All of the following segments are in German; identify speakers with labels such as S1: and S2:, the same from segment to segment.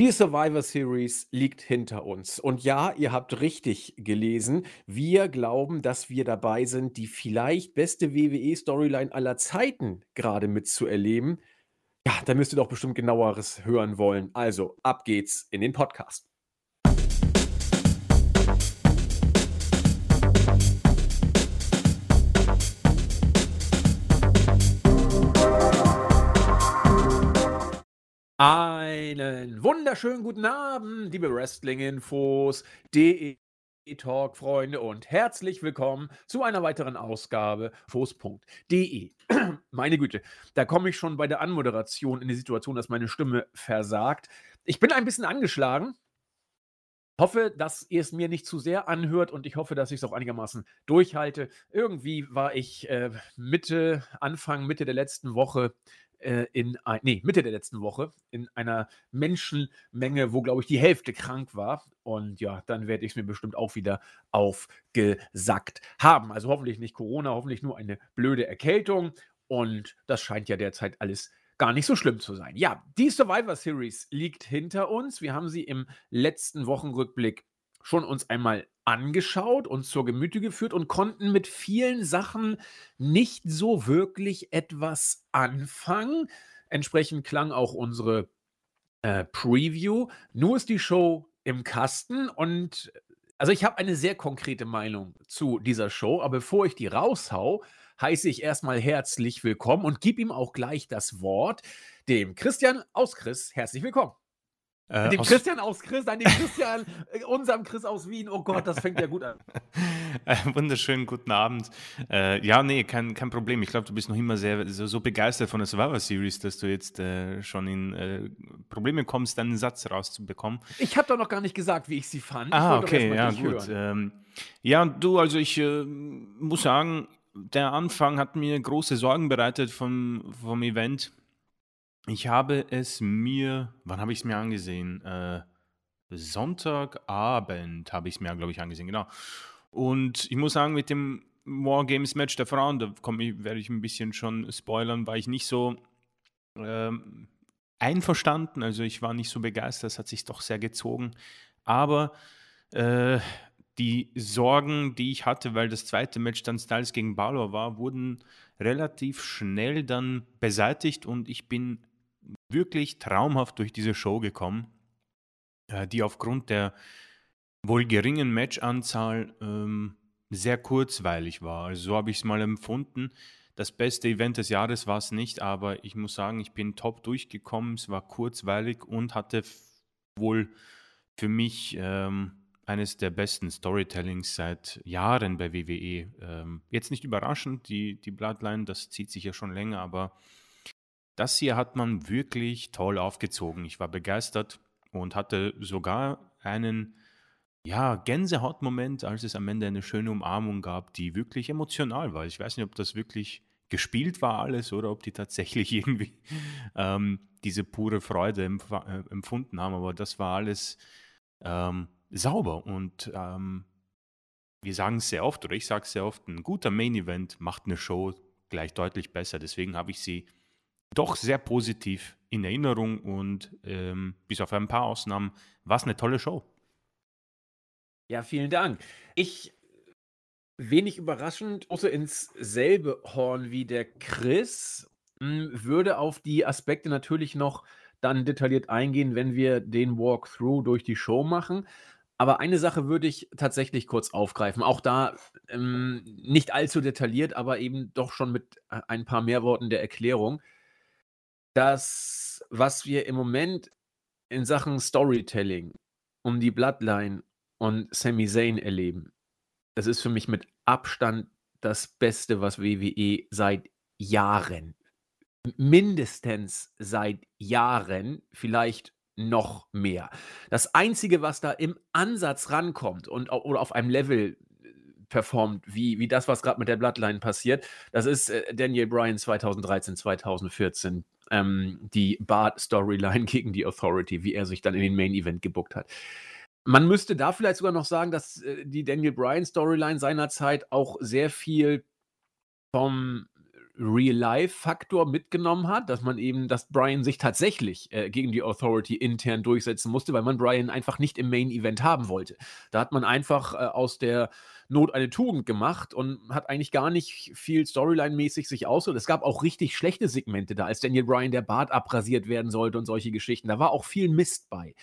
S1: Die Survivor Series liegt hinter uns. Und ja, ihr habt richtig gelesen. Wir glauben, dass wir dabei sind, die vielleicht beste WWE-Storyline aller Zeiten gerade mitzuerleben. Ja, da müsst ihr doch bestimmt genaueres hören wollen. Also, ab geht's in den Podcast. Einen wunderschönen guten Abend, liebe Wrestling-Infos, DE Talk-Freunde und herzlich willkommen zu einer weiteren Ausgabe Fuß.de. Meine Güte, da komme ich schon bei der Anmoderation in die Situation, dass meine Stimme versagt. Ich bin ein bisschen angeschlagen. Hoffe, dass ihr es mir nicht zu sehr anhört und ich hoffe, dass ich es auch einigermaßen durchhalte. Irgendwie war ich äh, Mitte, Anfang, Mitte der letzten Woche äh, in ein, nee, Mitte der letzten Woche in einer Menschenmenge, wo, glaube ich, die Hälfte krank war. Und ja, dann werde ich es mir bestimmt auch wieder aufgesackt haben. Also hoffentlich nicht Corona, hoffentlich nur eine blöde Erkältung. Und das scheint ja derzeit alles gar nicht so schlimm zu sein. Ja, die Survivor Series liegt hinter uns. Wir haben sie im letzten Wochenrückblick schon uns einmal angeschaut, und zur Gemüte geführt und konnten mit vielen Sachen nicht so wirklich etwas anfangen. Entsprechend klang auch unsere äh, Preview. Nur ist die Show im Kasten und also ich habe eine sehr konkrete Meinung zu dieser Show, aber bevor ich die raushau, heiße ich erstmal herzlich willkommen und gebe ihm auch gleich das Wort, dem Christian aus Chris. Herzlich willkommen. Äh, dem aus Christian aus Chris, nein, dem Christian, äh, unserem Chris aus Wien. Oh Gott, das fängt ja gut an.
S2: Äh, wunderschönen guten Abend. Äh, ja, nee, kein, kein Problem. Ich glaube, du bist noch immer sehr so, so, begeistert von der Survivor Series, dass du jetzt äh, schon in äh, Probleme kommst, deinen Satz rauszubekommen.
S1: Ich habe doch noch gar nicht gesagt, wie ich sie fand.
S2: Ah, okay, ja, gut. Ähm, ja, du, also ich muss sagen, der Anfang hat mir große Sorgen bereitet vom, vom Event ich habe es mir wann habe ich es mir angesehen? Äh, Sonntagabend habe ich es mir, glaube ich, angesehen, genau. Und ich muss sagen, mit dem Wargames-Match der Frauen, da ich werde ich ein bisschen schon spoilern, war ich nicht so, ähm, einverstanden. Also, ich war nicht so begeistert, es hat sich doch sehr gezogen. Aber, äh, die Sorgen, die ich hatte, weil das zweite Match dann Styles gegen Balor war, wurden relativ schnell dann beseitigt und ich bin wirklich traumhaft durch diese Show gekommen, äh, die aufgrund der wohl geringen Matchanzahl ähm, sehr kurzweilig war. Also so habe ich es mal empfunden. Das beste Event des Jahres war es nicht, aber ich muss sagen, ich bin top durchgekommen. Es war kurzweilig und hatte wohl für mich ähm, eines der besten Storytellings seit Jahren bei WWE. Ähm, jetzt nicht überraschend, die, die Bloodline, das zieht sich ja schon länger, aber das hier hat man wirklich toll aufgezogen. Ich war begeistert und hatte sogar einen ja, Gänsehautmoment, als es am Ende eine schöne Umarmung gab, die wirklich emotional war. Ich weiß nicht, ob das wirklich gespielt war alles oder ob die tatsächlich irgendwie ähm, diese pure Freude empf äh, empfunden haben, aber das war alles ähm, sauber und ähm, wir sagen es sehr oft oder ich sage es sehr oft, ein guter Main Event macht eine Show gleich deutlich besser. Deswegen habe ich sie doch sehr positiv in Erinnerung und ähm, bis auf ein paar Ausnahmen war es eine tolle Show.
S1: Ja, vielen Dank. Ich, wenig überraschend, außer ins selbe Horn wie der Chris, hm, würde auf die Aspekte natürlich noch dann detailliert eingehen, wenn wir den Walkthrough durch die Show machen. Aber eine Sache würde ich tatsächlich kurz aufgreifen. Auch da ähm, nicht allzu detailliert, aber eben doch schon mit äh, ein paar mehr Worten der Erklärung das, was wir im Moment in Sachen Storytelling um die Bloodline und Sami Zayn erleben, das ist für mich mit Abstand das Beste, was WWE seit Jahren, mindestens seit Jahren, vielleicht noch mehr. Das Einzige, was da im Ansatz rankommt und oder auf einem Level performt, wie, wie das, was gerade mit der Bloodline passiert. Das ist äh, Daniel Bryan 2013, 2014. Ähm, die Bart-Storyline gegen die Authority, wie er sich dann in den Main-Event gebuckt hat. Man müsste da vielleicht sogar noch sagen, dass äh, die Daniel Bryan-Storyline seinerzeit auch sehr viel vom Real-Life-Faktor mitgenommen hat, dass man eben, dass Brian sich tatsächlich äh, gegen die Authority intern durchsetzen musste, weil man Brian einfach nicht im Main-Event haben wollte. Da hat man einfach äh, aus der Not eine Tugend gemacht und hat eigentlich gar nicht viel Storyline-mäßig sich aus. Und es gab auch richtig schlechte Segmente da, als Daniel Bryan der Bart abrasiert werden sollte und solche Geschichten. Da war auch viel Mist bei.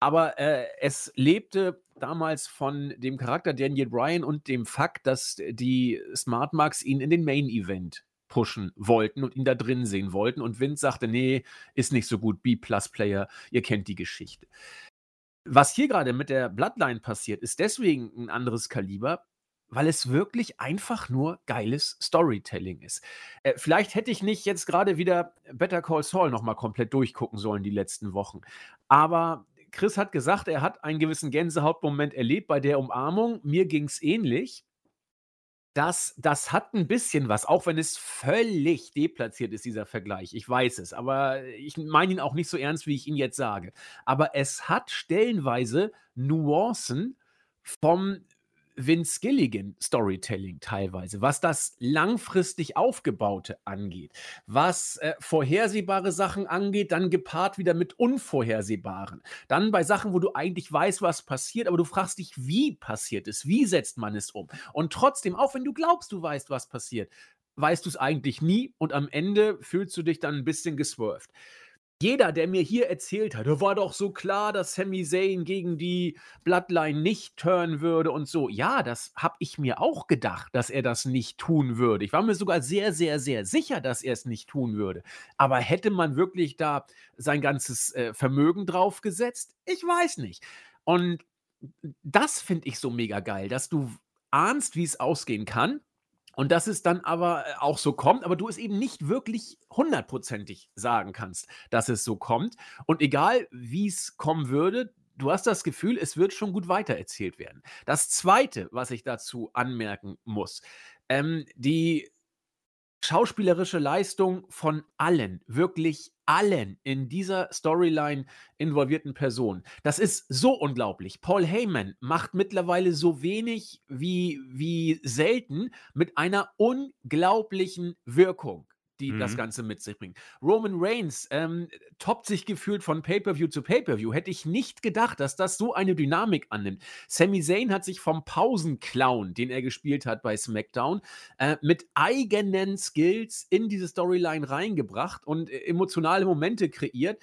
S1: Aber äh, es lebte damals von dem Charakter Daniel Bryan und dem Fakt, dass die Smart Marks ihn in den Main Event pushen wollten und ihn da drin sehen wollten. Und Vince sagte, nee, ist nicht so gut, B-Plus-Player, ihr kennt die Geschichte. Was hier gerade mit der Bloodline passiert, ist deswegen ein anderes Kaliber, weil es wirklich einfach nur geiles Storytelling ist. Äh, vielleicht hätte ich nicht jetzt gerade wieder Better Call Saul nochmal komplett durchgucken sollen die letzten Wochen. Aber Chris hat gesagt, er hat einen gewissen Gänsehautmoment erlebt bei der Umarmung. Mir ging es ähnlich. Das, das hat ein bisschen was, auch wenn es völlig deplatziert ist, dieser Vergleich. Ich weiß es, aber ich meine ihn auch nicht so ernst, wie ich ihn jetzt sage. Aber es hat stellenweise Nuancen vom Vince Gilligan Storytelling teilweise, was das langfristig Aufgebaute angeht, was äh, vorhersehbare Sachen angeht, dann gepaart wieder mit unvorhersehbaren. Dann bei Sachen, wo du eigentlich weißt, was passiert, aber du fragst dich, wie passiert es, wie setzt man es um. Und trotzdem, auch wenn du glaubst, du weißt, was passiert, weißt du es eigentlich nie und am Ende fühlst du dich dann ein bisschen geswerft jeder, der mir hier erzählt hat, war doch so klar, dass Sami Zayn gegen die Bloodline nicht turnen würde und so. Ja, das habe ich mir auch gedacht, dass er das nicht tun würde. Ich war mir sogar sehr, sehr, sehr sicher, dass er es nicht tun würde. Aber hätte man wirklich da sein ganzes äh, Vermögen draufgesetzt? Ich weiß nicht. Und das finde ich so mega geil, dass du ahnst, wie es ausgehen kann und dass es dann aber äh, auch so kommt, aber du es eben nicht wirklich hundertprozentig sagen kannst, dass es so kommt. Und egal, wie es kommen würde, du hast das Gefühl, es wird schon gut weitererzählt werden. Das Zweite, was ich dazu anmerken muss, ähm, die schauspielerische Leistung von allen, wirklich allen in dieser Storyline involvierten Personen. Das ist so unglaublich. Paul Heyman macht mittlerweile so wenig wie, wie selten mit einer unglaublichen Wirkung die mhm. das Ganze mit sich bringt. Roman Reigns ähm, toppt sich gefühlt von Pay-Per-View zu Pay-Per-View. Hätte ich nicht gedacht, dass das so eine Dynamik annimmt. Sami Zayn hat sich vom Pausenclown, den er gespielt hat bei SmackDown, äh, mit eigenen Skills in diese Storyline reingebracht und äh, emotionale Momente kreiert.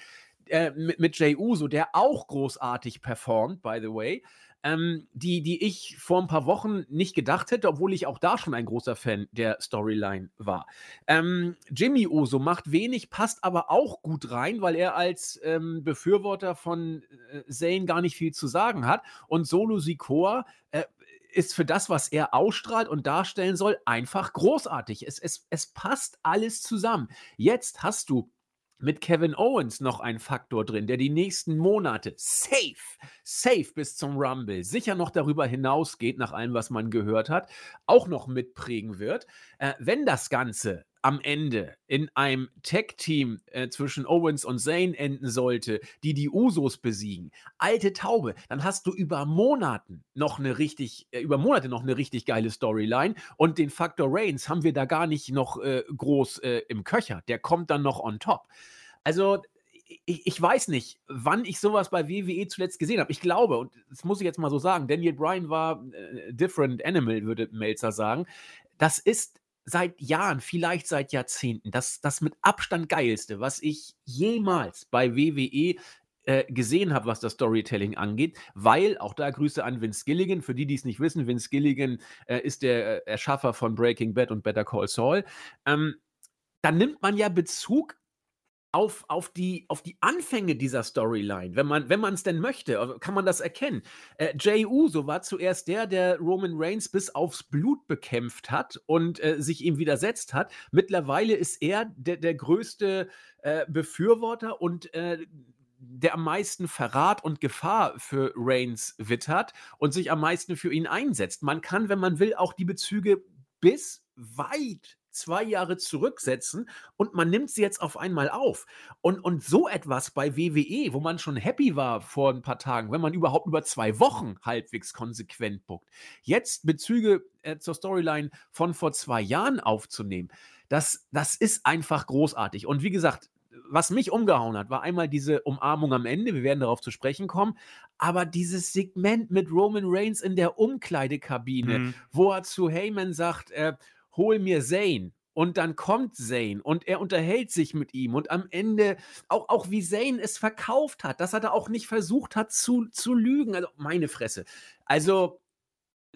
S1: Äh, mit, mit Jay Uso, der auch großartig performt, by the way ähm, die, die ich vor ein paar Wochen nicht gedacht hätte, obwohl ich auch da schon ein großer Fan der Storyline war. Ähm, Jimmy Uso macht wenig, passt aber auch gut rein, weil er als ähm, Befürworter von äh, Zane gar nicht viel zu sagen hat. Und Solo Sikoa äh, ist für das, was er ausstrahlt und darstellen soll, einfach großartig. Es, es, es passt alles zusammen. Jetzt hast du mit Kevin Owens noch ein Faktor drin, der die nächsten Monate safe, safe bis zum Rumble, sicher noch darüber hinausgeht, nach allem, was man gehört hat, auch noch mitprägen wird. Äh, wenn das Ganze am Ende in einem Tag-Team äh, zwischen Owens und Zayn enden sollte, die die Usos besiegen, alte Taube, dann hast du über Monaten noch eine richtig, äh, über Monate noch eine richtig geile Storyline und den Faktor Reigns haben wir da gar nicht noch äh, groß äh, im Köcher. Der kommt dann noch on top. Also ich, ich, weiß nicht, wann ich sowas bei WWE zuletzt gesehen habe. Ich glaube, und das muss ich jetzt mal so sagen, Daniel Bryan war äh, different animal, würde Melzer sagen. Das ist seit Jahren, vielleicht seit Jahrzehnten, das, das mit Abstand geilste, was ich jemals bei WWE äh, gesehen habe, was das Storytelling angeht, weil, auch da Grüße an Vince Gilligan, für die, die es nicht wissen, Vince Gilligan äh, ist der äh, Erschaffer von Breaking Bad und Better Call Saul. Ähm, da nimmt man ja Bezug auf, auf, die, auf die Anfänge dieser Storyline, wenn man wenn es denn möchte, äh, kann man das erkennen. Äh, Jay Uso war zuerst der, der Roman Reigns bis aufs Blut bekämpft hat und äh, sich ihm widersetzt hat. Mittlerweile ist er der, der größte äh, Befürworter und äh, der am meisten Verrat und Gefahr für Reigns wittert und sich am meisten für ihn einsetzt. Man kann, wenn man will, auch die Bezüge bis weit zwei Jahre zurücksetzen und man nimmt sie jetzt auf einmal auf. Und, und so etwas bei WWE, wo man schon happy war vor ein paar Tagen, wenn man überhaupt über zwei Wochen halbwegs konsequent buckt, jetzt Bezüge äh, zur Storyline von vor zwei Jahren aufzunehmen, das, das ist einfach großartig. Und wie gesagt, was mich umgehauen hat, war einmal diese Umarmung am Ende, wir werden darauf zu sprechen kommen, aber dieses Segment mit Roman Reigns in der Umkleidekabine, mhm. wo er zu Heyman sagt, äh, hol mir Zane. Und dann kommt Zane und er unterhält sich mit ihm und am Ende auch, auch wie Zane es verkauft hat, dass er da auch nicht versucht hat zu, zu lügen. Also meine Fresse. Also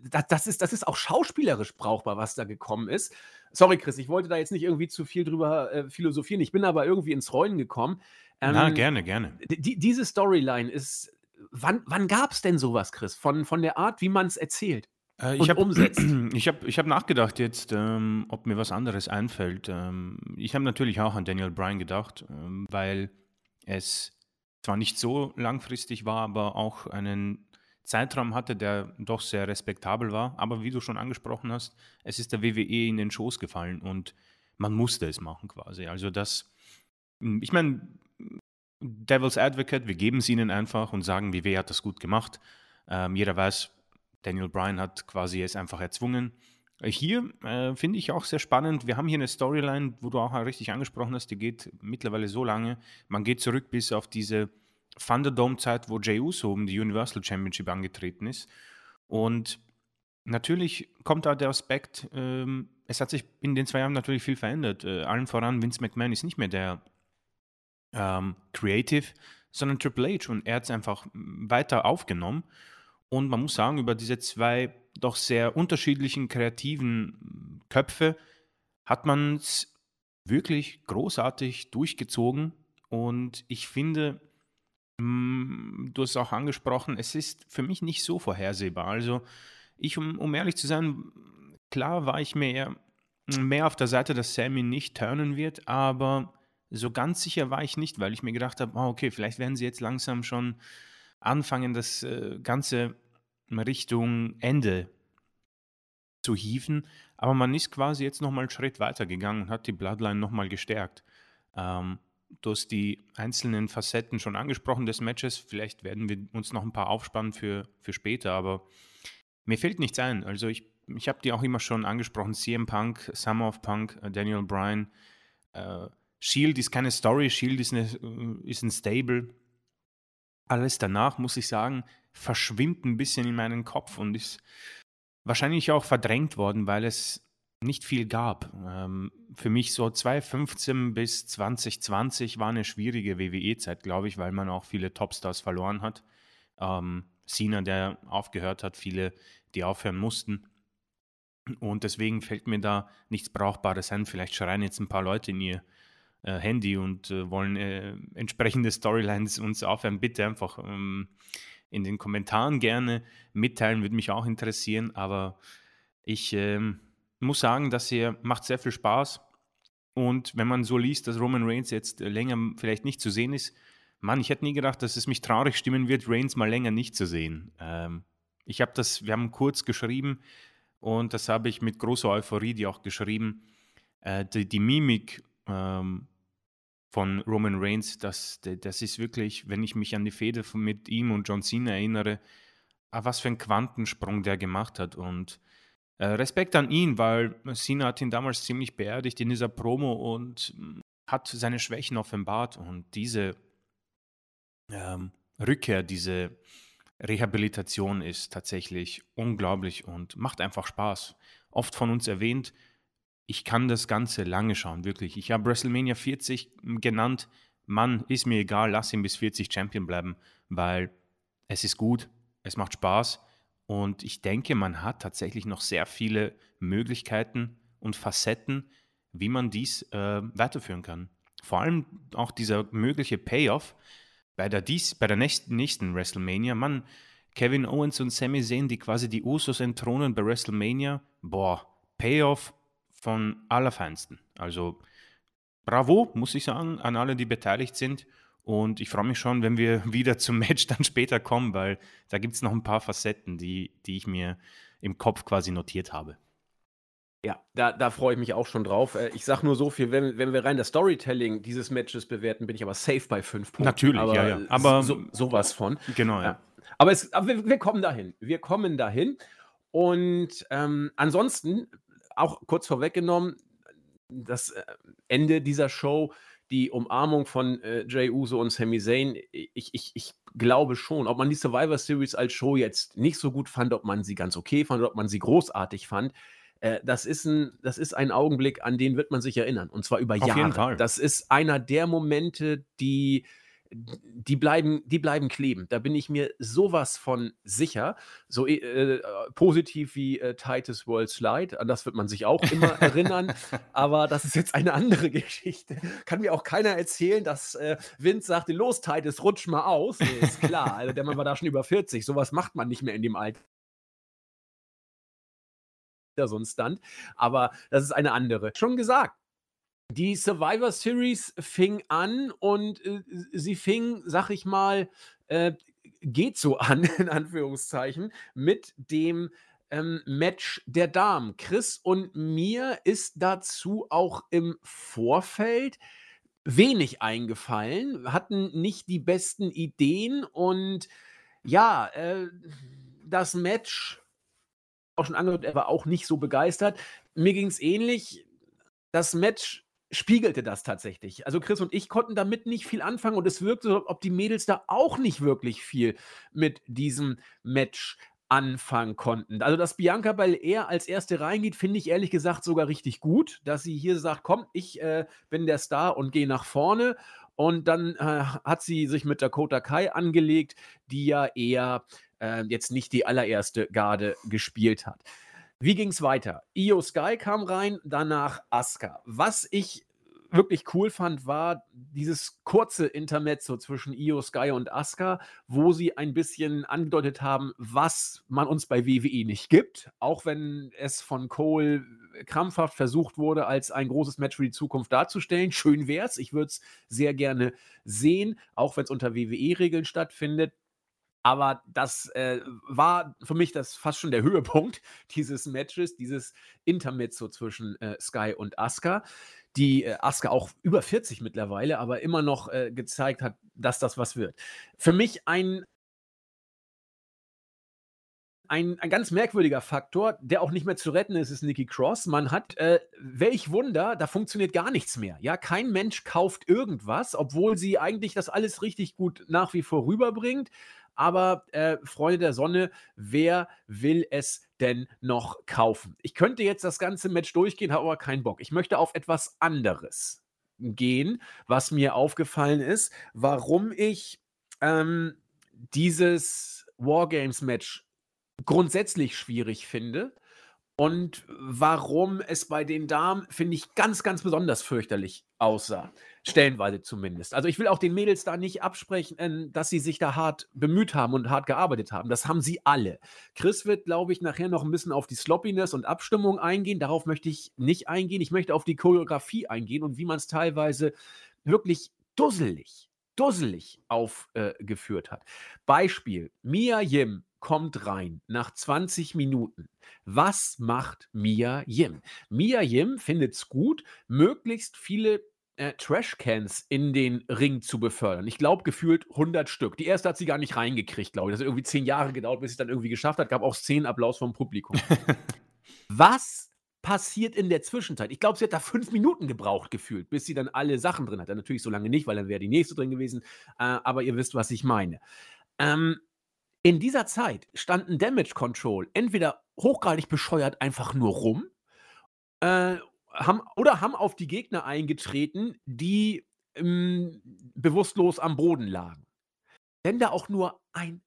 S1: das, das, ist, das ist auch schauspielerisch brauchbar, was da gekommen ist. Sorry, Chris, ich wollte da jetzt nicht irgendwie zu viel drüber äh, philosophieren. Ich bin aber irgendwie ins Rollen gekommen.
S2: Ähm, Na, gerne, gerne.
S1: Die, diese Storyline ist. Wann, wann gab es denn sowas, Chris? Von, von der Art, wie man es erzählt?
S2: Äh, ich habe ich hab, ich hab nachgedacht jetzt, ähm, ob mir was anderes einfällt. Ähm, ich habe natürlich auch an Daniel Bryan gedacht, ähm, weil es zwar nicht so langfristig war, aber auch einen Zeitraum hatte, der doch sehr respektabel war. Aber wie du schon angesprochen hast, es ist der WWE in den Schoß gefallen und man musste es machen quasi. Also das, ich meine, Devil's Advocate, wir geben es ihnen einfach und sagen, WWE hat das gut gemacht. Ähm, jeder weiß, Daniel Bryan hat quasi es einfach erzwungen. Hier äh, finde ich auch sehr spannend. Wir haben hier eine Storyline, wo du auch richtig angesprochen hast, die geht mittlerweile so lange. Man geht zurück bis auf diese Thunderdome-Zeit, wo Jey Uso um die Universal Championship angetreten ist. Und natürlich kommt da der Aspekt, ähm, es hat sich in den zwei Jahren natürlich viel verändert. Äh, allen voran, Vince McMahon ist nicht mehr der ähm, Creative, sondern Triple H und er hat es einfach weiter aufgenommen. Und man muss sagen, über diese zwei doch sehr unterschiedlichen kreativen Köpfe hat man es wirklich großartig durchgezogen. Und ich finde, mm, du hast es auch angesprochen, es ist für mich nicht so vorhersehbar. Also ich, um, um ehrlich zu sein, klar war ich mehr, mehr auf der Seite, dass Sammy nicht turnen wird, aber so ganz sicher war ich nicht, weil ich mir gedacht habe, oh, okay, vielleicht werden sie jetzt langsam schon anfangen, das äh, Ganze Richtung Ende zu hieven. Aber man ist quasi jetzt nochmal einen Schritt weiter gegangen und hat die Bloodline nochmal gestärkt. Ähm, du hast die einzelnen Facetten schon angesprochen des Matches. Vielleicht werden wir uns noch ein paar aufspannen für, für später, aber mir fällt nichts ein. Also ich, ich habe die auch immer schon angesprochen. CM Punk, Summer of Punk, äh, Daniel Bryan. Äh, Shield ist keine Story, Shield ist, eine, äh, ist ein Stable. Alles danach, muss ich sagen, verschwimmt ein bisschen in meinen Kopf und ist wahrscheinlich auch verdrängt worden, weil es nicht viel gab. Ähm, für mich so 2015 bis 2020 war eine schwierige WWE-Zeit, glaube ich, weil man auch viele Topstars verloren hat. Ähm, Cena, der aufgehört hat, viele, die aufhören mussten. Und deswegen fällt mir da nichts Brauchbares ein. Vielleicht schreien jetzt ein paar Leute in ihr äh, Handy und äh, wollen äh, entsprechende Storylines uns aufhören. Bitte einfach ähm, in den Kommentaren gerne mitteilen, würde mich auch interessieren. Aber ich ähm, muss sagen, dass ihr macht sehr viel Spaß. Und wenn man so liest, dass Roman Reigns jetzt länger vielleicht nicht zu sehen ist, Mann, ich hätte nie gedacht, dass es mich traurig stimmen wird, Reigns mal länger nicht zu sehen. Ähm, ich habe das, wir haben kurz geschrieben und das habe ich mit großer Euphorie die auch geschrieben. Äh, die, die, Mimik ähm, von Roman Reigns, das, das ist wirklich, wenn ich mich an die Fehde mit ihm und John Cena erinnere, ah, was für ein Quantensprung der gemacht hat. Und äh, Respekt an ihn, weil Cena hat ihn damals ziemlich beerdigt in dieser Promo und hm, hat seine Schwächen offenbart. Und diese ähm, Rückkehr, diese Rehabilitation ist tatsächlich unglaublich und macht einfach Spaß. Oft von uns erwähnt, ich kann das Ganze lange schauen, wirklich. Ich habe WrestleMania 40 genannt. Mann, ist mir egal, lass ihn bis 40 Champion bleiben, weil es ist gut, es macht Spaß und ich denke, man hat tatsächlich noch sehr viele Möglichkeiten und Facetten, wie man dies äh, weiterführen kann. Vor allem auch dieser mögliche Payoff bei der, dies, bei der nächsten, nächsten WrestleMania. Mann, Kevin Owens und Sami Zayn, die quasi die Usos entthronen bei WrestleMania. Boah, Payoff von Allerfeinsten. Also bravo, muss ich sagen, an alle, die beteiligt sind. Und ich freue mich schon, wenn wir wieder zum Match dann später kommen, weil da gibt es noch ein paar Facetten, die, die ich mir im Kopf quasi notiert habe.
S1: Ja, da, da freue ich mich auch schon drauf. Äh, ich sage nur so viel, wenn, wenn wir rein das Storytelling dieses Matches bewerten, bin ich aber safe bei fünf Punkten.
S2: Natürlich,
S1: aber
S2: ja, ja. Aber
S1: so, sowas von.
S2: Genau, ja.
S1: Ja. Aber, es, aber wir, wir kommen dahin. Wir kommen dahin. Und ähm, ansonsten, auch kurz vorweggenommen, das äh, Ende dieser Show, die Umarmung von äh, Jay Uso und Sami Zayn, ich, ich, ich glaube schon, ob man die Survivor Series als Show jetzt nicht so gut fand, ob man sie ganz okay fand ob man sie großartig fand, äh, das, ist ein, das ist ein Augenblick, an den wird man sich erinnern. Und zwar über
S2: Auf
S1: Jahre. Das ist einer der Momente, die, die, bleiben, die bleiben kleben. Da bin ich mir sowas von sicher. So äh, äh, positiv wie äh, Titus World Slide, an das wird man sich auch immer erinnern. Aber das ist jetzt eine andere Geschichte. Kann mir auch keiner erzählen, dass äh, Vince sagte: Los, Titus, rutsch mal aus. Nee, ist klar. Also, der Mann war da schon über 40. Sowas macht man nicht mehr in dem Alter so ein Stunt. Aber das ist eine andere. Schon gesagt. Die Survivor Series fing an und äh, sie fing, sag ich mal, äh, geht so an, in Anführungszeichen, mit dem ähm, Match der Damen. Chris und mir ist dazu auch im Vorfeld wenig eingefallen, hatten nicht die besten Ideen und ja, äh, das Match auch schon angehört, er war auch nicht so begeistert. Mir ging es ähnlich. Das Match spiegelte das tatsächlich. Also Chris und ich konnten damit nicht viel anfangen und es wirkte so, ob die Mädels da auch nicht wirklich viel mit diesem Match anfangen konnten. Also, dass Bianca Belair als Erste reingeht, finde ich ehrlich gesagt sogar richtig gut, dass sie hier sagt, komm, ich äh, bin der Star und gehe nach vorne. Und dann äh, hat sie sich mit Dakota Kai angelegt, die ja eher äh, jetzt nicht die allererste Garde gespielt hat. Wie ging es weiter? Io Sky kam rein, danach Asuka. Was ich wirklich cool fand, war dieses kurze Intermezzo zwischen Io Sky und Asuka, wo sie ein bisschen angedeutet haben, was man uns bei WWE nicht gibt, auch wenn es von Cole krampfhaft versucht wurde, als ein großes Match für die Zukunft darzustellen. Schön wär's, ich würde es sehr gerne sehen, auch wenn es unter WWE-Regeln stattfindet. Aber das äh, war für mich das fast schon der Höhepunkt dieses Matches, dieses Intermezzo zwischen äh, Sky und Asuka die äh, Asuka auch über 40 mittlerweile, aber immer noch äh, gezeigt hat, dass das was wird. Für mich ein, ein, ein ganz merkwürdiger Faktor, der auch nicht mehr zu retten ist, ist Nikki Cross. Man hat, äh, welch Wunder, da funktioniert gar nichts mehr. Ja, kein Mensch kauft irgendwas, obwohl sie eigentlich das alles richtig gut nach wie vor rüberbringt. Aber äh, Freunde der Sonne, wer will es denn noch kaufen? Ich könnte jetzt das ganze Match durchgehen, habe aber keinen Bock. Ich möchte auf etwas anderes gehen, was mir aufgefallen ist, warum ich ähm, dieses Wargames-Match grundsätzlich schwierig finde und warum es bei den Damen, finde ich, ganz, ganz besonders fürchterlich aussah. Stellenweise zumindest. Also ich will auch den Mädels da nicht absprechen, dass sie sich da hart bemüht haben und hart gearbeitet haben. Das haben sie alle. Chris wird, glaube ich, nachher noch ein bisschen auf die Sloppiness und Abstimmung eingehen. Darauf möchte ich nicht eingehen. Ich möchte auf die Choreografie eingehen und wie man es teilweise wirklich dusselig, dusselig aufgeführt äh, hat. Beispiel: Mia Yim kommt rein nach 20 Minuten. Was macht Mia Yim? Mia Yim findet es gut, möglichst viele äh, Trashcans in den Ring zu befördern. Ich glaube, gefühlt 100 Stück. Die erste hat sie gar nicht reingekriegt, glaube ich. Das hat irgendwie zehn Jahre gedauert, bis sie es dann irgendwie geschafft hat. Gab auch zehn Applaus vom Publikum. Was passiert in der Zwischenzeit? Ich glaube, sie hat da fünf Minuten gebraucht, gefühlt, bis sie dann alle Sachen drin hatte. Natürlich so lange nicht, weil dann wäre die nächste drin gewesen. Äh, aber ihr wisst, was ich meine. Ähm, in dieser Zeit standen Damage Control entweder hochgradig bescheuert einfach nur rum, äh, haben oder haben auf die Gegner eingetreten, die, hm, bewusstlos am Boden lagen. Wenn da auch nur ein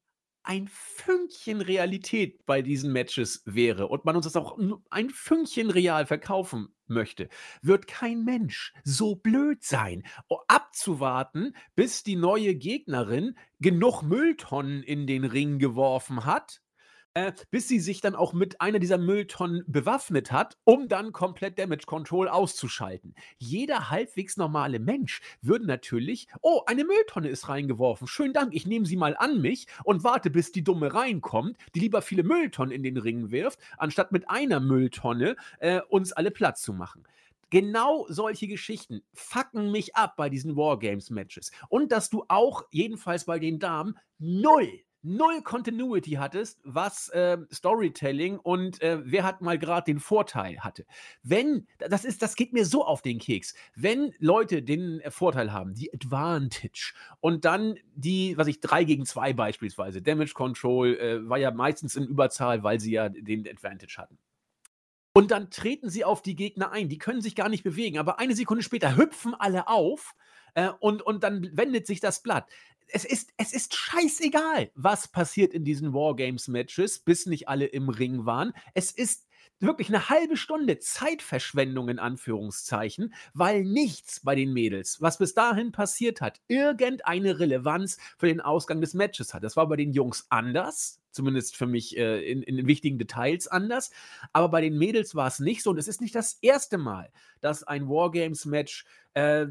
S1: ein Fünkchen Realität bei diesen Matches wäre und man uns das auch ein Fünkchen real verkaufen möchte, wird kein Mensch so blöd sein, abzuwarten, bis die neue Gegnerin genug Mülltonnen in den Ring geworfen hat, äh, bis sie sich dann auch mit einer dieser Mülltonnen bewaffnet hat, um dann komplett Damage Control auszuschalten. Jeder halbwegs normale Mensch würde natürlich, oh, eine Mülltonne ist reingeworfen, schönen Dank, ich nehme sie mal an mich und warte, bis die Dumme reinkommt, die lieber viele Mülltonnen in den Ring wirft, anstatt mit einer Mülltonne äh, uns alle Platz zu machen. Genau solche Geschichten fucken mich ab bei diesen Wargames-Matches. Und dass du auch, jedenfalls bei den Damen, null null Continuity hattest, was äh, Storytelling und äh, wer hat mal gerade den Vorteil hatte. Wenn, das ist, das geht mir so auf den Keks, wenn Leute den äh, Vorteil haben, die Advantage und dann die, was ich, 3 gegen 2 beispielsweise, Damage Control äh, war ja meistens in Überzahl, weil sie ja den Advantage hatten. Und dann treten sie auf die Gegner ein. Die können sich gar nicht bewegen, aber eine Sekunde später hüpfen alle auf äh, und, und dann wendet sich das Blatt es ist, es ist scheißegal, was passiert in diesen Wargames-Matches, bis nicht alle im Ring waren. Es ist wirklich eine halbe Stunde Zeitverschwendung in Anführungszeichen, weil nichts bei den Mädels, was bis dahin passiert hat, irgendeine Relevanz für den Ausgang des Matches hat. Das war bei den Jungs anders, zumindest für mich äh, in, in, wichtigen Details anders, aber bei den Mädels war es nicht so und es ist nicht das erste Mal, dass ein Wargames-Match äh,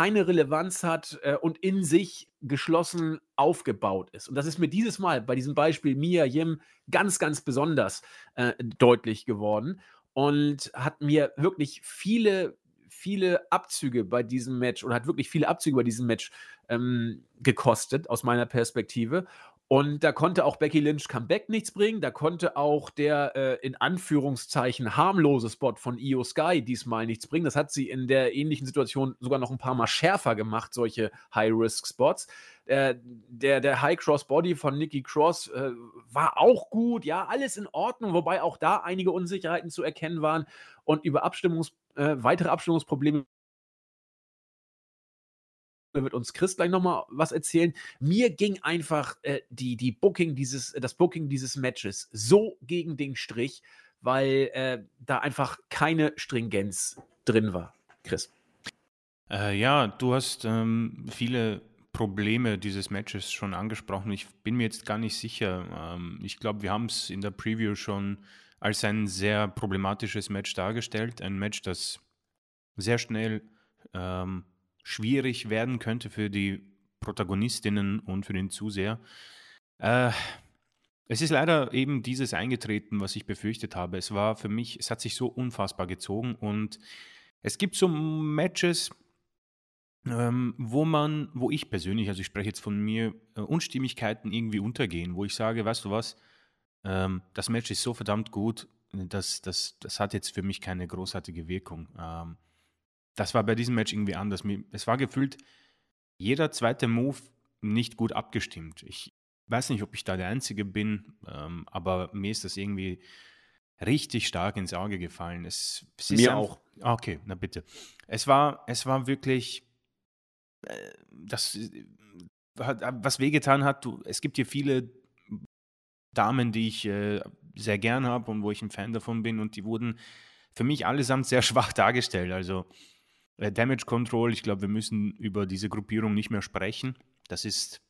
S1: keine Relevanz hat äh, und in sich geschlossen aufgebaut ist. Und das ist mir dieses Mal bei diesem Beispiel Mia Yim ganz, ganz besonders äh, deutlich geworden und hat mir wirklich viele, viele Abzüge bei diesem Match oder hat wirklich viele Abzüge bei diesem Match ähm, gekostet, aus meiner Perspektive. Und da konnte auch Becky Lynch Comeback nichts bringen. Da konnte auch der äh, in Anführungszeichen harmlose Spot von Io Sky diesmal nichts bringen. Das hat sie in der ähnlichen Situation sogar noch ein paar Mal schärfer gemacht, solche High-Risk-Spots. Äh, der, der High-Cross-Body von Nikki Cross äh, war auch gut. Ja, alles in Ordnung, wobei auch da einige Unsicherheiten zu erkennen waren. Und über Abstimmungs, äh, weitere Abstimmungsprobleme wird uns Chris gleich nochmal was erzählen. Mir ging einfach äh, die, die Booking dieses, das Booking dieses Matches so gegen den Strich, weil äh, da einfach keine Stringenz drin war. Chris.
S2: Äh, ja, du hast ähm, viele Probleme dieses Matches schon angesprochen. Ich bin mir jetzt gar nicht sicher. Ähm, ich glaube, wir haben es in der Preview schon als ein sehr problematisches Match dargestellt. Ein Match, das sehr schnell ähm, schwierig werden könnte für die Protagonistinnen und für den Zuseher. Äh, es ist leider eben dieses eingetreten, was ich befürchtet habe. Es war für mich, es hat sich so unfassbar gezogen und es gibt so Matches, ähm, wo man, wo ich persönlich, also ich spreche jetzt von mir, äh, Unstimmigkeiten irgendwie untergehen, wo ich sage, weißt du was, ähm, das Match ist so verdammt gut, das, das, das hat jetzt für mich keine großartige Wirkung. Ähm, das war bei diesem Match irgendwie anders. Es war gefühlt jeder zweite Move nicht gut abgestimmt. Ich weiß nicht, ob ich da der Einzige bin, ähm, aber mir ist das irgendwie richtig stark ins Auge gefallen. Es,
S1: es mir auch.
S2: Ah, okay, na bitte. Es war, es war wirklich, äh, das, was wehgetan hat. Du, es gibt hier viele Damen, die ich äh, sehr gern habe und wo ich ein Fan davon bin und die wurden für mich allesamt sehr schwach dargestellt. Also Damage Control, ich glaube, wir müssen über diese Gruppierung nicht mehr sprechen. Das ist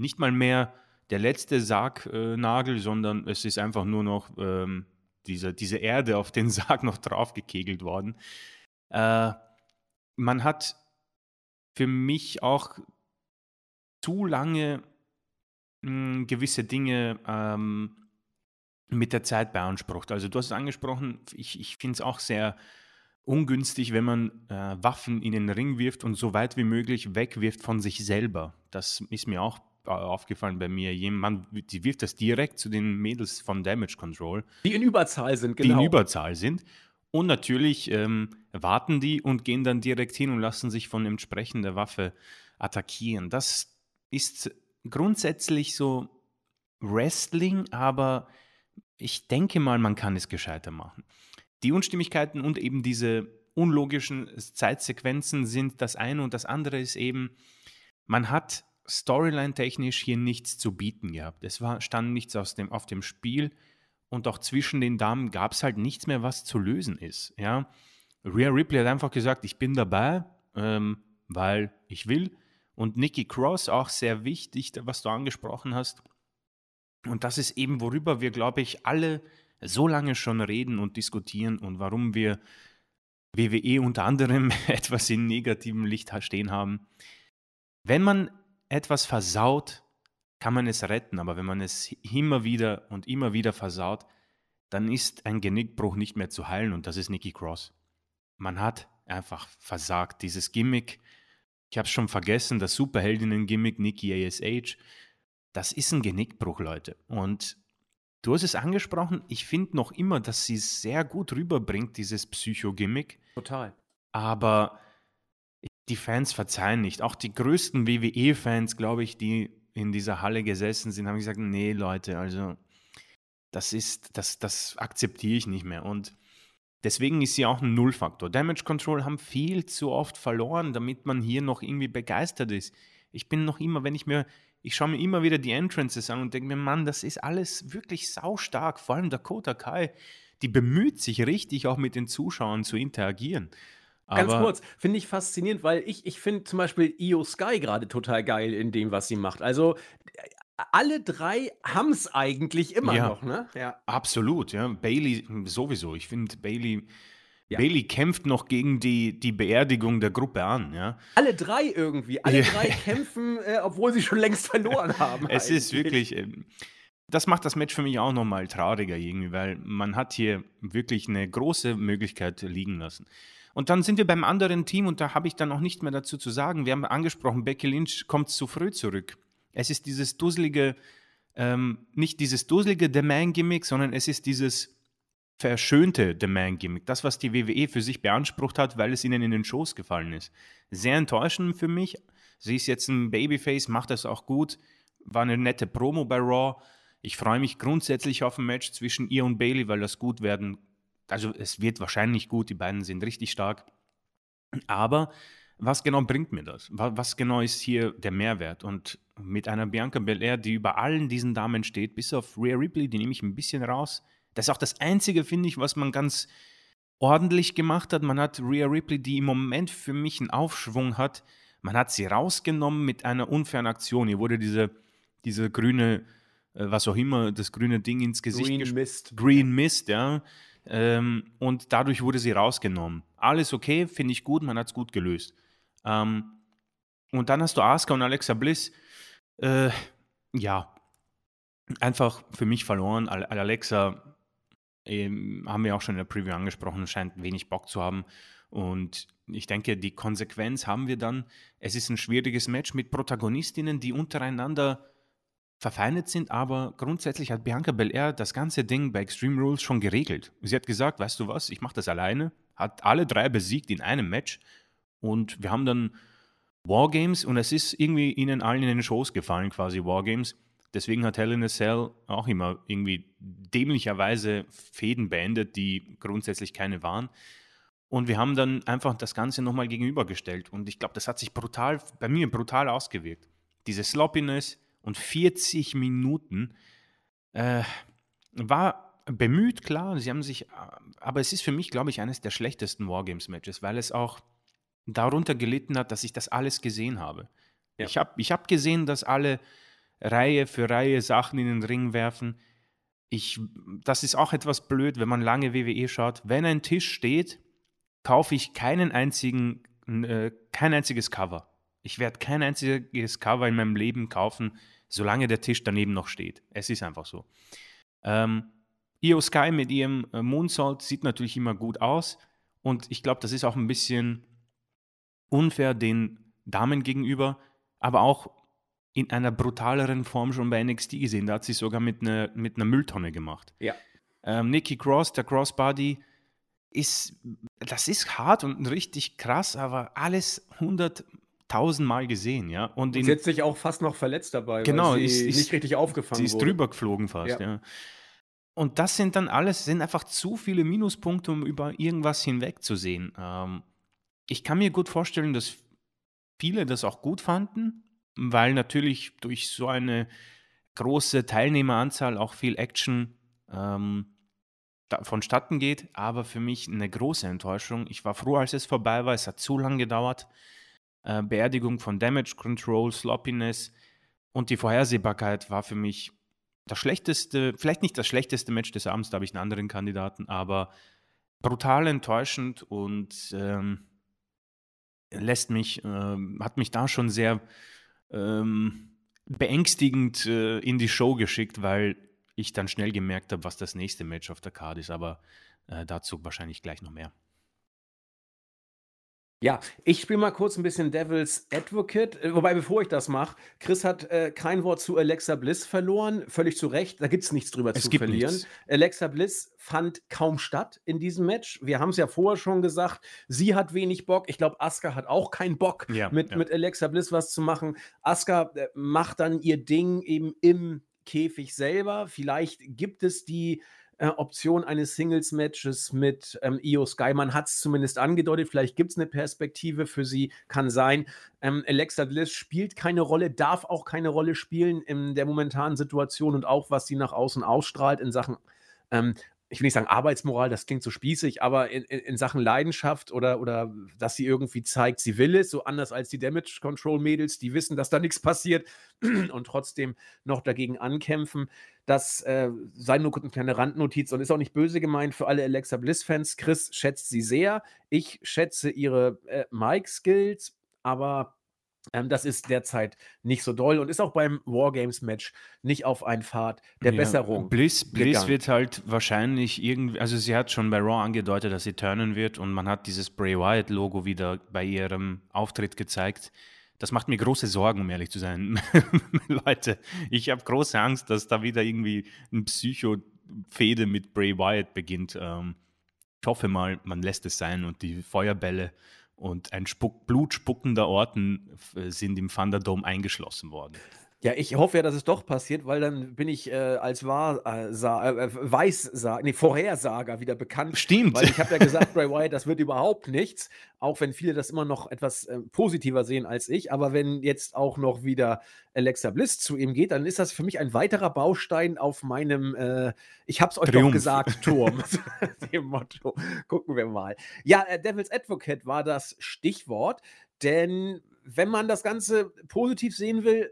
S2: nicht mal mehr der letzte Sargnagel, sondern es ist einfach nur noch ähm, diese, diese Erde auf den Sarg noch draufgekegelt worden. Äh, man hat für mich auch zu lange mh, hm, gewisse Dinge ähm, mit der Zeit beansprucht. Also du hast es angesprochen, ich, ich finde es auch sehr ungünstig, wenn man äh, Waffen in den Ring wirft und so weit wie möglich wegwirft von sich selber. Das ist mir auch äh, aufgefallen bei mir. Jemand die wirft das direkt zu den Mädels von Damage Control.
S1: Die in Überzahl sind,
S2: genau. Die in genau. Überzahl sind. Und natürlich ähm, warten die und gehen dann direkt hin und lassen sich von entsprechender Waffe attackieren. Das ist grundsätzlich so Wrestling, aber ich denke mal, man kann es gescheiter machen. Die Unstimmigkeiten und eben diese unlogischen Zeitsequenzen sind das eine und das andere ist eben, man hat storyline-technisch hier nichts zu bieten gehabt. Es war, stand nichts aus dem, auf dem Spiel und auch zwischen den Damen gab es halt nichts mehr, was zu lösen ist. Ja? Rhea Ripley hat einfach gesagt, ich bin dabei, ähm, weil ich will. Und Nikki Cross, auch sehr wichtig, was du angesprochen hast, Und das ist eben, worüber wir, glaube ich, alle so lange schon reden und diskutieren und warum wir WWE unter anderem etwas in negativem Licht stehen haben. Wenn man etwas versaut, kann man es retten, aber wenn man es immer wieder und immer wieder versaut, dann ist ein Genickbruch nicht mehr zu heilen und das ist Nikki Cross. Man hat einfach versagt. Dieses Gimmick, ich habe es schon vergessen, das Superheldinnen-Gimmick Nikki ASH, das ist ein Genickbruch, Leute. Und du hast es angesprochen, ich finde noch immer, dass sie es sehr gut rüberbringt, dieses Psycho-Gimmick.
S1: Total.
S2: Aber die Fans verzeihen nicht. Auch die größten WWE-Fans, glaube ich, die in dieser Halle gesessen sind, haben gesagt, nee, Leute, also das ist, das, das akzeptiere ich nicht mehr. Und deswegen ist sie auch ein Nullfaktor. Damage Control haben viel zu oft verloren, damit man hier noch irgendwie begeistert ist. Ich bin noch immer, wenn ich mir, ich schaue mir immer wieder die Entrances an und denke mir, Mann, das ist alles wirklich saustark. Vor allem Dakota Kai, die bemüht sich richtig, auch mit den Zuschauern zu interagieren.
S1: Ganz kurz, finde ich faszinierend, weil ich, ich finde zum Beispiel Io Sky gerade total geil in dem, was sie macht. Also alle drei haben es eigentlich immer
S2: ja,
S1: noch, ne?
S2: Ja. Absolut, ja. Bailey sowieso. Ich finde, Bailey. Ja. Bailey kämpft noch gegen die, die Beerdigung der Gruppe an, ja.
S1: Alle drei irgendwie. Alle ja. drei kämpfen, äh, obwohl sie schon längst verloren haben.
S2: es eigentlich. ist wirklich. Äh, das macht das Match für mich auch nochmal trauriger irgendwie, weil man hat hier wirklich eine große Möglichkeit liegen lassen. Und dann sind wir beim anderen Team und da habe ich dann auch nicht mehr dazu zu sagen. Wir haben angesprochen, Becky Lynch kommt zu früh zurück. Es ist dieses dusselige, ähm, nicht dieses dusselige The Man-Gimmick, sondern es ist dieses verschönte The Man-Gimmick. Das, was die WWE für sich beansprucht hat, weil es ihnen in den Shows gefallen ist. Sehr enttäuschend für mich. Sie ist jetzt ein Babyface, macht das auch gut. War eine nette Promo bei Raw. Ich freue mich grundsätzlich auf ein Match zwischen ihr und Bailey, weil das gut werden. Also es wird wahrscheinlich gut, die beiden sind richtig stark. Aber was genau bringt mir das? Was genau ist hier der Mehrwert? Und mit einer Bianca Belair, die über allen diesen Damen steht, bis auf Rhea Ripley, die nehme ich ein bisschen raus. Das ist auch das Einzige, finde ich, was man ganz ordentlich gemacht hat. Man hat Rhea Ripley, die im Moment für mich einen Aufschwung hat, man hat sie rausgenommen mit einer unfairen Aktion. Hier wurde diese, diese grüne, äh, was auch immer, das grüne Ding ins Gesicht
S1: Green Mist.
S2: Green Mist, ja. Ähm, und dadurch wurde sie rausgenommen. Alles okay, finde ich gut, man hat es gut gelöst. Ähm, und dann hast du Asuka und Alexa Bliss. Äh, ja, einfach für mich verloren. Alexa ähm, haben wir auch schon in der Preview angesprochen, scheint wenig Bock zu haben. Und ich denke, die Konsequenz haben wir dann. Es ist ein schwieriges Match mit Protagonistinnen, die untereinander verfeindet sind, aber grundsätzlich hat Bianca Belair das ganze Ding bei Extreme Rules schon geregelt. Sie hat gesagt, weißt du was, ich mache das alleine, hat alle drei besiegt in einem Match und wir haben dann Wargames und es ist irgendwie ihnen allen in den Shows gefallen, quasi Wargames. Deswegen hat Hell in a Cell auch immer irgendwie dämlicherweise Fäden beendet, die grundsätzlich keine waren. Und wir haben dann einfach das Ganze nochmal gegenübergestellt. Und ich glaube, das hat sich brutal, bei mir brutal ausgewirkt. Diese Sloppiness und 40 Minuten äh, war bemüht, klar. Sie haben sich, aber es ist für mich, glaube ich, eines der schlechtesten Wargames-Matches, weil es auch darunter gelitten hat, dass ich das alles gesehen habe. Ja. Ich habe ich hab gesehen, dass alle Reihe für Reihe Sachen in den Ring werfen. Ich, das ist auch etwas blöd, wenn man lange WWE schaut. Wenn ein Tisch steht, kaufe ich keinen einzigen, äh, kein einziges Cover. Ich werde kein einziges Cover in meinem Leben kaufen, solange der Tisch daneben noch steht. Es ist einfach so. Ähm, Io Sky mit ihrem äh, Moonsault sieht natürlich immer gut aus. Und ich glaube, das ist auch ein bisschen unfair den Damen gegenüber, aber auch in einer brutaleren Form schon bei NXT gesehen. Da hat sie sogar mit einer mit einer Mülltonne gemacht.
S1: Ja.
S2: Ähm, Nikki Cross, der Crossbody, ist, das ist hart und richtig krass, aber alles 100.000 Mal gesehen, ja.
S1: Und, und sie hat sich auch fast noch verletzt dabei,
S2: genau,
S1: weil
S2: sie
S1: ist, nicht richtig aufgefangen
S2: Sie ist
S1: wurde.
S2: drüber geflogen fast, ja. ja. Und das sind dann alles, sind einfach zu viele Minuspunkte, um über irgendwas hinwegzusehen. Ähm, ich kann mir gut vorstellen, dass viele das auch gut fanden, weil natürlich durch so eine große Teilnehmeranzahl auch viel Action ähm, vonstatten geht. Aber für mich eine große Enttäuschung. Ich war froh, als es vorbei war. Es hat zu lange gedauert. Äh, Beerdigung von Damage Control, Sloppiness und die Vorhersehbarkeit war für mich das schlechteste, vielleicht nicht das schlechteste Match des Abends, da habe ich einen anderen Kandidaten, aber brutal enttäuschend und ähm, lässt mich, ähm, hat mich da schon sehr ähm, beängstigend äh, in die Show geschickt, weil ich dann schnell gemerkt habe, was das nächste Match auf der Card ist, aber äh, dazu wahrscheinlich gleich noch mehr.
S1: Ja, ich spiele mal kurz ein bisschen Devil's Advocate. Äh, wobei, bevor ich das mache, Chris hat äh, kein Wort zu Alexa Bliss verloren. Völlig zu Recht. Da gibt es nichts drüber
S2: es
S1: zu
S2: gibt
S1: verlieren.
S2: Nichts.
S1: Alexa Bliss fand kaum statt in diesem Match. Wir haben es ja vorher schon gesagt. Sie hat wenig Bock. Ich glaube, Asuka hat auch keinen Bock,
S2: Ja,
S1: mit,
S2: ja.
S1: mit Alexa Bliss was zu machen. Asuka äh, macht dann ihr Ding eben im Käfig selber. Vielleicht gibt es die äh, Option eines Singles-Matches mit ähm, Io Sky. Man hat es zumindest angedeutet. Vielleicht gibt es eine Perspektive für sie. Kann sein. Ähm, Alexa Bliss spielt keine Rolle, darf auch keine Rolle spielen in der momentanen Situation und auch was sie nach außen ausstrahlt in Sachen ähm, ich will nicht sagen Arbeitsmoral, das klingt so spießig, aber in, in, in Sachen Leidenschaft oder, oder dass sie irgendwie zeigt, sie will es, so anders als die Damage Control Mädels, die wissen, dass da nichts passiert und trotzdem noch dagegen ankämpfen. Das äh, sei nur eine kleine Randnotiz und ist auch nicht böse gemeint für alle Alexa Bliss-Fans. Chris schätzt sie sehr. Ich schätze ihre äh, Mic-Skills, aber das ist derzeit nicht so doll und ist auch beim Wargames-Match nicht auf einen Pfad der
S2: Ja,
S1: Besserung.
S2: Bliss, Bliss wird halt wahrscheinlich irgendwie, also sie hat schon bei Raw angedeutet, dass sie turnen wird und man hat dieses Bray Wyatt-Logo wieder bei ihrem Auftritt gezeigt. Das macht mir große Sorgen, um ehrlich zu sein. Leute, ich habe große Angst, dass da wieder irgendwie ein Psycho-Fehde mit Bray Wyatt beginnt. Ähm, ich hoffe mal, man lässt es sein und die Feuerbälle und ein Spuck, blutspuckender Orten äh, sind im Thunderdome eingeschlossen worden.
S1: Ja, ich hoffe ja, dass es doch passiert, weil dann bin ich äh, als Wahrsa äh, Weissager, nee, Vorhersager wieder bekannt.
S2: Stimmt.
S1: Weil ich habe ja gesagt, Bray Wyatt, das wird überhaupt nichts, auch wenn viele das immer noch etwas äh, positiver sehen als ich. Aber wenn jetzt auch noch wieder Alexa Bliss zu ihm geht, dann ist das für mich ein weiterer Baustein auf meinem, äh, ich hab's euch
S2: Triumph.
S1: doch gesagt, Turm. Dem Motto. Gucken wir mal. Ja, äh, Devil's Advocate war das Stichwort, denn wenn man das Ganze positiv sehen will,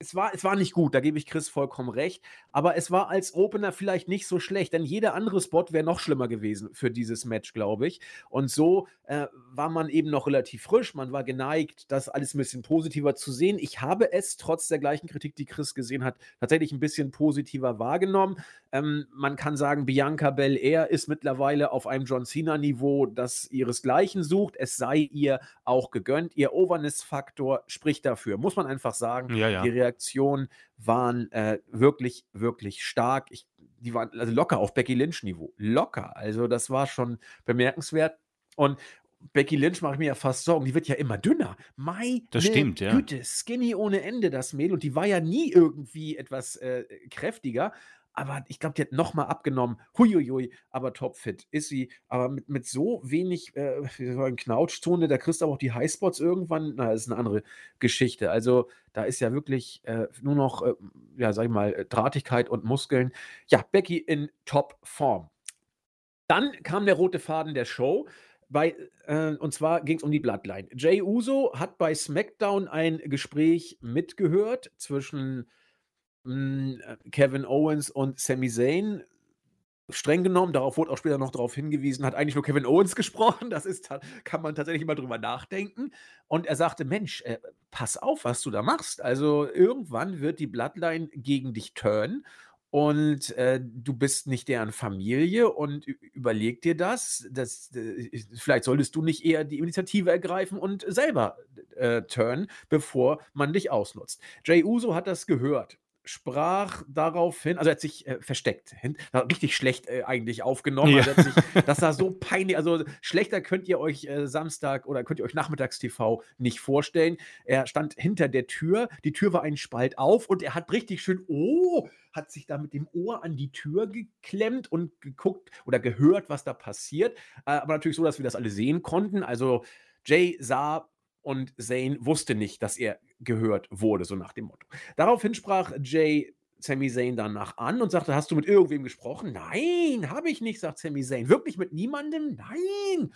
S1: es war, es war nicht gut, da gebe ich Chris vollkommen recht, aber es war als Opener vielleicht nicht so schlecht, denn jeder andere Spot wäre noch schlimmer gewesen für dieses Match, glaube ich. Und so äh, war man eben noch relativ frisch, man war geneigt, das alles ein bisschen positiver zu sehen. Ich habe es trotz der gleichen Kritik, die Chris gesehen hat, tatsächlich ein bisschen positiver wahrgenommen. Ähm, man kann sagen, Bianca Belair ist mittlerweile auf einem John Cena-Niveau, das ihresgleichen sucht. Es sei ihr auch gegönnt. Ihr Overness-Faktor spricht dafür, muss man einfach sagen.
S2: Ja, ja.
S1: Die Reaktionen waren äh, wirklich, wirklich stark. Ich, die waren also locker auf Becky Lynch-Niveau. Locker. Also, das war schon bemerkenswert. Und Becky Lynch mache ich mir ja fast Sorgen. Die wird ja immer dünner. Meine
S2: Das stimmt, ja.
S1: Güte, skinny ohne Ende, das Mädel. Und die war ja nie irgendwie etwas äh, kräftiger. Aber ich glaube, die hat nochmal abgenommen. Huiuiui, aber topfit ist sie. Aber mit, mit so wenig äh, Knautschzone, da kriegst du aber auch die Highspots irgendwann. Na, das ist eine andere Geschichte. Also da ist ja wirklich äh, nur noch, äh, ja, sag ich mal, Drahtigkeit und Muskeln. Ja, Becky in Top-Form. Dann kam der rote Faden der Show. Bei, äh, und zwar ging es um die Bloodline. Jay Uso hat bei SmackDown ein Gespräch mitgehört zwischen mh, äh, Kevin Owens und Sami Zayn. Streng genommen, darauf wurde auch später noch darauf hingewiesen, hat eigentlich nur Kevin Owens gesprochen. Das ist, kann man tatsächlich mal drüber nachdenken. Und er sagte: Mensch, äh, pass auf, was du da machst. Also irgendwann wird die Bloodline gegen dich turnen und äh, du bist nicht deren Familie und überleg dir das. das äh, vielleicht solltest du nicht eher die Initiative ergreifen und selber äh, turnen, bevor man dich ausnutzt. Jay Uso hat das gehört. Sprach daraufhin, also er hat sich äh, versteckt, richtig schlecht äh, eigentlich aufgenommen.
S2: Ja.
S1: Also er hat sich, das war so peinlich, also schlechter könnt ihr euch äh, Samstag oder könnt ihr euch Nachmittags-TV nicht vorstellen. Er stand hinter der Tür, die Tür war ein Spalt auf und er hat richtig schön, oh, hat sich da mit dem Ohr an die Tür geklemmt und geguckt oder gehört, was da passiert. Äh, aber natürlich so, dass wir das alle sehen konnten. Also Jay sah und Zane wusste nicht, dass er gehört wurde, so nach dem Motto. Daraufhin sprach Jay Sami Zayn danach an und sagte, hast du mit irgendwem gesprochen? Nein, habe ich nicht, sagt Sami Zayn. Wirklich mit niemandem? Nein.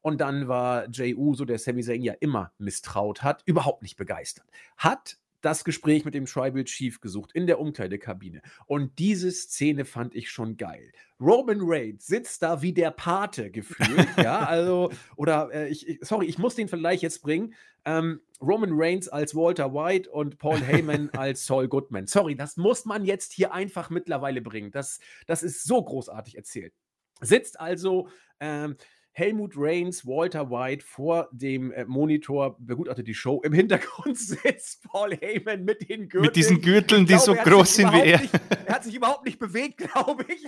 S1: Und dann war Jay Uso, der Sami Zayn ja immer misstraut hat, überhaupt nicht begeistert. Hat das Gespräch mit dem Tribal Chief gesucht in der Umkleidekabine. Und diese Szene fand ich schon geil. Roman Reigns sitzt da wie der Pate gefühlt, ja, also, oder äh, ich, sorry, ich muss den Vergleich jetzt bringen. Ähm, Roman Reigns als Walter White und Paul Heyman als Saul Goodman. Sorry, das muss man jetzt hier einfach mittlerweile bringen. Das, das ist so großartig erzählt. Sitzt also ähm, Helmut Reigns, Walter White vor dem äh, Monitor, begutachtet die Show. Im Hintergrund sitzt Paul Heyman mit den
S2: Gürteln. Mit diesen Gürteln, die glaube, so groß sind wie er.
S1: Nicht, er hat sich überhaupt nicht bewegt, glaube ich.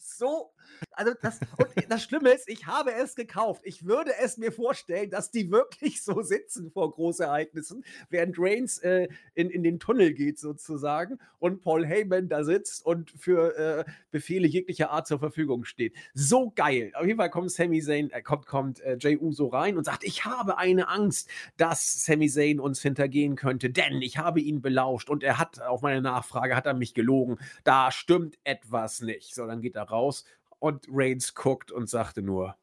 S1: so. Also das, und das Schlimme ist, ich habe es gekauft. Ich würde es mir vorstellen, dass die wirklich so sitzen vor Großereignissen, während Reigns äh, in, in den Tunnel geht sozusagen und Paul Heyman da sitzt und für äh, Befehle jeglicher Art zur Verfügung steht. So geil. Auf jeden Fall kommt Sami Zayn äh, kommt, kommt äh, Jey Uso rein und sagt, ich habe eine Angst, dass Sami Zayn uns hintergehen könnte, denn ich habe ihn belauscht und er hat auf meine Nachfrage, hat er mich gelogen. Da stimmt etwas nicht. So, dann geht er raus und Reigns guckt und sagte nur,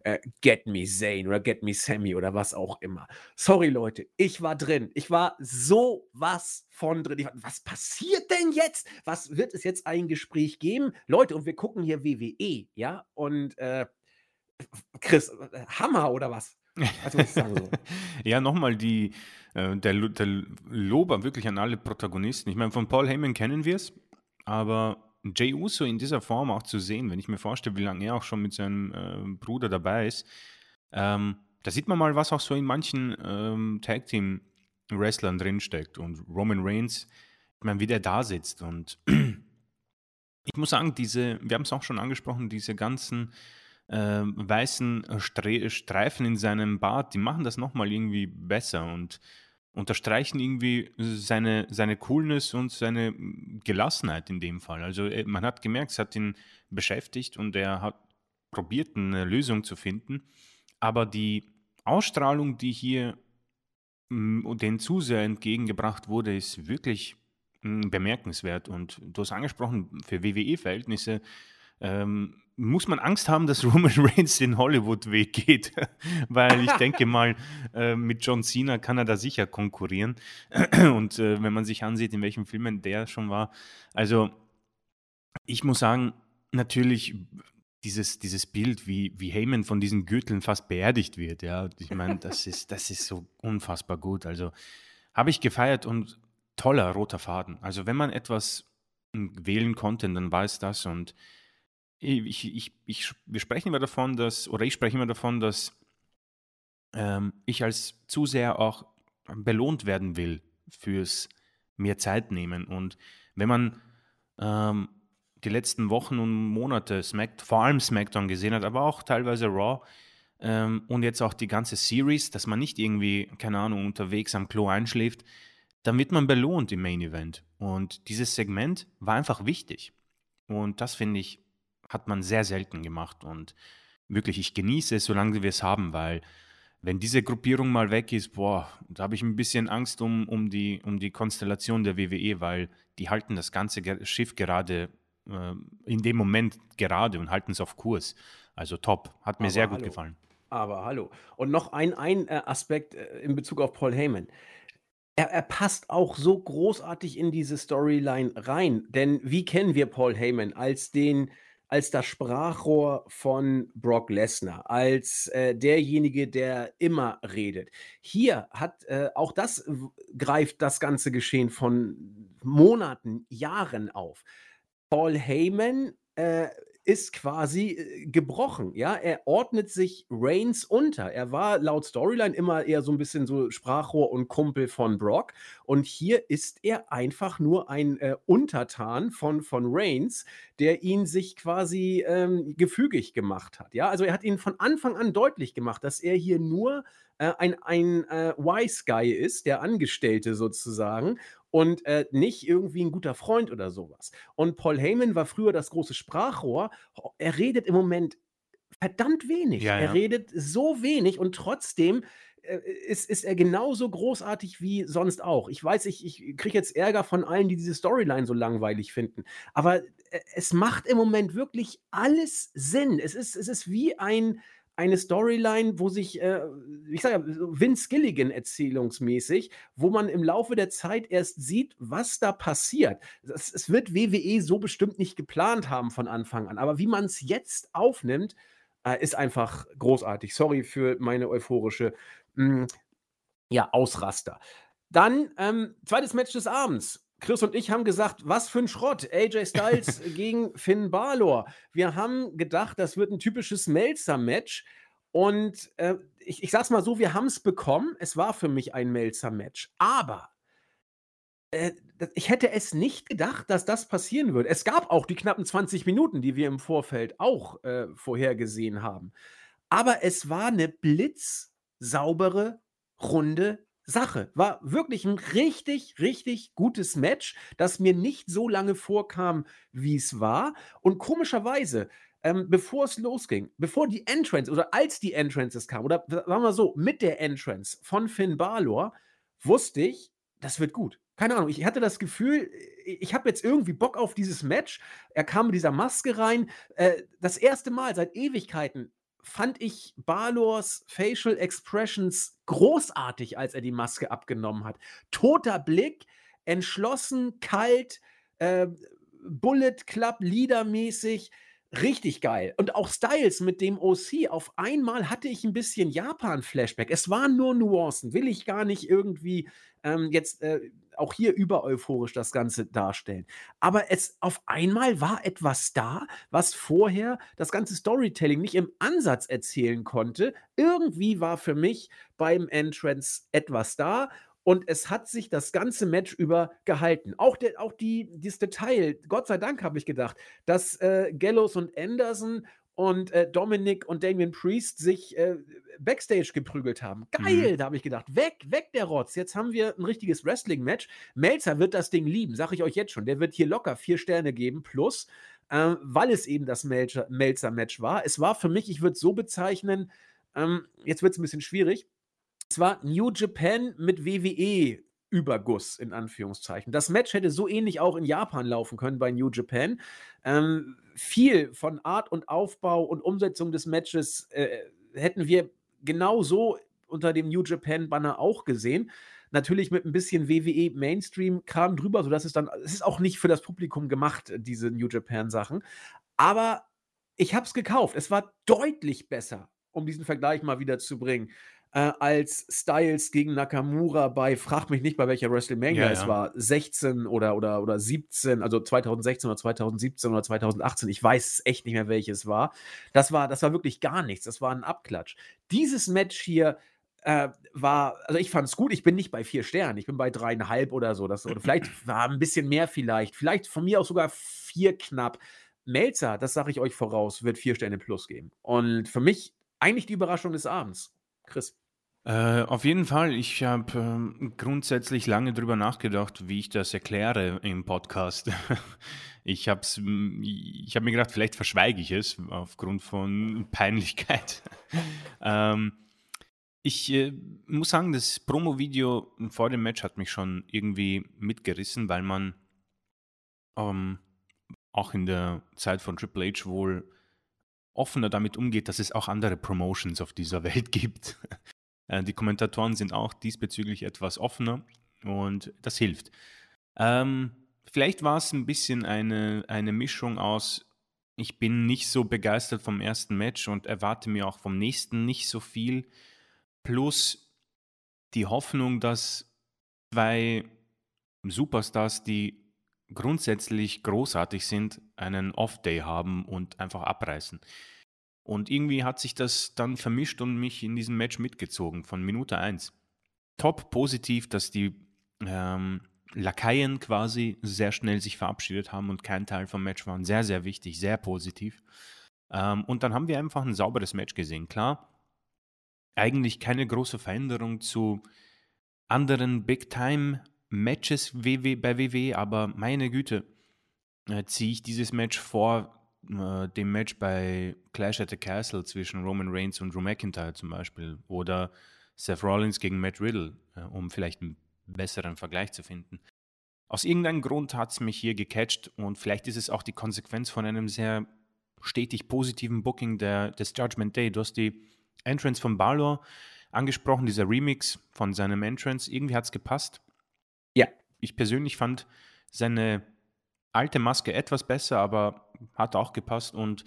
S1: äh, Get Me Zane oder Get Me Sammy oder was auch immer. Sorry, Leute, ich war drin. Ich war so was von drin. War, was passiert denn jetzt? Was wird es jetzt ein Gespräch geben? Leute, und wir gucken hier WWE, ja? Und äh, Chris, äh, Hammer oder was?
S2: Also, ja, nochmal die, äh, der, der Lob wirklich an alle Protagonisten. Ich meine, von Paul Heyman kennen wir es, aber Jay Uso in dieser Form auch zu sehen, wenn ich mir vorstelle, wie lange er auch schon mit seinem äh, Bruder dabei ist, ähm, da sieht man mal, was auch so in manchen ähm, Tag-Team-Wrestlern drinsteckt. Und Roman Reigns, ich meine, wie der da sitzt. Und ich muss sagen, diese, wir haben es auch schon angesprochen, diese ganzen äh, weißen Stre Streifen in seinem Bart, die machen das nochmal irgendwie besser und unterstreichen irgendwie seine, seine Coolness und seine Gelassenheit in dem Fall. Also äh, man hat gemerkt, es hat ihn beschäftigt und er hat probiert, eine Lösung zu finden. Aber die Ausstrahlung, die hier den Zuseher entgegengebracht wurde, ist wirklich bemerkenswert. Und du hast angesprochen, für WWE-Verhältnisse ähm, muss man Angst haben, dass Roman Reigns den Hollywood-Weg geht, weil ich denke mal, äh, mit John Cena kann er da sicher konkurrieren. Und äh, wenn man sich ansieht, in welchen Filmen der schon war, also ich muss sagen, natürlich dieses, dieses Bild, wie, wie Heyman von diesen Gürteln fast beerdigt wird, ja, ich meine, das ist, das ist so unfassbar gut. Also habe ich gefeiert und toller roter Faden. Also wenn man etwas hm, wählen konnte, dann war es das und ich, ich, ich, wir sprechen immer davon, dass, oder ich spreche immer davon, dass ähm, ich als Zuseher auch belohnt werden will fürs mehr Zeit nehmen. Und wenn man ähm, die letzten Wochen und Monate Smack, vor allem SmackDown gesehen hat, aber auch teilweise Raw ähm, und jetzt auch die ganze Series, dass man nicht irgendwie, keine Ahnung, unterwegs am Klo einschläft, dann wird man belohnt im Main Event. Und dieses Segment war einfach wichtig. Und das finde ich hat man sehr selten gemacht. Und wirklich, ich genieße es, solange wir es haben, weil wenn diese Gruppierung mal weg ist, boah, da habe ich ein bisschen Angst um, um, die, um die Konstellation der WWE, weil die halten das ganze Schiff gerade äh, in dem Moment gerade und halten es auf Kurs. Also top, hat mir Aber sehr gut
S1: hallo.
S2: gefallen.
S1: Aber hallo. Und noch ein, ein äh, Aspekt äh, in Bezug auf Paul Heyman. Er, er, passt auch so großartig in diese Storyline rein. Denn wie kennen wir Paul Heyman als den als das Sprachrohr von Brock Lesnar, als äh, derjenige, der immer redet. Hier hat äh, auch das greift das ganze Geschehen von Monaten, Jahren auf. Paul Heyman äh, ist quasi äh, gebrochen. Ja, er ordnet sich Reigns unter. Er war laut Storyline immer eher so ein bisschen so Sprachrohr und Kumpel von Brock. Und hier ist er einfach nur ein äh, Untertan von, von Reigns, der ihn sich quasi ähm, gefügig gemacht hat. Ja, also er hat ihn von Anfang an deutlich gemacht, dass er hier nur äh, ein, ein äh, Wise Guy ist, der Angestellte sozusagen und äh, nicht irgendwie ein guter Freund oder sowas. Und Paul Heyman war früher das große Sprachrohr. Er redet im Moment verdammt wenig. Ja, er redet so wenig und trotzdem äh, ist, ist er genauso großartig wie sonst auch. Ich weiß, ich, ich kriege jetzt Ärger von allen, die diese Storyline so langweilig finden. Aber äh, es macht im Moment wirklich alles Sinn. Es ist, es ist wie ein, eine Storyline, wo sich, äh, ich sage ja, Vince Gilligan erzählungsmäßig, wo man im Laufe der Zeit erst sieht, was da passiert. Es, es wird WWE so bestimmt nicht geplant haben von Anfang an, aber wie man es jetzt aufnimmt, äh, ist einfach großartig. Sorry für meine euphorische mh, hm, ja, Ausraster. Dann ähm, zweites Match des Abends. Chris und ich haben gesagt, was für ein Schrott. AJ Styles gegen Finn Balor. Wir haben gedacht, das wird ein typisches Melzer-Match. Und äh, ich, ich sag's mal so, wir haben es bekommen. Es war für mich ein Melzer-Match. Aber äh, ich hätte es nicht gedacht, dass das passieren würde. Es gab auch die knappen 20 Minuten, die wir im Vorfeld auch äh, vorhergesehen haben. Aber es war eine blitzsaubere, runde Sache. War wirklich ein richtig, richtig gutes Match, das mir nicht so lange vorkam, wie es war. Und komischerweise, ähm, bevor es losging, bevor die Entrance oder als die Entrances kamen, oder sagen wir so, mit der Entrance von Finn Balor, wusste ich, das wird gut. Keine Ahnung, ich hatte das Gefühl, ich habe jetzt irgendwie Bock auf dieses Match. Er kam mit dieser Maske rein. Äh, das erste Mal seit Ewigkeiten fand ich Balors Facial Expressions großartig, als er die Maske abgenommen hat. Toter Blick, entschlossen, kalt, äh, Bullet Club Leader mäßig. Richtig geil. Und auch Styles mit dem OC. Auf einmal hatte ich ein bisschen Japan-Flashback. Es waren nur Nuancen. Will ich gar nicht irgendwie ähm, jetzt äh, auch hier über euphorisch das Ganze darstellen. Aber es auf einmal war etwas da, was vorher das ganze Storytelling nicht im Ansatz erzählen konnte. Irgendwie war für mich beim Entrance etwas da und es hat sich das ganze Match über gehalten. Auch, der, auch die, dieses Detail, Gott sei Dank habe ich gedacht, dass äh, Gallows und Anderson und äh, Dominic und Damien Priest sich äh, Backstage geprügelt haben. Geil, mhm. da habe ich gedacht, weg, weg der Rotz. Jetzt haben wir ein richtiges Wrestling-Match. Melzer wird das Ding lieben, sage ich euch jetzt schon. Der wird hier locker vier Sterne geben, plus, äh, weil es eben das Melzer-Match war. Es war für mich, ich würde es so bezeichnen, ähm, jetzt wird es ein bisschen schwierig. Es war New Japan mit WWE Überguss in Anführungszeichen. Das Match hätte so ähnlich auch in Japan laufen können bei New Japan. Ähm, viel von Art und Aufbau und Umsetzung des Matches äh, hätten wir genau so unter dem New Japan Banner auch gesehen. Natürlich mit ein bisschen WWE Mainstream Kram drüber, sodass es dann, es ist auch nicht für das Publikum gemacht, diese New Japan Sachen. Aber ich habe es gekauft. Es war deutlich besser, um diesen Vergleich mal wieder zu bringen äh, als Styles gegen Nakamura bei, frag mich nicht, bei welcher WrestleMania ja, es war, 16 oder, oder, oder 17, also 2016 oder 2017 oder 2018, ich weiß echt nicht mehr, welches war. Das war, das war wirklich gar nichts, das war ein Abklatsch. Dieses Match hier äh, war, also ich fand es gut, ich bin nicht bei vier Sternen, ich bin bei dreieinhalb oder so, das, oder vielleicht war ein bisschen mehr vielleicht, vielleicht von mir auch sogar vier knapp. Melzer, das sage ich euch voraus, wird vier Sterne plus geben. Und für mich eigentlich die Überraschung des Abends. Chris.
S2: Äh, auf jeden Fall. Ich habe ähm, grundsätzlich lange darüber nachgedacht, wie ich das erkläre im Podcast. ich habe ich hab mir gedacht, vielleicht verschweige ich es aufgrund von Peinlichkeit. ähm, ich äh, muss sagen, das Promo-Video vor dem Match hat mich schon irgendwie mitgerissen, weil man ähm, auch in der Zeit von Triple H wohl offener damit umgeht, dass es auch andere Promotions auf dieser Welt gibt. Äh, die Kommentatoren sind auch diesbezüglich etwas offener und das hilft. Ähm, vielleicht war es ein bisschen eine, eine Mischung aus, ich bin nicht so begeistert vom ersten Match und erwarte mir auch vom nächsten nicht so viel, plus die Hoffnung, dass zwei Superstars, die grundsätzlich großartig sind, einen Off-Day haben und einfach abreißen. Und irgendwie hat sich das dann vermischt und mich in diesem Match mitgezogen von Minute 1. Top positiv, dass die ähm, Lakaien quasi sehr schnell sich verabschiedet haben und kein Teil vom Match waren. Sehr, sehr wichtig, sehr positiv. Ähm, und dann haben wir einfach ein sauberes Match gesehen. Klar, eigentlich keine große Veränderung zu anderen Big-Time-Matches bei WWE, aber meine Güte, äh, ziehe ich dieses Match vor äh, dem Match bei Clash at the Castle zwischen Roman Reigns und Drew McIntyre zum Beispiel oder Seth Rollins gegen Matt Riddle, äh, um vielleicht einen besseren Vergleich zu finden. Aus irgendeinem Grund hat es mich hier gecatcht und vielleicht ist es auch die Konsequenz von einem sehr stetig positiven Booking der, des Judgment Day. Du hast die Entrance von Balor angesprochen, dieser Remix von seinem Entrance. Irgendwie hat es gepasst.
S1: Ja.
S2: Ich persönlich fand seine alte Maske etwas besser, aber hat auch gepasst. Und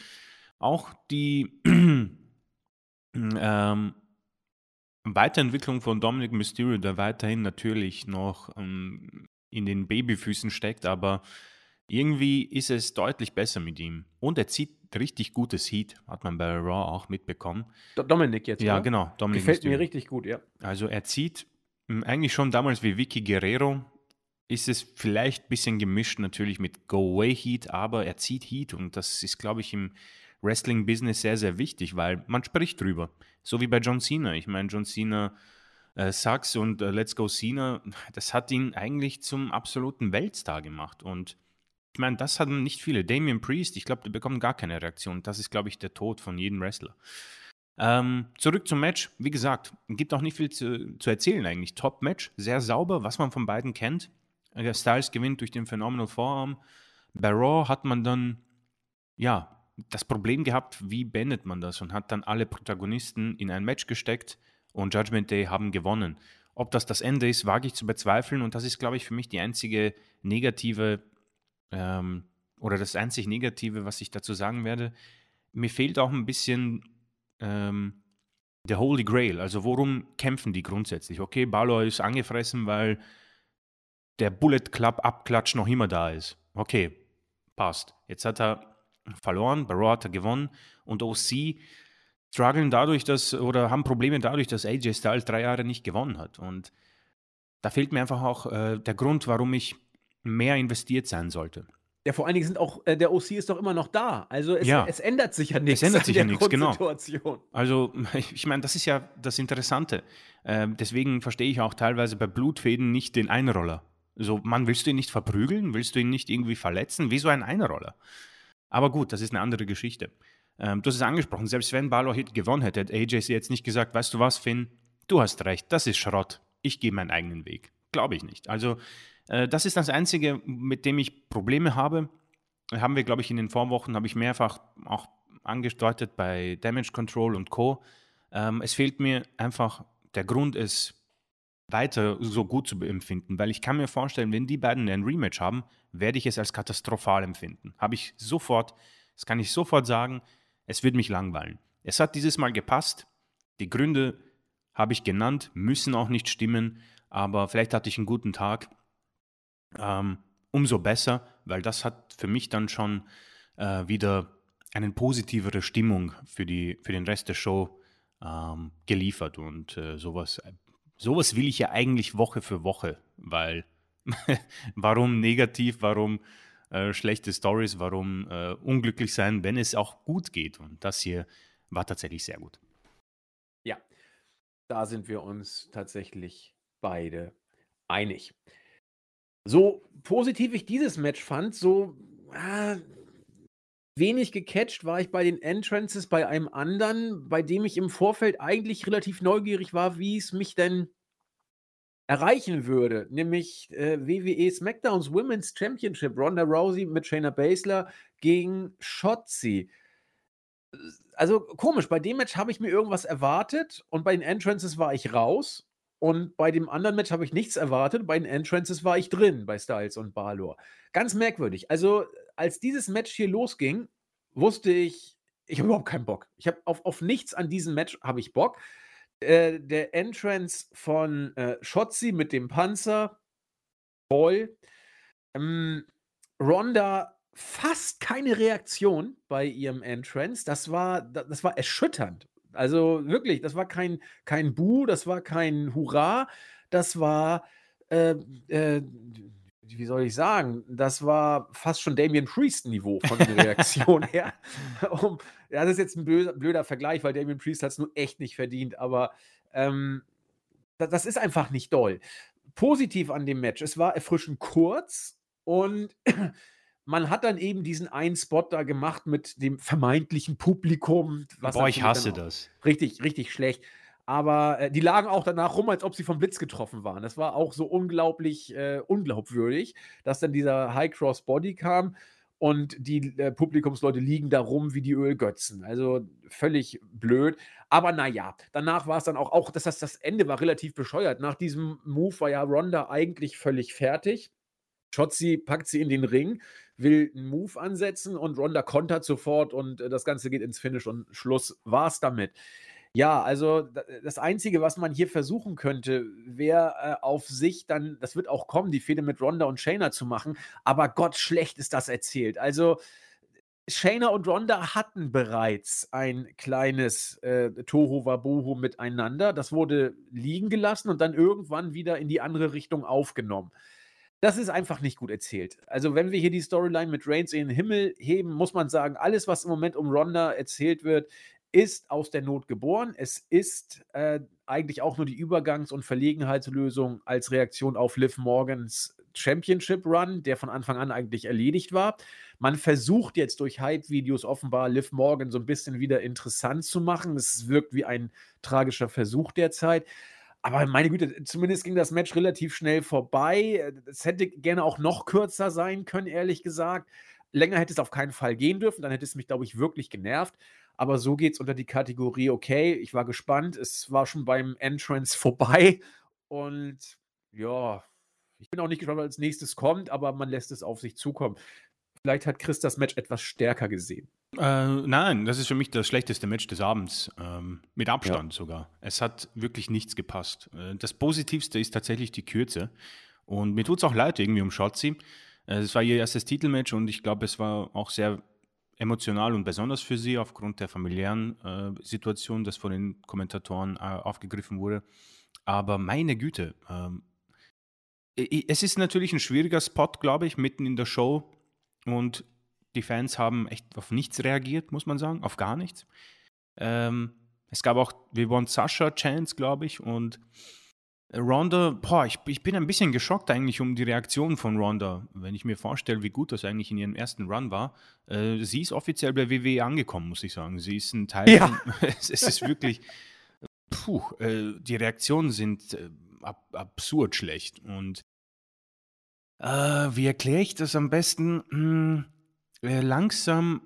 S2: auch die ähm, Weiterentwicklung von Dominic Mysterio, der weiterhin natürlich noch ähm, in den Babyfüßen steckt, aber irgendwie ist es deutlich besser mit ihm. Und er zieht richtig gutes Heat, hat man bei Raw auch mitbekommen.
S1: Dominik jetzt,
S2: Ja,
S1: oder?
S2: genau.
S1: Dominic Gefällt Mysterio. mir richtig gut, ja.
S2: Also er zieht hm, eigentlich schon damals wie Vicky Guerrero, ist es vielleicht ein bisschen gemischt natürlich mit Go-Away-Heat, aber er zieht Heat und das ist, glaube ich, im Wrestling-Business sehr, sehr wichtig, weil man spricht drüber. So wie bei John Cena. Ich meine, John Cena äh, Sucks und äh, Let's Go Cena, das hat ihn eigentlich zum absoluten Weltstar gemacht. Und ich meine, das hatten nicht viele. Damian Priest, ich glaube, der bekommt gar keine Reaktion. Das ist, glaube ich, der Tod von jedem Wrestler. Ähm, zurück zum Match. Wie gesagt, gibt auch nicht viel zu, zu erzählen eigentlich. Top-Match, sehr sauber, was man von beiden kennt. Styles gewinnt durch den Phenomenal Forearm. Bei Raw hat man dann, ja, das Problem gehabt, wie beendet man das und hat dann alle Protagonisten in ein Match gesteckt und Judgment Day haben gewonnen. Ob das das Ende ist, wage ich zu bezweifeln und das ist, glaube ich, für mich die einzige negative ähm, oder das einzig Negative, was ich dazu sagen werde. Mir fehlt auch ein bisschen ähm, der Holy Grail. Also worum kämpfen die grundsätzlich? Okay, Balor ist angefressen, weil der Bullet Club Abklatsch noch immer da ist. Okay, passt. Jetzt hat er verloren, Barrow hat er gewonnen und OC strugglen dadurch, dass oder haben Probleme dadurch, dass AJ Styles drei Jahre nicht gewonnen hat. Und da fehlt mir einfach auch äh, der Grund, warum ich mehr investiert sein sollte.
S1: Ja, vor allen Dingen sind auch, äh, der OC ist doch immer noch da. Also es,
S2: ja.
S1: es ändert sich ja nichts.
S2: Es ändert sich ja nichts, genau. Also ich meine, das ist ja das Interessante. Äh, deswegen verstehe ich auch teilweise bei Blutfäden nicht den Einroller. So, man willst du ihn nicht verprügeln? Willst du ihn nicht irgendwie verletzen? Wieso ein Einroller? Aber gut, das ist eine andere Geschichte. Ähm, du hast es angesprochen, selbst wenn Balor gewonnen hätte, hätte AJ jetzt nicht gesagt, weißt du was, Finn, du hast recht, das ist Schrott, ich gehe meinen eigenen Weg. Glaube ich nicht. Also äh, das ist das Einzige, mit dem ich Probleme habe. Haben wir, glaube ich, in den Vorwochen, habe ich mehrfach auch angedeutet bei Damage Control und Co. Ähm, es fehlt mir einfach der Grund, es weiter so gut zu empfinden, weil ich kann mir vorstellen, wenn die beiden ein Rematch haben, werde ich es als katastrophal empfinden. Habe ich sofort, das kann ich sofort sagen, es wird mich langweilen. Es hat dieses Mal gepasst. Die Gründe habe ich genannt, müssen auch nicht stimmen, aber vielleicht hatte ich einen guten Tag. Ähm, umso besser, weil das hat für mich dann schon äh, wieder eine positivere Stimmung für, die, für den Rest der Show ähm, geliefert. Und äh, sowas, sowas will ich ja eigentlich Woche für Woche, weil warum negativ, warum äh, schlechte Stories, warum äh, unglücklich sein, wenn es auch gut geht. Und das hier war tatsächlich sehr gut.
S1: Ja, da sind wir uns tatsächlich beide einig. So positiv ich dieses Match fand, so äh, wenig gecatcht war ich bei den Entrances bei einem anderen, bei dem ich im Vorfeld eigentlich relativ neugierig war, wie es mich denn erreichen würde, nämlich äh, WWE SmackDowns Women's Championship, Ronda Rousey mit Shayna Baszler gegen Shotzi. Also komisch, bei dem Match habe ich mir irgendwas erwartet und bei den Entrances war ich raus und bei dem anderen Match habe ich nichts erwartet, bei den Entrances war ich drin, bei Styles und Balor. Ganz merkwürdig. Also als dieses Match hier losging, wusste ich, ich habe überhaupt keinen Bock. Ich habe auf, auf nichts an diesem Match habe ich Bock. Äh, der Entrance von äh, Shotzi mit dem Panzer. Toll. Ähm, Ronda fast keine Reaktion bei ihrem Entrance. Das war, das war erschütternd. Also wirklich, das war kein, kein Bu, das war kein Hurra, das war, äh, äh, wie soll ich sagen, das war fast schon Damien Priest-Niveau von der Reaktion her. um, das ist jetzt ein blöder, blöder Vergleich, weil Damien Priest hat es nur echt nicht verdient, aber ähm, das, das ist einfach nicht doll. Positiv an dem Match, es war erfrischend kurz und man hat dann eben diesen einen Spot da gemacht mit dem vermeintlichen Publikum.
S2: Boah, ich hasse das.
S1: Richtig, richtig schlecht. Aber äh, die lagen auch danach rum, als ob sie vom Blitz getroffen waren. Das war auch so unglaublich äh, unglaubwürdig, dass dann dieser High Cross Body kam. und die äh, Publikumsleute liegen da rum wie die Ölgötzen. Also völlig blöd. Aber naja, danach war es dann auch, auch das, das, das Ende war relativ bescheuert. Nach diesem Move war ja Ronda eigentlich völlig fertig. Shotzi packt sie in den Ring, will einen Move ansetzen und Ronda kontert sofort und äh, das Ganze geht ins Finish und Schluss war es damit. Ja, also das Einzige, was man hier versuchen könnte, wäre äh, auf sich dann, das wird auch kommen, die Fehde mit Ronda und Shayna zu machen, aber Gott, schlecht ist das erzählt. Also Shayna und Ronda hatten bereits ein kleines äh, Toho Wabohu miteinander. Das wurde liegen gelassen und dann irgendwann wieder in die andere Richtung aufgenommen. Das ist einfach nicht gut erzählt. Also, wenn wir hier die Storyline mit Reigns in den Himmel heben, muss man sagen, alles, was im Moment um Ronda erzählt wird, ist aus der Not geboren. Es ist äh, eigentlich auch nur die Übergangs- und Verlegenheitslösung als Reaktion auf Liv Morgans Championship Run, der von Anfang an eigentlich erledigt war. Man versucht jetzt durch Hype-Videos offenbar Liv Morgan so ein bisschen wieder interessant zu machen. Es wirkt wie ein tragischer Versuch derzeit. Aber meine Güte, zumindest ging das Match relativ schnell vorbei. Es hätte gerne auch noch kürzer sein können, ehrlich gesagt. Länger hätte es auf keinen Fall gehen dürfen. Dann hätte es mich, glaube ich, wirklich genervt. Aber so geht es unter die Kategorie, okay, ich war gespannt. Es war schon beim Entrance vorbei. Und ja, ich bin auch nicht gespannt, was als nächstes kommt, aber man lässt es auf sich zukommen. Vielleicht hat Chris das Match etwas stärker gesehen.
S2: Äh, nein, das ist für mich das schlechteste Match des Abends. Ähm, mit Abstand ja. sogar. Es hat wirklich nichts gepasst. Äh, das Positivste ist tatsächlich die Kürze. Und mir tut es auch leid irgendwie um Shotzi. Äh, es war ihr erstes Titelmatch und ich glaube, es war auch sehr emotional und besonders für sie aufgrund der familiären äh, Situation, das von den Kommentatoren äh, aufgegriffen wurde. Aber meine Güte, ähm, es ist natürlich ein schwieriger Spot, glaube ich, mitten in der Show. Und die Fans haben echt auf nichts reagiert, muss man sagen, auf gar nichts. Ähm, es gab auch We Want Sasha Chance, glaube ich, und Ronda, boah, ich, ich, bin ein bisschen geschockt eigentlich um die Reaktion von Ronda, wenn ich mir vorstelle, wie gut das eigentlich in ihrem ersten Run war. Äh, sie ist offiziell bei WWE angekommen, muss ich sagen. Sie ist ein Teil ja. von, es, es, ist wirklich, puh, äh, die Reaktionen sind äh, ab, absurd schlecht. Und äh, wie erkläre ich das am besten? Hm, äh, langsam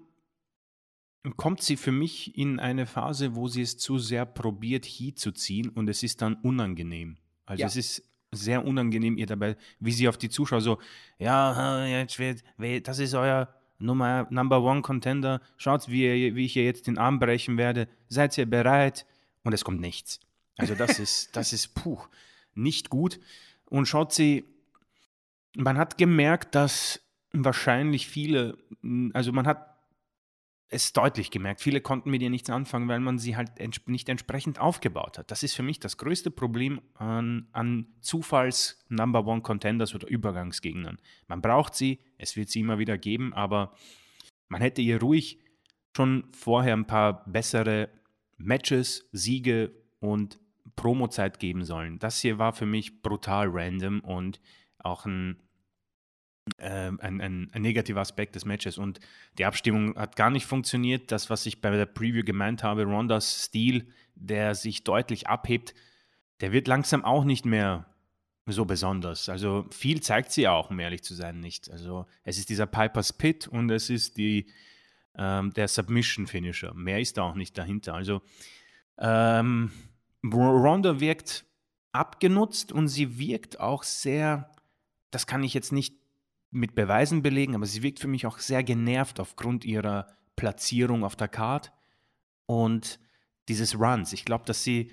S2: kommt sie für mich in eine Phase, wo sie es zu sehr probiert, hier zu ziehen und es ist dann unangenehm. Also ja. es ist sehr unangenehm ihr dabei, wie sie auf die Zuschauer so, ja, jetzt wird, das ist euer Nummer, Number One Contender, schaut, wie, wie ich hier jetzt den Arm brechen werde, seid ihr bereit? Und es kommt nichts. Also das ist, das ist, puh, nicht gut. Und schaut sie, man hat gemerkt, dass wahrscheinlich viele, also man hat es deutlich gemerkt. Viele konnten mit ihr nichts anfangen, weil man sie halt ents nicht entsprechend aufgebaut hat. Das ist für mich das größte Problem an, an Zufalls-Number One Contenders oder Übergangsgegnern. Man braucht sie, es wird sie immer wieder geben, aber man hätte ihr ruhig schon vorher ein paar bessere Matches, Siege und Promo-Zeit geben sollen. Das hier war für mich brutal random und auch ein ein, ein, ein, negativer Aspekt des Matches. Und die Abstimmung hat gar nicht funktioniert. Das, was ich bei der Preview gemeint habe, Rondas Stil, der sich deutlich abhebt, der wird langsam auch nicht mehr so besonders. Also viel zeigt sie auch, um ehrlich zu sein, nicht. Also es ist dieser Piper's Pit und es ist die, ähm, der Submission-Finisher. Mehr ist da auch nicht dahinter. Also ähm, Ronda wirkt abgenutzt und sie wirkt auch sehr, das kann ich jetzt nicht mit Beweisen belegen, aber sie wirkt für mich auch sehr genervt aufgrund ihrer Platzierung auf der Card und dieses Runs. Ich glaube, dass sie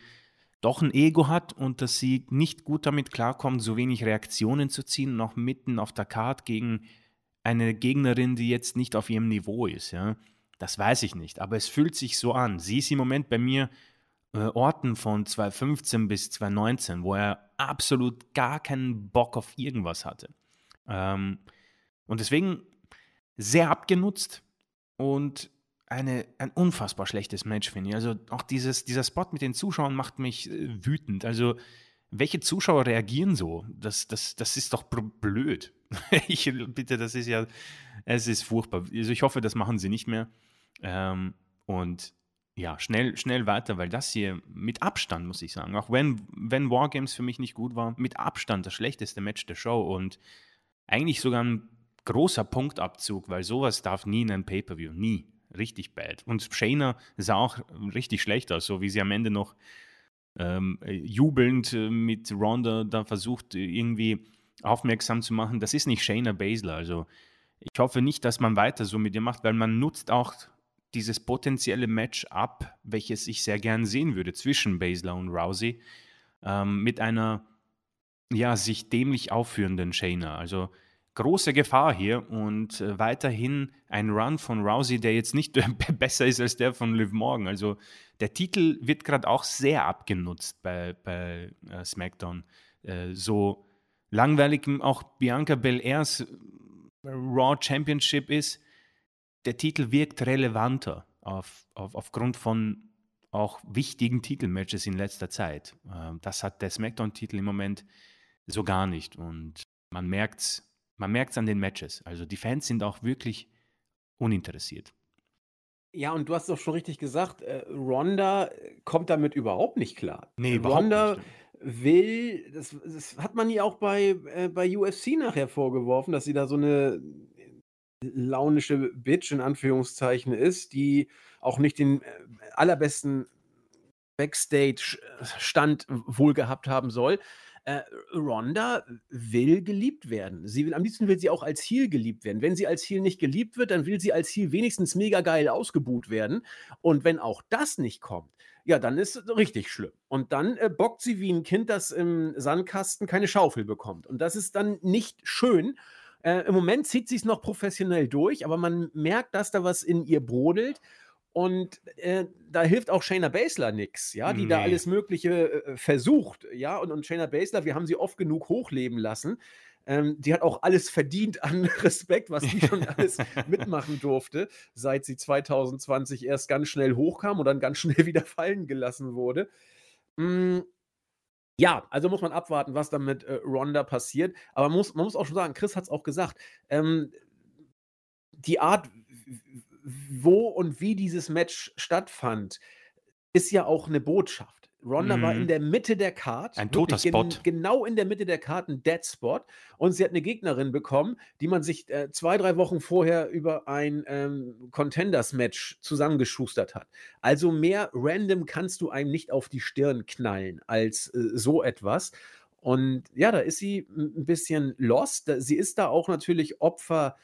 S2: doch ein Ego hat und dass sie nicht gut damit klarkommt, so wenig Reaktionen zu ziehen, noch mitten auf der Card gegen eine Gegnerin, die jetzt nicht auf ihrem Niveau ist. Ja? Das weiß ich nicht, aber es fühlt sich so an. Sie ist im Moment bei mir äh, Orten von 2015 bis 2019, wo er absolut gar keinen Bock auf irgendwas hatte. Ähm, und deswegen sehr abgenutzt und eine, ein unfassbar schlechtes Match, finde ich. Also auch dieses, dieser Spot mit den Zuschauern macht mich äh, wütend. Also welche Zuschauer reagieren so? Das, das, das ist doch blöd. ich bitte, das ist ja, es ist furchtbar. Also ich hoffe, das machen sie nicht mehr. Ähm, und ja, schnell, schnell weiter, weil das hier mit Abstand, muss ich sagen, auch wenn, wenn Wargames für mich nicht gut war, mit Abstand das schlechteste Match der Show und eigentlich sogar ein großer Punktabzug, weil sowas darf nie in einem Pay-Per-View, nie. Richtig bad. Und Shayna sah auch richtig schlecht aus, so wie sie am Ende noch ähm, jubelnd äh, mit Ronda da versucht, irgendwie aufmerksam zu machen. Das ist nicht Shayna Baszler. Also ich hoffe nicht, dass man weiter so mit ihr macht, weil man nutzt auch dieses potenzielle Match ab, welches ich sehr gern sehen würde zwischen Baszler und Rousey, ähm, mit einer ja, sich dämlich aufführenden Shayna. Also große Gefahr hier und äh, weiterhin ein Run von Rousey, der jetzt nicht besser ist als der von Liv Morgan. Also der Titel wird gerade auch sehr abgenutzt bei, bei äh, SmackDown. Äh, so langweilig auch Bianca Belairs äh, Raw Championship ist, der Titel wirkt relevanter auf, auf, aufgrund von auch wichtigen Titelmatches in letzter Zeit. Ähm, das hat der SmackDown-Titel im Moment so gar nicht. Und man merkt es man merkt's an den Matches. Also die Fans sind auch wirklich uninteressiert.
S1: Ja, und du hast doch schon richtig gesagt, äh, Ronda äh, kommt damit überhaupt nicht klar.
S2: Nee, überhaupt
S1: Ronda
S2: nicht.
S1: will, das, das hat man ja auch bei, äh, bei UFC nachher vorgeworfen, dass sie da so eine launische Bitch in Anführungszeichen ist, die auch nicht den äh, allerbesten Backstage-Stand wohl gehabt haben soll. Äh, Ronda will geliebt werden. Sie will, am liebsten will sie auch als Heel geliebt werden. Wenn sie als Heel nicht geliebt wird, dann will sie als Heel wenigstens mega geil ausgebuht werden. Und wenn auch das nicht kommt, ja, dann ist es richtig schlimm. Und dann äh, bockt sie wie ein Kind, das im Sandkasten keine Schaufel bekommt. Und das ist dann nicht schön. Äh, Im Moment zieht sie es noch professionell durch, aber man merkt, dass da was in ihr brodelt. Und äh, da hilft auch Shayna Baszler nichts, ja, die nee. da alles Mögliche äh, versucht, ja. Und, und Shayna Baszler, wir haben sie oft genug hochleben lassen. Ähm, die hat auch alles verdient an Respekt, was die schon alles mitmachen durfte, seit sie 2020 erst ganz schnell hochkam und dann ganz schnell wieder fallen gelassen wurde. Mm, ja, also muss man abwarten, was dann mit äh, Ronda passiert. Aber man muss, man muss auch schon sagen, Chris hat es auch gesagt, ähm, die Art, wo und wie dieses Match stattfand, ist ja auch eine Botschaft. Ronda mhm. war in der Mitte der Card.
S2: Ein toter Spot.
S1: Gen genau in der Mitte der Card, ein Dead Spot. Und sie hat eine Gegnerin bekommen, die man sich äh, zwei, drei Wochen vorher über ein ähm, Contenders-Match zusammengeschustert hat. Also mehr random kannst du einem nicht auf die Stirn knallen als äh, so etwas. Und ja, da ist sie ein bisschen lost. Sie ist da auch natürlich Opfer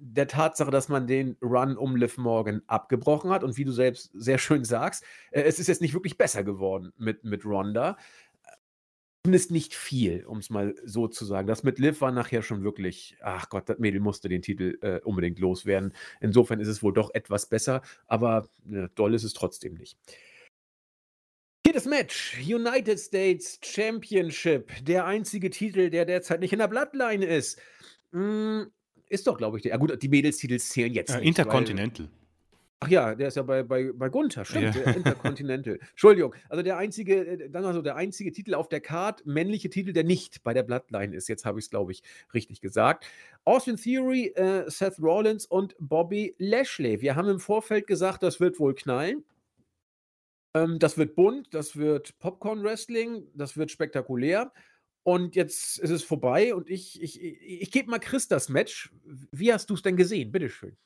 S1: der Tatsache, dass man den Run um Liv Morgan abgebrochen hat und wie du selbst sehr schön sagst, äh, es ist jetzt nicht wirklich besser geworden mit, mit Ronda. Zumindest nicht viel, um es mal so zu sagen. Das mit Liv war nachher schon wirklich, ach Gott, das Mädel musste den Titel äh, unbedingt loswerden. Insofern ist es wohl doch etwas besser, aber äh, doll ist es trotzdem nicht. Viertes Match, United States Championship, der einzige Titel, der derzeit nicht in der Bloodline ist. Hm, ist doch, glaube ich, der. Ja, gut, die Mädelstitel zählen jetzt.
S2: Äh, nicht, Intercontinental.
S1: Weil, ach ja, der ist ja bei, bei, bei Gunther, stimmt. Ja. Intercontinental. Entschuldigung. Also der einzige, äh, dann also der einzige Titel auf der Card, männliche Titel, der nicht bei der Bloodline ist. Jetzt habe ich es, glaube ich, richtig gesagt. Austin Theory, äh, Seth Rollins und Bobby Lashley. Wir haben im Vorfeld gesagt, das wird wohl knallen. Ähm, das wird bunt, das wird Popcorn-Wrestling, das wird spektakulär. Und jetzt ist es vorbei und ich, ich, ich, ich gebe mal Chris das Match. Wie hast du es denn gesehen? Bitteschön.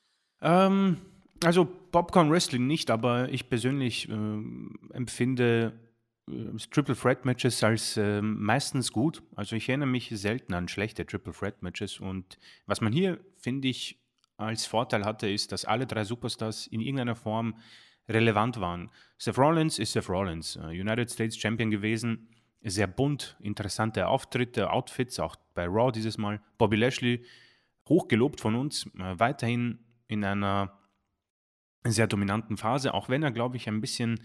S2: Ähm, also Popcorn Wrestling nicht, aber ich persönlich äh, empfinde äh, Triple Threat Matches als äh, meistens gut. Also ich erinnere mich selten an schlechte Triple Threat Matches und was man hier, finde ich, als Vorteil hatte, ist, dass alle drei Superstars in irgendeiner Form relevant waren. Seth Rollins ist Seth Rollins, äh, United States Champion gewesen sehr bunt, interessante Auftritte, Outfits, auch bei Raw dieses Mal. Bobby Lashley, hochgelobt von uns, äh, weiterhin in einer sehr dominanten Phase, auch wenn er, glaube ich, ein bisschen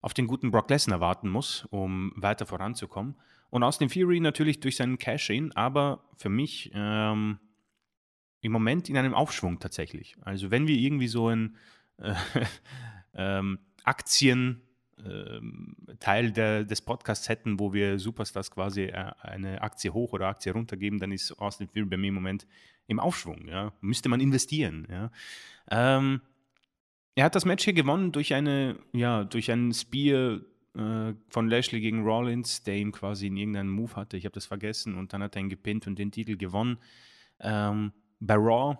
S2: auf den guten Brock Lesnar warten muss, um weiter voranzukommen. Und aus dem Fury natürlich durch seinen Cash-In, aber für mich ähm, im Moment in einem Aufschwung tatsächlich. Also wenn wir irgendwie so ein äh, ähm, Aktien Teil der, des Podcasts hätten, wo wir Superstars quasi äh, eine Aktie hoch oder Aktie runter geben, dann ist Austin Theory bei mir im Moment im Aufschwung. Ja? Müsste man investieren. Ja? Ähm, er hat das Match hier gewonnen durch eine, ja, durch einen Spear äh, von Lashley gegen Rollins, der ihm quasi in irgendeinem Move hatte. Ich habe das vergessen und dann hat er ihn gepinnt und den Titel gewonnen. Ähm, bei Raw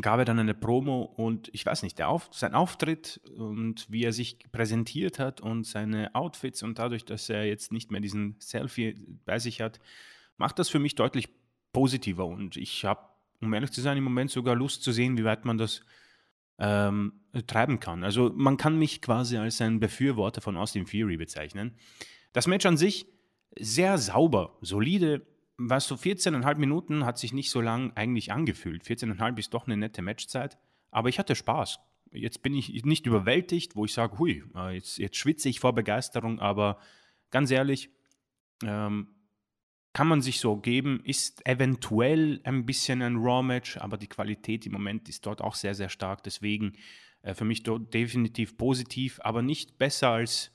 S2: gab er dann eine Promo und ich weiß nicht, Auf, sein Auftritt und wie er sich präsentiert hat und seine Outfits und dadurch, dass er jetzt nicht mehr diesen Selfie bei sich hat, macht das für mich deutlich positiver und ich habe, um ehrlich zu sein, im Moment sogar Lust zu sehen, wie weit man das ähm, treiben kann. Also man kann mich quasi als ein Befürworter von Austin Fury bezeichnen. Das Match an sich sehr sauber, solide, was so 14,5 Minuten hat sich nicht so lang eigentlich angefühlt. 14,5 ist doch eine nette Matchzeit, aber ich hatte Spaß. Jetzt bin ich nicht überwältigt, wo ich sage, hui, äh, jetzt, jetzt schwitze ich vor Begeisterung, aber ganz ehrlich, ähm, kann man sich so geben, ist eventuell ein bisschen ein Raw-Match, aber die Qualität im Moment ist dort auch sehr, sehr stark. Deswegen äh, für mich dort definitiv positiv, aber nicht besser als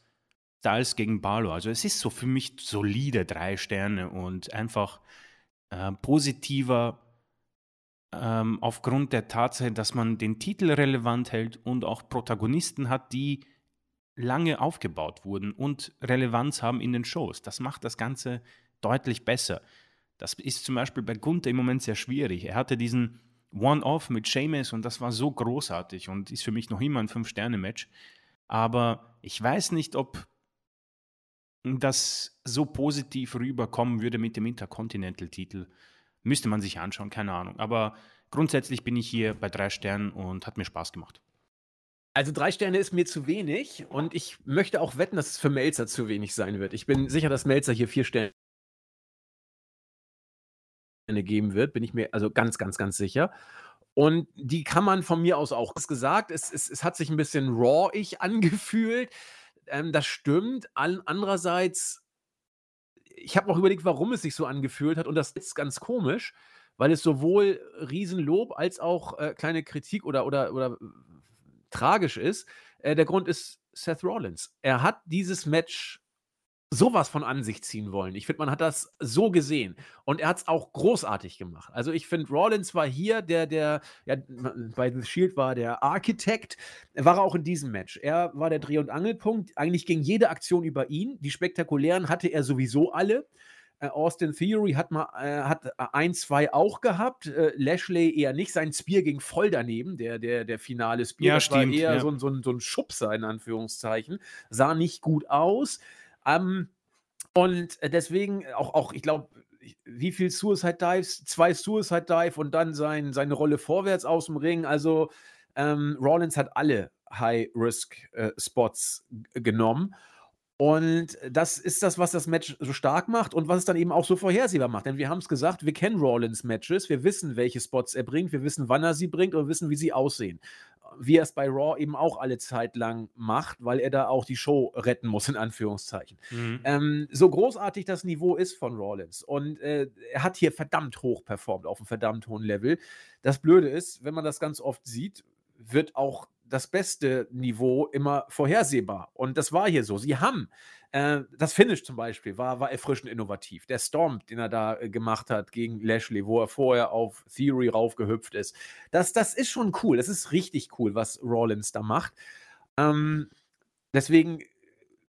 S2: Styles gegen Barlow. Also es ist so für mich solide drei Sterne und einfach äh, positiver ähm, aufgrund der Tatsache, dass man den Titel relevant hält und auch Protagonisten hat, die lange aufgebaut wurden und Relevanz haben in den Shows. Das macht das Ganze deutlich besser. Das ist zum Beispiel bei Gunther im Moment sehr schwierig. Er hatte diesen One-Off mit Sheamus und das war so großartig und ist für mich noch immer ein Fünf-Sterne-Match. Aber ich weiß nicht, ob das so positiv rüberkommen würde mit dem Intercontinental-Titel. Müsste man sich anschauen, keine Ahnung. Aber grundsätzlich bin ich hier bei drei Sternen und hat mir Spaß gemacht.
S1: Also drei Sterne ist mir zu wenig und ich möchte auch wetten, dass es für Melzer zu wenig sein wird. Ich bin sicher, dass Melzer hier vier Sterne geben wird, bin ich mir also ganz, ganz, ganz sicher. Und die kann man von mir aus auch. gesagt, es, es, es hat sich ein bisschen raw-ich angefühlt. Ähm, das stimmt. Andererseits, ich habe auch überlegt, warum es sich so angefühlt hat. Und das ist ganz komisch, weil es sowohl Riesenlob als auch äh, kleine Kritik oder, oder, oder tragisch ist. Äh, der Grund ist Seth Rollins. Er hat dieses Match sowas von an sich ziehen wollen. Ich finde, man hat das so gesehen. Und er hat es auch großartig gemacht. Also ich finde, Rollins war hier der, der, ja, bei The Shield war der Architekt, war er auch in diesem Match. Er war der Dreh- und Angelpunkt. Eigentlich ging jede Aktion über ihn. Die spektakulären hatte er sowieso alle. Äh, Austin Theory hat mal äh, hat ein, zwei auch gehabt. Äh, Lashley eher nicht. Sein Spear ging voll daneben, der, der, der finale Spear.
S2: Ja, das stimmt,
S1: war eher
S2: ja.
S1: so, so, so ein Schubser in Anführungszeichen. Sah nicht gut aus. Ähm, und deswegen auch, auch ich glaube, wie viel Suicide Dives? Zwei Suicide Dive und dann sein, seine Rolle vorwärts aus dem Ring. Also ähm, Rollins hat alle High-Risk-Spots äh, genommen. Und das ist das, was das Match so stark macht und was es dann eben auch so vorhersehbar macht. Denn wir haben es gesagt, wir kennen Rollins Matches, wir wissen, welche Spots er bringt, wir wissen, wann er sie bringt und wir wissen, wie sie aussehen wie er es bei Raw eben auch alle Zeit lang macht, weil er da auch die Show retten muss, in Anführungszeichen. Mhm. Ähm, so großartig das Niveau ist von Rollins und äh, er hat hier verdammt hoch performt, auf einem verdammt hohen Level. Das Blöde ist, wenn man das ganz oft sieht, wird auch das beste Niveau immer vorhersehbar. Und das war hier so. Sie haben äh, das Finish zum Beispiel war, war erfrischend innovativ. Der Storm, den er da äh, gemacht hat gegen Lashley, wo er vorher auf Theory raufgehüpft ist, das, das ist schon cool. Das ist richtig cool, was Rollins da macht. Ähm, deswegen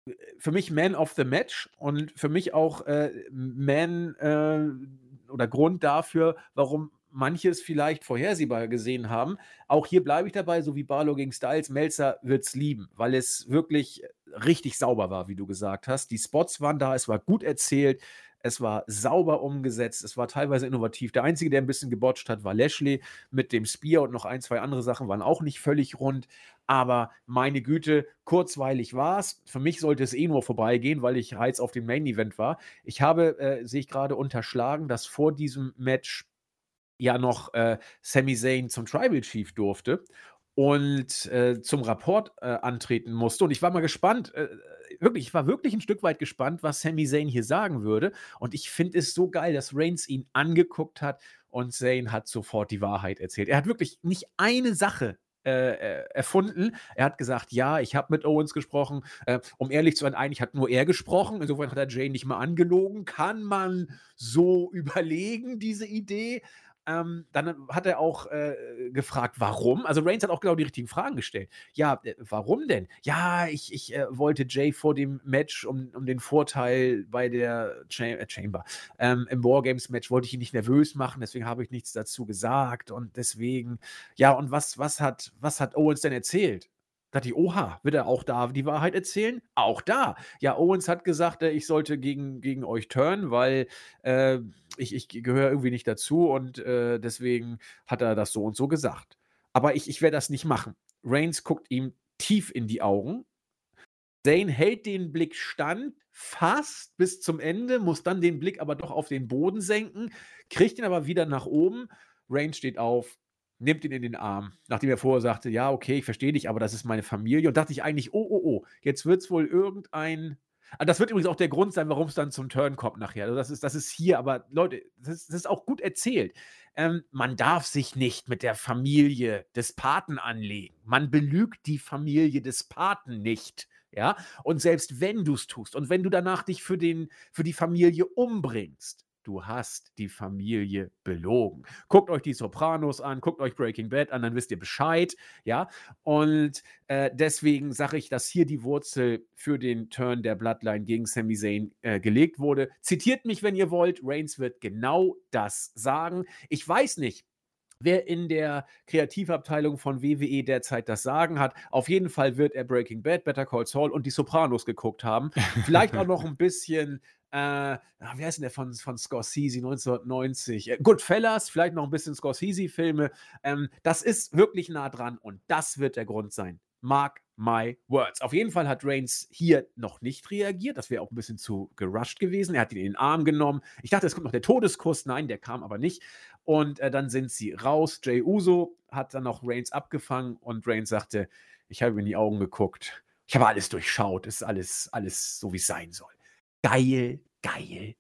S1: äh, für mich Man of the Match und für mich auch äh, Man äh, oder Grund dafür, warum manches vielleicht vorhersehbar gesehen haben. Auch hier bleibe ich dabei, so wie Barlow gegen Styles. Melzer wird es lieben, weil es wirklich richtig sauber war, wie du gesagt hast. Die Spots waren da, es war gut erzählt, es war sauber umgesetzt, es war teilweise innovativ. Der Einzige, der ein bisschen gebotcht hat, war Lashley mit dem Spear und noch ein, zwei andere Sachen waren auch nicht völlig rund. Aber meine Güte, kurzweilig war es. Für mich sollte es eh nur vorbeigehen, weil ich heiz auf dem Main Event war. Ich habe, äh, sehe ich gerade, unterschlagen, dass vor diesem Match ja noch äh, Sami Zayn zum Tribal Chief durfte und äh, zum Rapport äh, antreten musste. Und ich war mal gespannt, äh, wirklich, ich war wirklich ein Stück weit gespannt, was Sami Zayn hier sagen würde. Und ich finde es so geil, dass Reigns ihn angeguckt hat und Zayn hat sofort die Wahrheit erzählt. Er hat wirklich nicht eine Sache äh, äh, erfunden. Er hat gesagt, ja, ich habe mit Owens gesprochen. Äh, um ehrlich zu sein, eigentlich hat nur er gesprochen. Insofern hat er Jane nicht mal angelogen. Kann man so überlegen, diese Idee. Ähm, dann hat er auch äh, gefragt, warum. Also Reigns hat auch genau die richtigen Fragen gestellt. Ja, äh, warum denn? Ja, ich, ich äh, wollte Jay vor dem Match um, um den Vorteil bei der Cha äh, Chamber ähm, im Wargames-Match wollte ich ihn nicht nervös machen, deswegen habe ich nichts dazu gesagt und deswegen, ja, und was, was, hat, was hat Owens denn erzählt? Da dachte ich, oha, wird er auch da die Wahrheit erzählen? Auch da. Ja, Owens hat gesagt, äh, ich sollte gegen, gegen euch turnen, weil äh, ich, ich gehöre irgendwie nicht dazu und äh, deswegen hat er das so und so gesagt. Aber ich, ich werde das nicht machen. Reigns guckt ihm tief in die Augen. Zane hält den Blick stand, fast bis zum Ende, muss dann den Blick aber doch auf den Boden senken, kriegt ihn aber wieder nach oben. Reigns steht auf, nimmt ihn in den Arm, nachdem er vorher sagte, ja, okay, ich verstehe dich, aber das ist meine Familie. Und dachte ich eigentlich, oh, oh, oh, jetzt wird es wohl irgendein. Ah, das wird übrigens auch der Grund sein, warum es dann zum Turn kommt nachher. Also das, ist, das ist hier, aber Leute, das ist, das ist auch gut erzählt. Ähm, man darf sich nicht mit der Familie des Paten anlegen. Man belügt die Familie des Paten nicht. Ja, und selbst wenn du es tust und wenn du danach dich für, den, für die Familie umbringst, du hast die Familie belogen. Guckt euch die Sopranos an, guckt euch Breaking Bad an, dann wisst ihr Bescheid, ja. Und äh, deswegen sage ich, dass hier die Wurzel für den Turn der Bloodline gegen Sami Zayn äh, gelegt wurde. Zitiert mich, wenn ihr wollt. Reigns wird genau das sagen. Ich weiß nicht, wer in der Kreativabteilung von WWE derzeit das Sagen hat. Auf jeden Fall wird er Breaking Bad, Better Call Saul und die Sopranos geguckt haben. Vielleicht auch noch ein bisschen äh, wie heißt denn der von, von Scorsese 1990? Äh, Goodfellas, vielleicht noch ein bisschen Scorsese-Filme. Ähm, das ist wirklich nah dran und das wird der Grund sein. Mark my words. Auf jeden Fall hat Reigns hier noch nicht reagiert. Das wäre auch ein bisschen zu gerusht gewesen. Er hat ihn in den Arm genommen. Ich dachte, es kommt noch der Todeskuss. Nein, der kam aber nicht. Und äh, dann sind sie raus. Jay Uso hat dann noch Reigns abgefangen und Reigns sagte: Ich habe in die Augen geguckt. Ich habe alles durchschaut. Es ist alles, alles so, wie es sein soll geil, geil.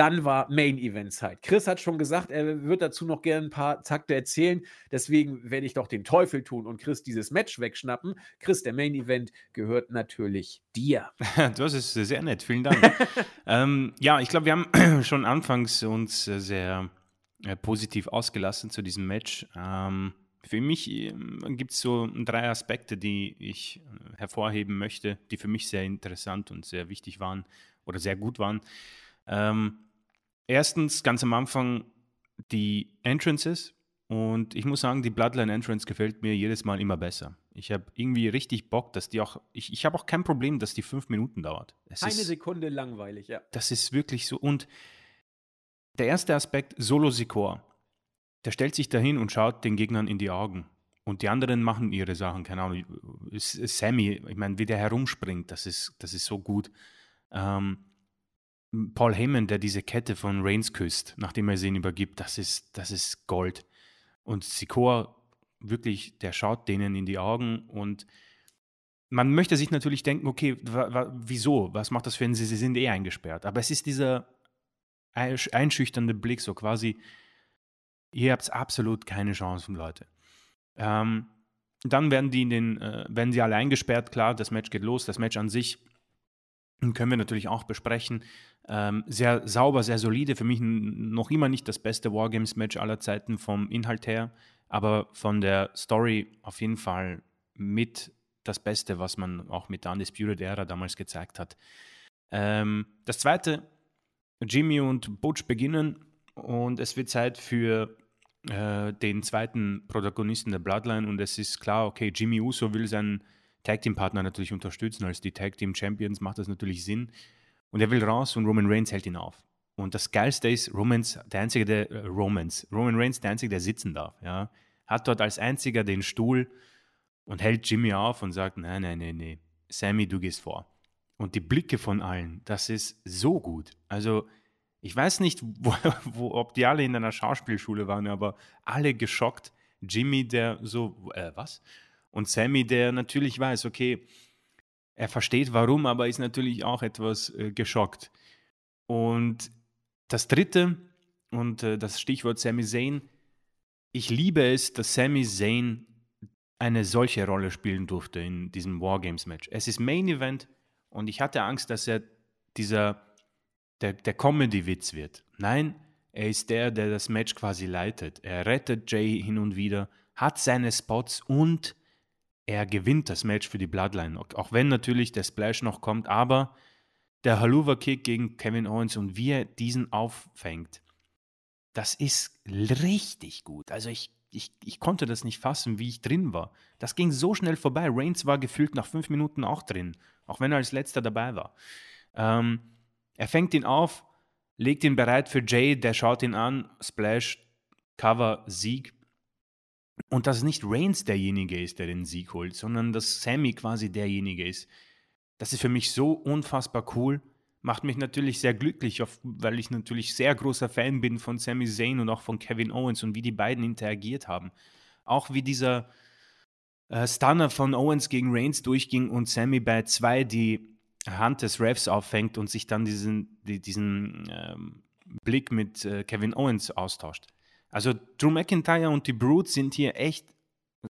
S1: Dann war Main Event Zeit. Chris hat schon gesagt, er wird dazu noch gerne ein paar Takte erzählen. Deswegen werde ich doch den Teufel tun und Chris dieses Match wegschnappen. Chris, der Main Event gehört natürlich dir.
S2: Das ist sehr nett, vielen Dank. ähm, ja, ich glaube, wir haben schon anfangs uns sehr äh, positiv ausgelassen zu diesem Match. Ähm, für mich ähm, gibt es so drei Aspekte, die ich äh, hervorheben möchte, die für mich sehr interessant und sehr wichtig waren oder sehr gut waren. Ähm, erstens, ganz am Anfang, die Entrances. Und ich muss sagen, die Bloodline Entrance gefällt mir jedes Mal immer besser. Ich habe irgendwie richtig Bock, dass die auch. Ich, ich habe auch kein Problem, dass die fünf Minuten dauert.
S1: Es Eine ist, Sekunde langweilig, ja.
S2: Das ist wirklich so. Und der erste Aspekt, Solo Sikor. Der stellt sich dahin und schaut den Gegnern in die Augen. Und die anderen machen ihre Sachen, keine Ahnung. Sammy, ich meine, wie der herumspringt, das ist, das ist so gut. Ähm, Paul Heyman, der diese Kette von Reigns küsst, nachdem er sie ihn übergibt, das ist, das ist Gold. Und Sikoa, wirklich, der schaut denen in die Augen und man möchte sich natürlich denken, okay, wieso? Was macht das für einen? Sie, sie sind eh eingesperrt. Aber es ist dieser einschüchternde Blick, so quasi, ihr habt absolut keine Chance, Leute. Ähm, dann werden die in den, äh, werden sie alle eingesperrt, klar, das Match geht los, das Match an sich können wir natürlich auch besprechen. Ähm, sehr sauber, sehr solide. Für mich noch immer nicht das beste Wargames-Match aller Zeiten vom Inhalt her, aber von der Story auf jeden Fall mit das Beste, was man auch mit der Undisputed Era damals gezeigt hat. Ähm, das zweite, Jimmy und Butch beginnen und es wird Zeit für äh, den zweiten Protagonisten der Bloodline und es ist klar, okay, Jimmy Uso will seinen Tag Team Partner natürlich unterstützen. Als die Tag Team Champions macht das natürlich Sinn. Und er will raus und Roman Reigns hält ihn auf. Und das Geilste ist, Romans, der einzige, der äh, Romans, Roman Reigns, der einzige, der sitzen darf, ja, hat dort als einziger den Stuhl und hält Jimmy auf und sagt, nein, nein, nein, nein, Sammy, du gehst vor. Und die Blicke von allen, das ist so gut. Also ich weiß nicht, wo, wo, ob die alle in einer Schauspielschule waren, aber alle geschockt. Jimmy, der so, äh, was? Und Sammy, der natürlich weiß, okay, er versteht warum, aber ist natürlich auch etwas äh, geschockt. Und das dritte, und äh, das Stichwort Sammy Zayn, ich liebe es, dass Sammy Zayn eine solche Rolle spielen durfte in diesem Wargames-Match. Es ist Main Event und ich hatte Angst, dass er dieser, der, der Comedy-Witz wird. Nein, Er ist der, der das Match quasi leitet. Er rettet Jay hin und wieder, hat seine Spots und er gewinnt das Match für die Bloodline. Auch wenn natürlich der Splash noch kommt, aber der Haluva-Kick gegen Kevin Owens und wie er diesen auffängt, das ist richtig gut. Also ich, ich, ich konnte das nicht fassen, wie ich drin war. Das ging so schnell vorbei. Reigns war gefühlt nach fünf Minuten auch drin, auch wenn er als letzter dabei war. Ähm, er fängt ihn auf, legt ihn bereit für Jay, der schaut ihn an, Splash, Cover, Sieg. Und dass nicht Reigns derjenige ist, der den Sieg holt, sondern dass Sammy quasi derjenige ist. Das ist für mich so unfassbar cool. Macht mich natürlich sehr glücklich, weil ich natürlich sehr großer Fan bin von Sami Zayn und auch von Kevin Owens und wie die beiden interagiert haben. Auch wie dieser äh, Stunner von Owens gegen Reigns durchging und Sammy bei zwei die Hand des Refs auffängt und sich dann diesen, die, diesen ähm, Blick mit äh, Kevin Owens austauscht. Also Drew McIntyre und die Brute sind hier echt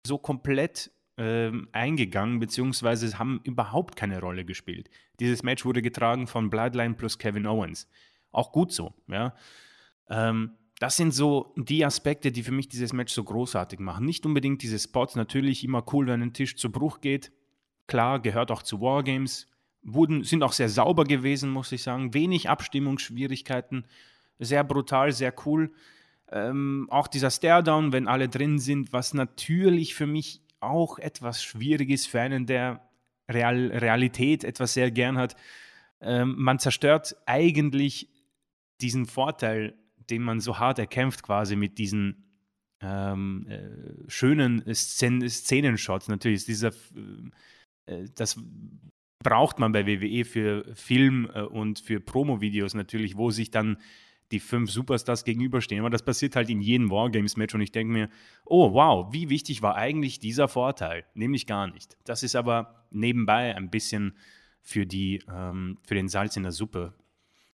S2: so komplett ähm, eingegangen, beziehungsweise haben überhaupt keine Rolle gespielt. Dieses Match wurde getragen von Bloodline plus Kevin Owens. Auch gut so, ja. Ähm, das sind so die Aspekte, die für mich dieses Match so großartig machen. Nicht unbedingt diese Spots, natürlich immer cool, wenn ein Tisch zu Bruch geht. Klar, gehört auch zu Wargames. Wurden, sind auch sehr sauber gewesen, muss ich sagen. Wenig Abstimmungsschwierigkeiten. Sehr brutal, sehr cool. Ähm, auch dieser Stare-Down, wenn alle drin sind, was natürlich für mich auch etwas schwierig ist für einen, der Real Realität etwas sehr gern hat. Ähm, man zerstört eigentlich diesen Vorteil, den man so hart erkämpft, quasi mit diesen ähm, äh, schönen Szen Szenenshots. Natürlich ist dieser, äh, das braucht man bei WWE für Film äh, und für Promo-Videos natürlich, wo sich dann die fünf Superstars gegenüberstehen. Aber das passiert halt in jedem Wargames-Match und ich denke mir, oh wow, wie wichtig war eigentlich dieser Vorteil? Nämlich gar nicht. Das ist aber nebenbei ein bisschen für, die, ähm, für den Salz in der Suppe.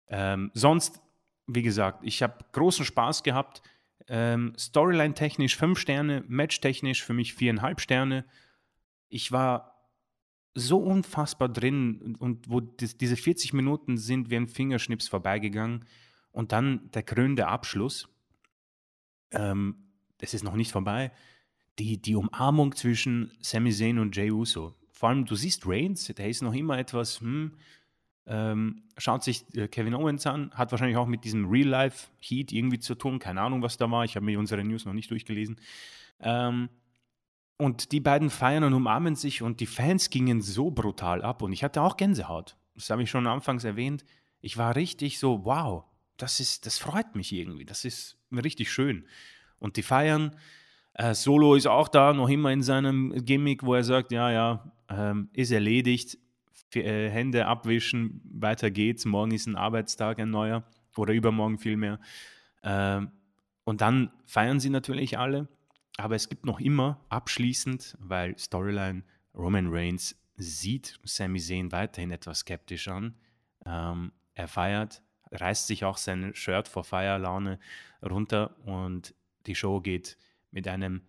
S2: Ähm, sonst, wie gesagt, ich habe großen Spaß gehabt. Ähm, Storyline-technisch fünf Sterne, Match-technisch für mich viereinhalb Sterne. Ich war so unfassbar drin und wo das, diese 40 Minuten sind wie ein Fingerschnips vorbeigegangen. Und dann der krönende Abschluss. Ähm, es ist noch nicht vorbei. Die, die Umarmung zwischen Sami Zayn und Jey Uso. Vor allem, du siehst Reigns, der ist noch immer etwas, hm, ähm, schaut sich äh, Kevin Owens an, hat wahrscheinlich auch mit diesem Real-Life-Heat irgendwie zu tun. Keine Ahnung, was da war. Ich habe mir unsere News noch nicht durchgelesen. Ähm, und die beiden feiern und umarmen sich und die Fans gingen so brutal ab und ich hatte auch Gänsehaut. Das habe ich schon anfangs erwähnt. Ich war richtig so, wow, das ist, das freut mich irgendwie. Das ist richtig schön. Und die feiern. Äh, Solo ist auch da, noch immer in seinem Gimmick, wo er sagt, ja, ja, ähm, ist erledigt, F äh, Hände abwischen, weiter geht's, morgen ist ein Arbeitstag, ein neuer, oder übermorgen vielmehr. Ähm, und dann feiern sie natürlich alle, aber es gibt noch immer abschließend, weil Storyline Roman Reigns sieht Sami Zayn weiterhin etwas skeptisch an. Ähm, er feiert, reißt sich auch sein Shirt vor Feierlaune runter und die Show geht mit einem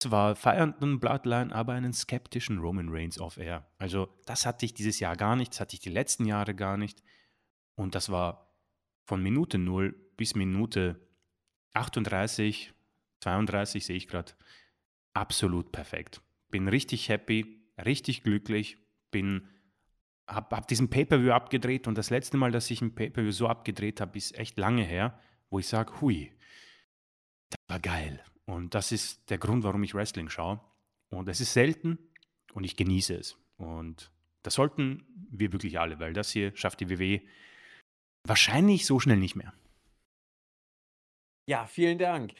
S2: zwar feiernden Bloodline, aber einen skeptischen Roman Reigns off Air. Also das hatte ich dieses Jahr gar nicht, das hatte ich die letzten Jahre gar nicht. Und das war von Minute 0 bis Minute 38, 32 sehe ich gerade, absolut perfekt. Bin richtig happy, richtig glücklich, bin habe hab diesen Pay-Per-View abgedreht und das letzte Mal, dass ich ein Pay-Per-View so abgedreht habe, ist echt lange her, wo ich sage, hui, das war geil. Und das ist der Grund, warum ich Wrestling schaue. Und es ist selten und ich genieße es. Und das sollten wir wirklich alle, weil das hier schafft die WWE wahrscheinlich so schnell nicht mehr.
S1: Ja, vielen Dank.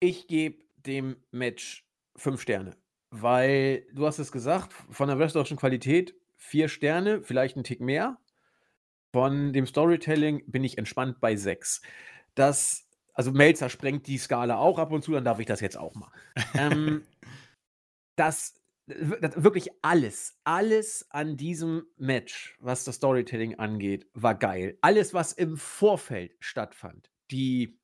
S1: Ich gebe dem Match fünf Sterne, weil du hast es gesagt, von der wrestlerischen Qualität vier Sterne, vielleicht ein Tick mehr. Von dem Storytelling bin ich entspannt bei sechs. Das, also Melzer sprengt die Skala auch ab und zu, dann darf ich das jetzt auch mal. ähm, das, das, wirklich alles, alles an diesem Match, was das Storytelling angeht, war geil. Alles, was im Vorfeld stattfand, die,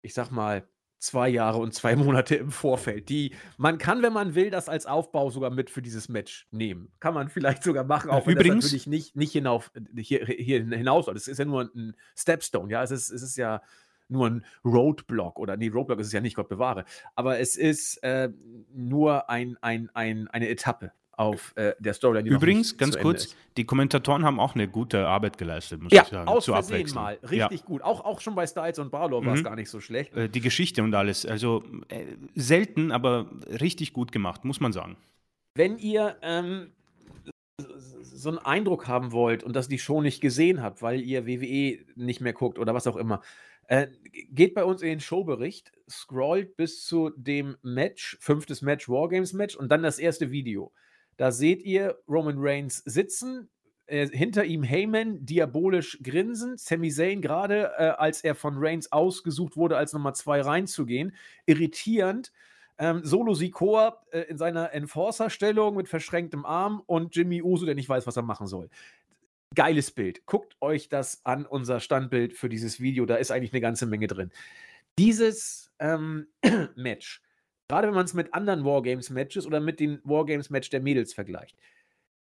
S1: ich sag mal, zwei Jahre und zwei Monate im Vorfeld. Die man kann, wenn man will, das als Aufbau sogar mit für dieses Match nehmen. Kann man vielleicht sogar machen, auch wenn Übrigens, das natürlich nicht, nicht hinauf, hier, hier hinaus soll. Das ist ja nur ein Stepstone, ja. Es ist, es ist ja nur ein Roadblock oder nee, Roadblock ist es ja nicht, Gott bewahre, aber es ist äh, nur ein, ein, ein, eine Etappe auf äh, der Storyline.
S2: Übrigens, ganz kurz, die Kommentatoren haben auch eine gute Arbeit geleistet,
S1: muss ja, ich sagen. Aus zu Versehen mal. Richtig ja. gut. Auch, auch schon bei Styles und Barlow mhm. war es gar nicht so schlecht.
S2: Äh, die Geschichte und alles. Also äh, selten, aber richtig gut gemacht, muss man sagen.
S1: Wenn ihr ähm, so einen Eindruck haben wollt und das die Show nicht gesehen habt, weil ihr WWE nicht mehr guckt oder was auch immer, äh, geht bei uns in den Showbericht, scrollt bis zu dem Match, fünftes Match, Wargames Match und dann das erste Video. Da seht ihr Roman Reigns sitzen, äh, hinter ihm Heyman diabolisch grinsen, Sami Zayn gerade, äh, als er von Reigns ausgesucht wurde, als Nummer zwei reinzugehen, irritierend. Ähm, Solo Sikoa äh, in seiner Enforcer-Stellung mit verschränktem Arm und Jimmy Uso, der nicht weiß, was er machen soll. Geiles Bild. Guckt euch das an, unser Standbild für dieses Video. Da ist eigentlich eine ganze Menge drin. Dieses ähm, Match Gerade wenn man es mit anderen Wargames-Matches oder mit den Wargames-Match der Mädels vergleicht.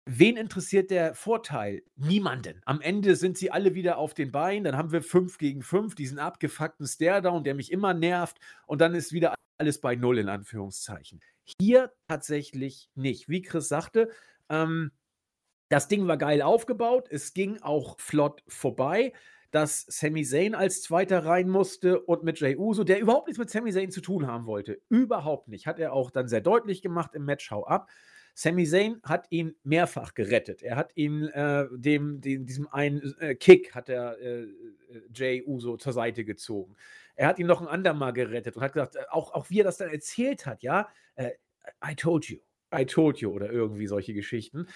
S1: Wen interessiert der Vorteil? Niemanden. Am Ende sind sie alle wieder auf den Beinen. Dann haben wir 5 gegen 5, diesen abgefuckten Stare-Down, der mich immer nervt. Und dann ist wieder alles bei Null in Anführungszeichen. Hier tatsächlich nicht. Wie Chris sagte, ähm, das Ding war geil aufgebaut. Es ging auch flott vorbei dass Sami Zayn als Zweiter rein musste und mit Jey Uso, der überhaupt nichts mit Sami Zayn zu tun haben wollte. Überhaupt nicht. Hat er auch dann sehr deutlich gemacht im Match Hau ab. Sami Zayn hat ihn mehrfach gerettet. Er hat ihn äh, dem, dem, diesem einen äh, Kick hat er äh, Jay Uso zur Seite gezogen. Er hat ihn noch ein andermal gerettet und hat gesagt, äh, auch, auch wie er das dann erzählt hat, ja, äh, I told you, I told you oder irgendwie solche Geschichten.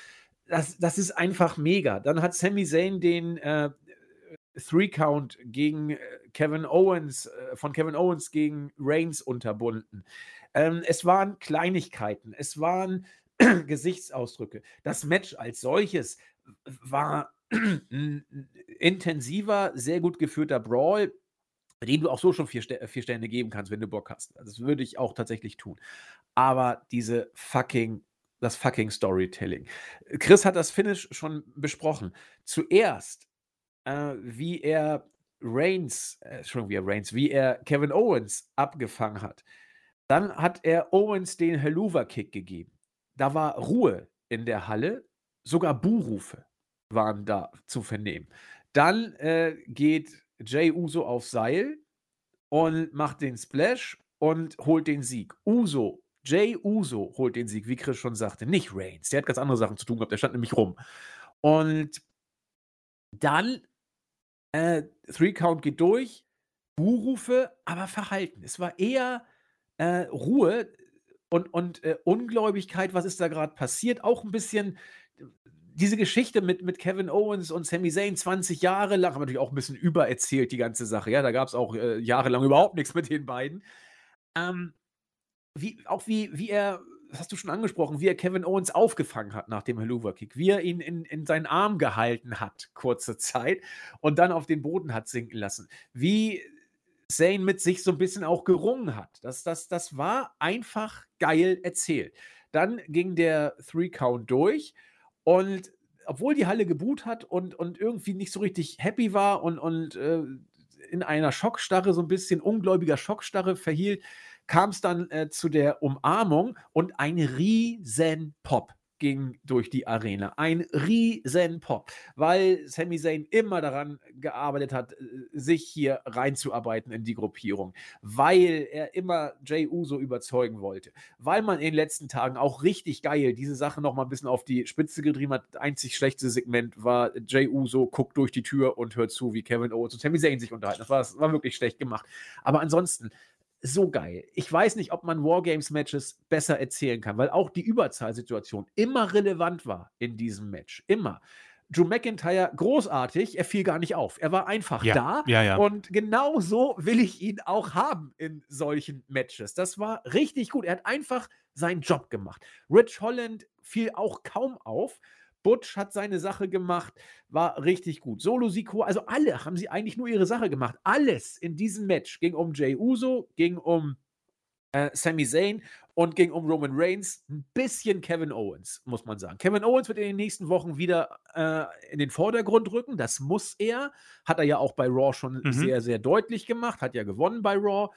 S1: Das, das ist einfach mega. Dann hat Sami Zayn den, äh, Three Count gegen äh, Kevin Owens, äh, von Kevin Owens gegen Reigns unterbunden. Ähm, es waren Kleinigkeiten, es waren Gesichtsausdrücke. Das Match als solches war intensiver, sehr gut geführter Brawl, dem du auch so schon vier, vier Sterne geben kannst, wenn du Bock hast. Also das würde ich auch tatsächlich tun. Aber diese fucking das fucking Storytelling. Chris hat das Finish schon besprochen. Zuerst äh, wie er Reigns, äh, Entschuldigung, wie er Reigns, wie er Kevin Owens abgefangen hat. Dann hat er Owens den Helluva-Kick gegeben. Da war Ruhe in der Halle, sogar Buhrufe waren da zu vernehmen. Dann äh, geht Jay Uso auf Seil und macht den Splash und holt den Sieg. Uso, Jay Uso holt den Sieg, wie Chris schon sagte, nicht Reigns. Der hat ganz andere Sachen zu tun gehabt, der stand nämlich rum. Und dann äh, Three Count geht durch, Buhrufe, aber verhalten. Es war eher äh, Ruhe und, und äh, Ungläubigkeit, was ist da gerade passiert. Auch ein bisschen diese Geschichte mit, mit Kevin Owens und Sami Zayn 20 Jahre lang, haben natürlich auch ein bisschen übererzählt, die ganze Sache. Ja, da gab es auch äh, jahrelang überhaupt nichts mit den beiden. Ähm, wie, auch wie, wie er das hast du schon angesprochen, wie er Kevin Owens aufgefangen hat nach dem Helluva-Kick, wie er ihn in, in seinen Arm gehalten hat, kurze Zeit, und dann auf den Boden hat sinken lassen. Wie Zane mit sich so ein bisschen auch gerungen hat. Das, das, das war einfach geil erzählt. Dann ging der Three-Count durch und obwohl die Halle geboot hat und, und irgendwie nicht so richtig happy war und, und äh, in einer Schockstarre, so ein bisschen ungläubiger Schockstarre verhielt, kam es dann äh, zu der Umarmung und ein riesen Pop ging durch die Arena. Ein riesen Pop, weil Sami Zayn immer daran gearbeitet hat, äh, sich hier reinzuarbeiten in die Gruppierung, weil er immer Jay Uso überzeugen wollte, weil man in den letzten Tagen auch richtig geil diese Sache noch mal ein bisschen auf die Spitze getrieben hat. Einzig schlechte Segment war Jay Uso guckt durch die Tür und hört zu, wie Kevin Owens und Sami Zayn sich unterhalten. Das war, das war wirklich schlecht gemacht. Aber ansonsten so geil. Ich weiß nicht, ob man Wargames-Matches besser erzählen kann, weil auch die Überzahlsituation immer relevant war in diesem Match. Immer. Drew McIntyre großartig, er fiel gar nicht auf. Er war einfach
S2: ja,
S1: da.
S2: Ja, ja.
S1: Und genau so will ich ihn auch haben in solchen Matches. Das war richtig gut. Er hat einfach seinen Job gemacht. Rich Holland fiel auch kaum auf. Butch hat seine Sache gemacht, war richtig gut. Solo Siko, also alle haben sie eigentlich nur ihre Sache gemacht. Alles in diesem Match ging um Jay Uso, ging um äh, Sami Zayn und ging um Roman Reigns ein bisschen Kevin Owens, muss man sagen. Kevin Owens wird in den nächsten Wochen wieder äh, in den Vordergrund rücken. Das muss er. Hat er ja auch bei Raw schon mhm. sehr, sehr deutlich gemacht. Hat ja gewonnen bei Raw.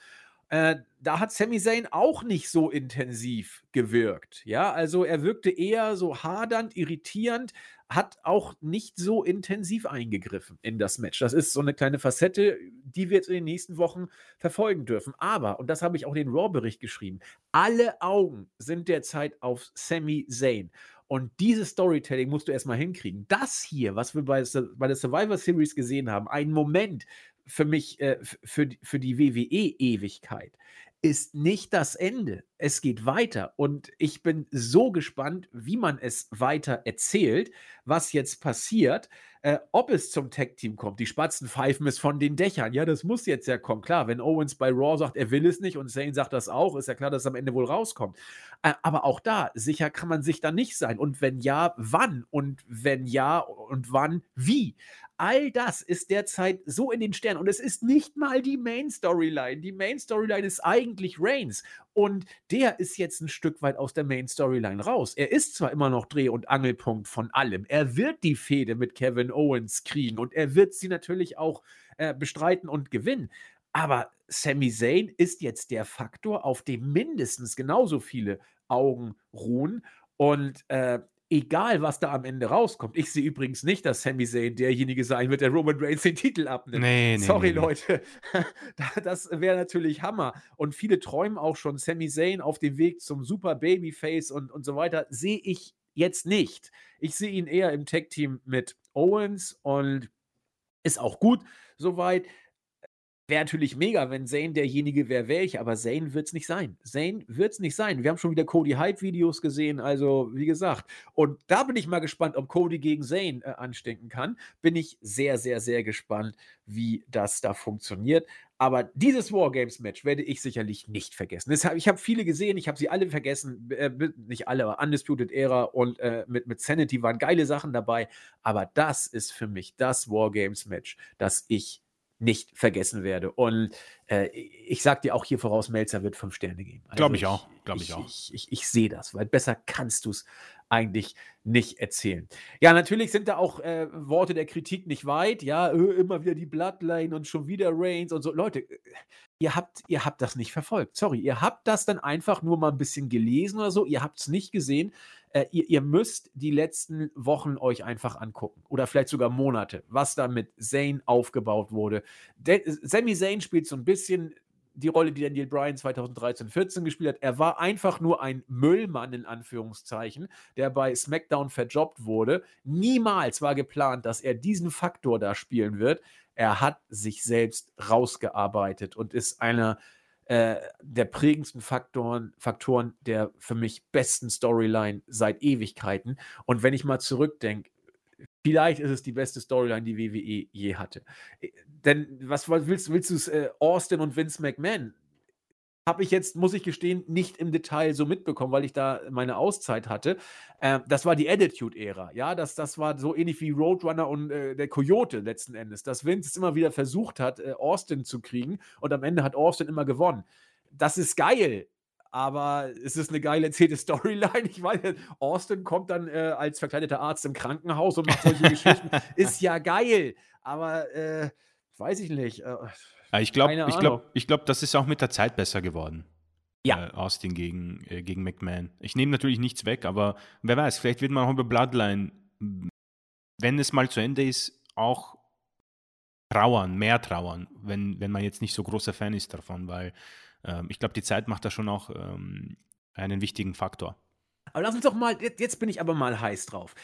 S1: Äh, da hat Sami Zayn auch nicht so intensiv gewirkt. Ja, also er wirkte eher so hadernd, irritierend, hat auch nicht so intensiv eingegriffen in das Match. Das ist so eine kleine Facette, die wir jetzt in den nächsten Wochen verfolgen dürfen. Aber, und das habe ich auch in den Raw-Bericht geschrieben, alle Augen sind derzeit auf Sami Zayn. Und dieses Storytelling musst du erstmal hinkriegen. Das hier, was wir bei, bei der Survivor Series gesehen haben, ein Moment, für mich, äh, für, für die WWE-Ewigkeit, ist nicht das Ende. Es geht weiter und ich bin so gespannt, wie man es weiter erzählt, was jetzt passiert, äh, ob es zum Tag-Team kommt. Die Spatzen pfeifen es von den Dächern. Ja, das muss jetzt ja kommen. Klar, wenn Owens bei Raw sagt, er will es nicht und Zane sagt das auch, ist ja klar, dass es am Ende wohl rauskommt. Äh, aber auch da, sicher kann man sich da nicht sein. Und wenn ja, wann? Und wenn ja und wann, wie? All das ist derzeit so in den Sternen und es ist nicht mal die Main Storyline. Die Main Storyline ist eigentlich Reigns und der ist jetzt ein Stück weit aus der Main Storyline raus. Er ist zwar immer noch Dreh- und Angelpunkt von allem. Er wird die Fehde mit Kevin Owens kriegen und er wird sie natürlich auch äh, bestreiten und gewinnen. Aber Sami Zayn ist jetzt der Faktor, auf dem mindestens genauso viele Augen ruhen. Und äh, egal was da am Ende rauskommt. Ich sehe übrigens nicht, dass Sami Zayn derjenige sein wird, der Roman Reigns den Titel abnimmt. Nee, nee, Sorry, nee, Leute. das wäre natürlich Hammer. Und viele träumen auch schon Sami Zayn auf dem Weg zum Super Babyface und, und so weiter. Sehe ich jetzt nicht. Ich sehe ihn eher im Tag-Team mit Owens und ist auch gut soweit. Wäre natürlich mega, wenn Zane derjenige wäre, wäre ich, aber Zane wird es nicht sein. Zane wird es nicht sein. Wir haben schon wieder Cody Hype-Videos gesehen, also wie gesagt. Und da bin ich mal gespannt, ob Cody gegen Zane äh, anstinken kann. Bin ich sehr, sehr, sehr gespannt, wie das da funktioniert. Aber dieses Wargames-Match werde ich sicherlich nicht vergessen. Hab, ich habe viele gesehen, ich habe sie alle vergessen. Äh, nicht alle, aber Undisputed Era und äh, mit, mit Sanity waren geile Sachen dabei. Aber das ist für mich das Wargames-Match, das ich nicht vergessen werde. Und äh, ich sage dir auch hier voraus, Melzer wird fünf Sterne geben.
S2: Also glaube ich auch. Glaube ich, ich,
S1: auch. Ich, ich, ich sehe das, weil besser kannst du es eigentlich nicht erzählen. Ja, natürlich sind da auch äh, Worte der Kritik nicht weit. Ja, äh, immer wieder die Bloodline und schon wieder Reigns und so. Leute, äh, ihr habt, ihr habt das nicht verfolgt. Sorry, ihr habt das dann einfach nur mal ein bisschen gelesen oder so. Ihr habt es nicht gesehen. Äh, ihr, ihr, müsst die letzten Wochen euch einfach angucken. Oder vielleicht sogar Monate, was da mit Zane aufgebaut wurde. De Sami Zayn spielt so ein bisschen die Rolle, die Daniel Bryan 2013, 14 gespielt hat. Er war einfach nur ein Müllmann in Anführungszeichen, der bei SmackDown verjobbt wurde. Niemals war geplant, dass er diesen Faktor da spielen wird. Er hat sich selbst rausgearbeitet und ist einer äh, der prägendsten Faktoren, Faktoren der für mich besten Storyline seit Ewigkeiten. Und wenn ich mal zurückdenke, Vielleicht ist es die beste Storyline, die WWE je hatte. Äh, denn was, willst, willst du es, äh, Austin und Vince McMahon? Habe ich jetzt, muss ich gestehen, nicht im Detail so mitbekommen, weil ich da meine Auszeit hatte. Äh, das war die Attitude-Ära. Ja, das, das war so ähnlich wie Roadrunner und äh, der Coyote letzten Endes. Dass Vince es immer wieder versucht hat, äh, Austin zu kriegen und am Ende hat Austin immer gewonnen. Das ist geil aber es ist eine geil erzählte Storyline. Ich weiß, Austin kommt dann äh, als verkleideter Arzt im Krankenhaus und macht solche Geschichten. Ist ja geil, aber äh, weiß ich nicht. Äh,
S2: ich glaube, ich glaube, ich glaube, das ist auch mit der Zeit besser geworden. Ja. Äh, Austin gegen, äh, gegen McMahon. Ich nehme natürlich nichts weg, aber wer weiß, vielleicht wird man auch über Bloodline, wenn es mal zu Ende ist, auch trauern, mehr trauern, wenn, wenn man jetzt nicht so großer Fan ist davon, weil ähm, ich glaube, die Zeit macht da schon auch ähm, einen wichtigen Faktor.
S1: Aber lass uns doch mal, jetzt bin ich aber mal heiß drauf.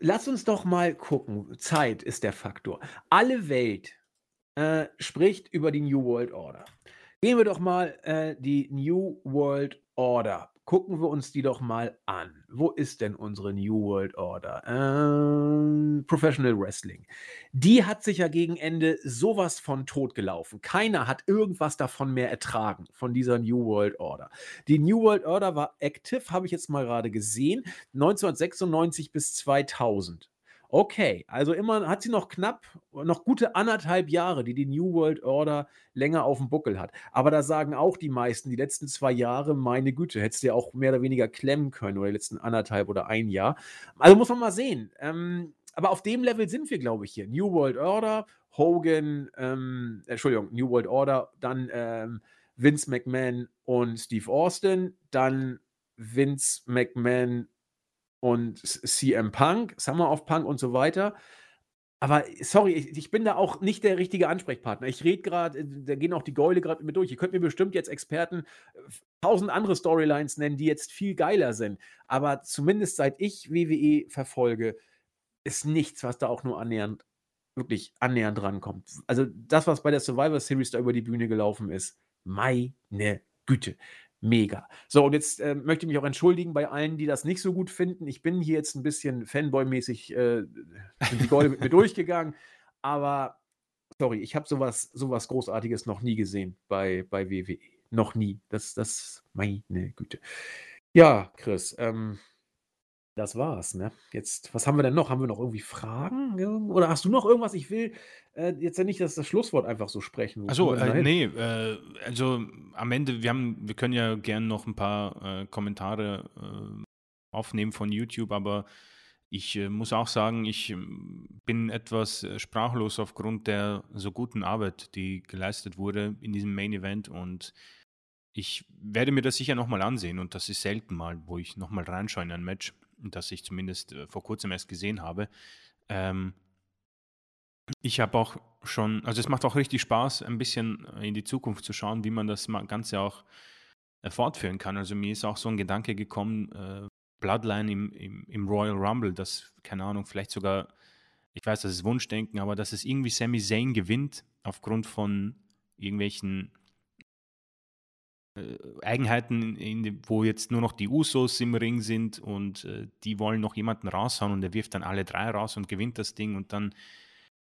S1: Lass uns doch mal gucken. Zeit ist der Faktor. Alle Welt äh, spricht über die New World Order. Gehen wir doch mal äh, die New World Order gucken wir uns die doch mal an. Wo ist denn unsere New World Order? Ähm, Professional Wrestling. Die hat sich ja gegen Ende sowas von tot gelaufen. Keiner hat irgendwas davon mehr ertragen, von dieser New World Order. Die New World Order war active, habe ich jetzt mal gerade gesehen, 1996 bis 2000. Okay, also immer hat sie noch knapp, noch gute anderthalb Jahre, die die New World Order länger auf dem Buckel hat. Aber da sagen auch die meisten, die letzten zwei Jahre, meine Güte, hättest du ja auch mehr oder weniger klemmen können oder die letzten anderthalb oder ein Jahr. Also muss man mal sehen. Ähm, aber auf dem Level sind wir, glaube ich, hier. New World Order, Hogan, ähm, Entschuldigung, New World Order, dann ähm, Vince McMahon und Steve Austin, dann Vince McMahon und CM Punk, Summer of Punk und so weiter. Aber sorry, ich, ich bin da auch nicht der richtige Ansprechpartner. Ich rede gerade, äh, da gehen auch die Gäule gerade mit mir durch. Ihr könnt mir bestimmt jetzt Experten tausend andere Storylines nennen, die jetzt viel geiler sind. Aber zumindest seit ich WWE verfolge, ist nichts, was da auch nur annähernd, wirklich annähernd rankommt. Also das, was bei der Survivor Series da über die Bühne gelaufen ist, meine Güte mega. So, und jetzt äh, möchte ich mich auch entschuldigen bei allen, die das nicht so gut finden. Ich bin hier jetzt ein bisschen Fanboy-mäßig äh, die Golde mit mir durchgegangen, aber sorry, ich habe sowas, sowas Großartiges noch nie gesehen bei, bei WWE. Noch nie. Das, das, meine Güte. Ja, Chris, ähm, das war's, ne? Jetzt, was haben wir denn noch? Haben wir noch irgendwie Fragen? Oder hast du noch irgendwas? Ich will äh, jetzt ja nicht das, das Schlusswort einfach so sprechen.
S2: Achso, äh, nee, äh, also am Ende, wir haben, wir können ja gerne noch ein paar äh, Kommentare äh, aufnehmen von YouTube, aber ich äh, muss auch sagen, ich ähm, bin etwas sprachlos aufgrund der so guten Arbeit, die geleistet wurde in diesem Main Event und ich werde mir das sicher nochmal ansehen und das ist selten mal, wo ich nochmal reinschaue in ein Match das ich zumindest vor kurzem erst gesehen habe. Ähm, ich habe auch schon, also es macht auch richtig Spaß, ein bisschen in die Zukunft zu schauen, wie man das Ganze auch äh, fortführen kann. Also mir ist auch so ein Gedanke gekommen, äh, Bloodline im, im, im, Royal Rumble, dass, keine Ahnung, vielleicht sogar, ich weiß, das ist Wunschdenken, aber dass es irgendwie Sami Zayn gewinnt aufgrund von irgendwelchen äh, Eigenheiten, in, wo jetzt nur noch die Usos im Ring sind und äh, die wollen noch jemanden raushauen und er wirft dann alle drei raus und gewinnt das Ding und dann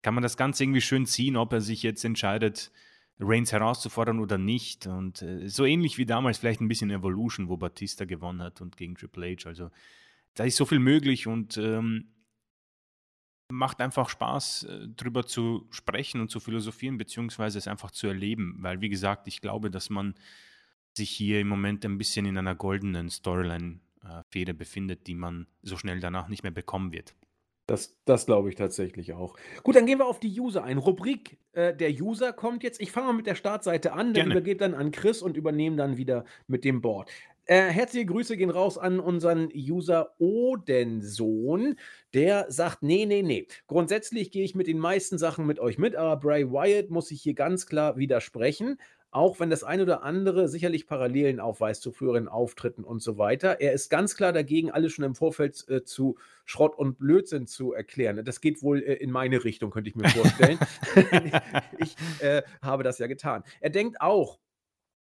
S2: kann man das Ganze irgendwie schön ziehen, ob er sich jetzt entscheidet, Reigns herauszufordern oder nicht. Und äh, so ähnlich wie damals vielleicht ein bisschen Evolution, wo Batista gewonnen hat und gegen Triple H. Also da ist so viel möglich und ähm, macht einfach Spaß, äh, drüber zu sprechen und zu philosophieren, beziehungsweise es einfach zu erleben. Weil, wie gesagt, ich glaube, dass man sich hier im Moment ein bisschen in einer goldenen Storyline-Fehde befindet, die man so schnell danach nicht mehr bekommen wird.
S1: Das, das glaube ich tatsächlich auch. Gut, dann gehen wir auf die User ein. Rubrik äh, der User kommt jetzt. Ich fange mal mit der Startseite an, dann übergebe dann an Chris und übernehme dann wieder mit dem Board. Äh, herzliche Grüße gehen raus an unseren User Odensohn. Der sagt: Nee, nee, nee. Grundsätzlich gehe ich mit den meisten Sachen mit euch mit, aber Bray Wyatt muss ich hier ganz klar widersprechen auch wenn das eine oder andere sicherlich Parallelen aufweist zu früheren Auftritten und so weiter. Er ist ganz klar dagegen, alles schon im Vorfeld äh, zu Schrott und Blödsinn zu erklären. Das geht wohl äh, in meine Richtung, könnte ich mir vorstellen. ich äh, habe das ja getan. Er denkt auch,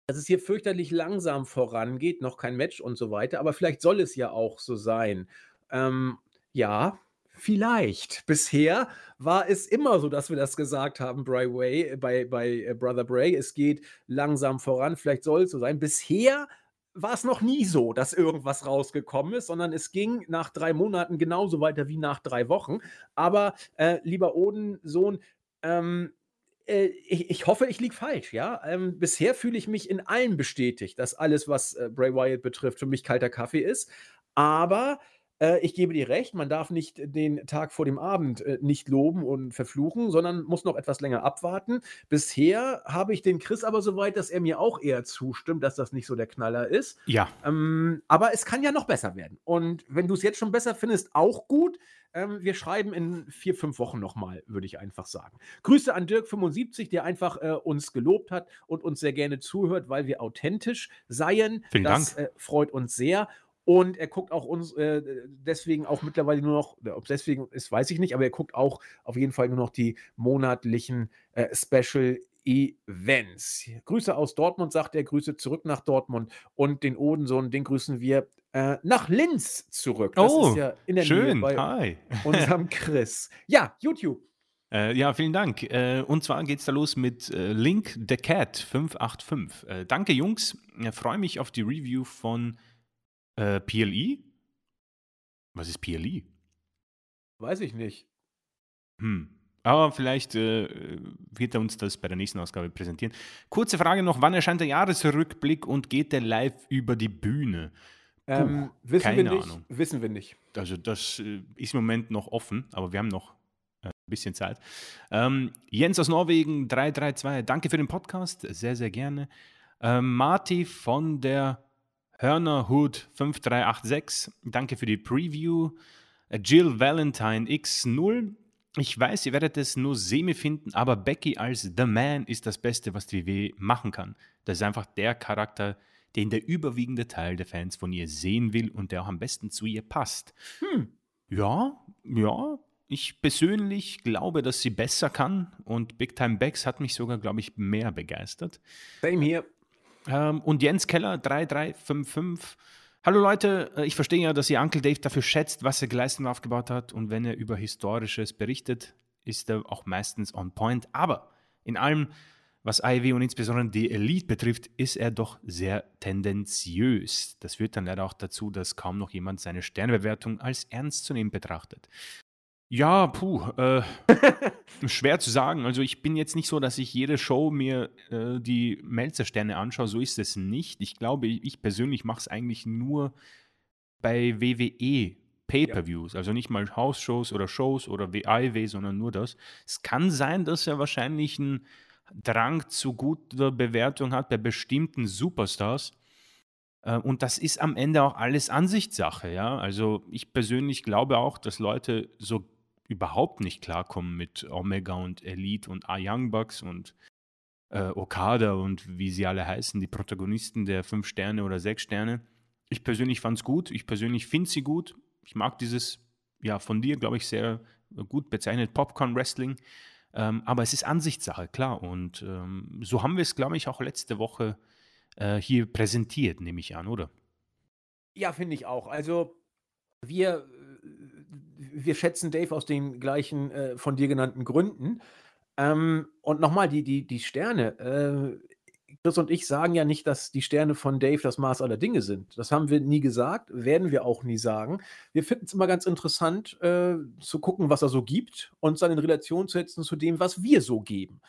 S1: dass es hier fürchterlich langsam vorangeht, noch kein Match und so weiter, aber vielleicht soll es ja auch so sein. Ähm, ja, Vielleicht. Bisher war es immer so, dass wir das gesagt haben, Bray Way, äh, bei, bei äh, Brother Bray. Es geht langsam voran. Vielleicht soll es so sein. Bisher war es noch nie so, dass irgendwas rausgekommen ist, sondern es ging nach drei Monaten genauso weiter wie nach drei Wochen. Aber äh, lieber Odensohn, ähm, äh, ich, ich, hoffe, ich liege falsch, ja. Ähm, bisher fühle ich mich in allem bestätigt, dass alles, was äh, Bray Wyatt betrifft, für mich kalter Kaffee ist. Aber äh, ich gebe dir recht, man darf nicht den Tag vor dem Abend äh, nicht loben und verfluchen, sondern muss noch etwas länger abwarten. Bisher habe ich den Chris aber so weit, dass er mir auch eher zustimmt, dass das nicht so der Knaller ist.
S2: Ja.
S1: Ähm, aber es kann ja noch besser werden. Und wenn du es jetzt schon besser findest, auch gut. Ähm, wir schreiben in vier, fünf Wochen nochmal, würde ich einfach sagen. Grüße an Dirk75, der einfach äh, uns gelobt hat und uns sehr gerne zuhört, weil wir authentisch seien.
S2: Vielen
S1: das
S2: Dank.
S1: Äh, freut uns sehr. Und er guckt auch uns äh, deswegen auch mittlerweile nur noch, ob es deswegen ist, weiß ich nicht, aber er guckt auch auf jeden Fall nur noch die monatlichen äh, Special Events. Grüße aus Dortmund, sagt er, Grüße zurück nach Dortmund und den Odensohn, den grüßen wir äh, nach Linz zurück.
S2: Das oh, ist ja in der schön. Hi.
S1: unserem Chris. Ja, YouTube.
S2: Äh, ja, vielen Dank. Äh, und zwar geht es da los mit äh, Link the Cat 585. Äh, danke, Jungs. Ich freue mich auf die Review von äh, PLE? Was ist PLE?
S1: Weiß ich nicht.
S2: Hm. Aber vielleicht äh, wird er uns das bei der nächsten Ausgabe präsentieren. Kurze Frage noch: Wann erscheint der Jahresrückblick und geht der live über die Bühne?
S1: Ähm, wissen
S2: keine
S1: wir nicht.
S2: Ahnung.
S1: Wissen wir nicht.
S2: Also, das äh, ist im Moment noch offen, aber wir haben noch äh, ein bisschen Zeit. Ähm, Jens aus Norwegen, 332, danke für den Podcast, sehr, sehr gerne. Ähm, Marty von der Hörnerhut 5386, danke für die Preview. Jill Valentine X0, ich weiß, ihr werdet es nur semi finden, aber Becky als The Man ist das Beste, was die WWE machen kann. Das ist einfach der Charakter, den der überwiegende Teil der Fans von ihr sehen will und der auch am besten zu ihr passt.
S1: Hm.
S2: Ja, ja. Ich persönlich glaube, dass sie besser kann und Big Time Becks hat mich sogar, glaube ich, mehr begeistert.
S1: Same hier.
S2: Ähm, und Jens Keller 3355. Hallo Leute, äh, ich verstehe ja, dass ihr Uncle Dave dafür schätzt, was er geleistet und aufgebaut hat. Und wenn er über Historisches berichtet, ist er auch meistens on point. Aber in allem, was IW und insbesondere die Elite betrifft, ist er doch sehr tendenziös. Das führt dann leider auch dazu, dass kaum noch jemand seine Sternebewertung als ernst zu nehmen betrachtet. Ja, puh, äh, schwer zu sagen. Also ich bin jetzt nicht so, dass ich jede Show mir äh, die Melzer-Sterne anschaue. So ist es nicht. Ich glaube, ich persönlich mache es eigentlich nur bei WWE Pay-per-Views. Also nicht mal House-Shows oder Shows oder WIW, sondern nur das. Es kann sein, dass er wahrscheinlich einen Drang zu guter Bewertung hat bei bestimmten Superstars. Äh, Und das ist am Ende auch alles Ansichtssache, ja. Also ich persönlich glaube auch, dass Leute so überhaupt nicht klarkommen mit Omega und Elite und A Young Bucks und äh, Okada und wie sie alle heißen, die Protagonisten der fünf Sterne oder sechs Sterne. Ich persönlich fand es gut. Ich persönlich finde sie gut. Ich mag dieses, ja, von dir, glaube ich, sehr gut bezeichnet Popcorn Wrestling. Ähm, aber es ist Ansichtssache, klar. Und ähm, so haben wir es, glaube ich, auch letzte Woche äh, hier präsentiert, nehme ich an, oder?
S1: Ja, finde ich auch. Also wir, wir schätzen Dave aus den gleichen äh, von dir genannten Gründen. Ähm, und nochmal, die, die, die Sterne. Äh, Chris und ich sagen ja nicht, dass die Sterne von Dave das Maß aller Dinge sind. Das haben wir nie gesagt, werden wir auch nie sagen. Wir finden es immer ganz interessant, äh, zu gucken, was er so gibt und dann in Relation zu setzen zu dem, was wir so geben.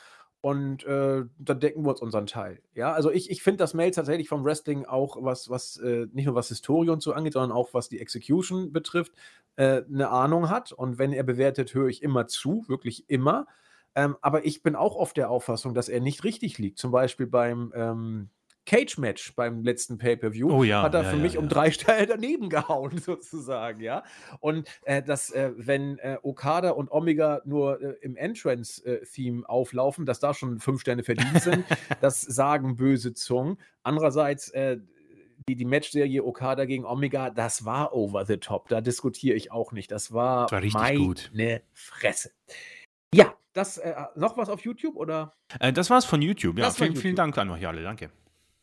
S1: Und äh, dann decken wir uns unseren Teil. Ja, also ich, ich finde, dass Mail tatsächlich vom Wrestling auch was, was äh, nicht nur was Historie und so angeht, sondern auch was die Execution betrifft, äh, eine Ahnung hat. Und wenn er bewertet, höre ich immer zu, wirklich immer. Ähm, aber ich bin auch oft der Auffassung, dass er nicht richtig liegt. Zum Beispiel beim ähm, Cage-Match beim letzten Pay-Per-View
S2: Oh ja,
S1: hat er
S2: ja,
S1: für
S2: ja,
S1: mich um drei Stellen daneben gehauen, sozusagen, ja. Und äh, dass, äh, wenn äh, Okada und Omega nur äh, im Entrance-Theme auflaufen, dass da schon fünf Sterne verdient sind, das sagen böse Zungen. Andererseits, äh, die, die Matchserie Okada gegen Omega, das war over the top. Da diskutiere ich auch nicht. Das war,
S2: Das war richtig
S1: meine
S2: gut.
S1: Fresse. Ja, das äh, noch was auf YouTube oder?
S2: Das war's von YouTube. Ja, vielen, vielen
S1: YouTube.
S2: Dank an euch alle. Danke.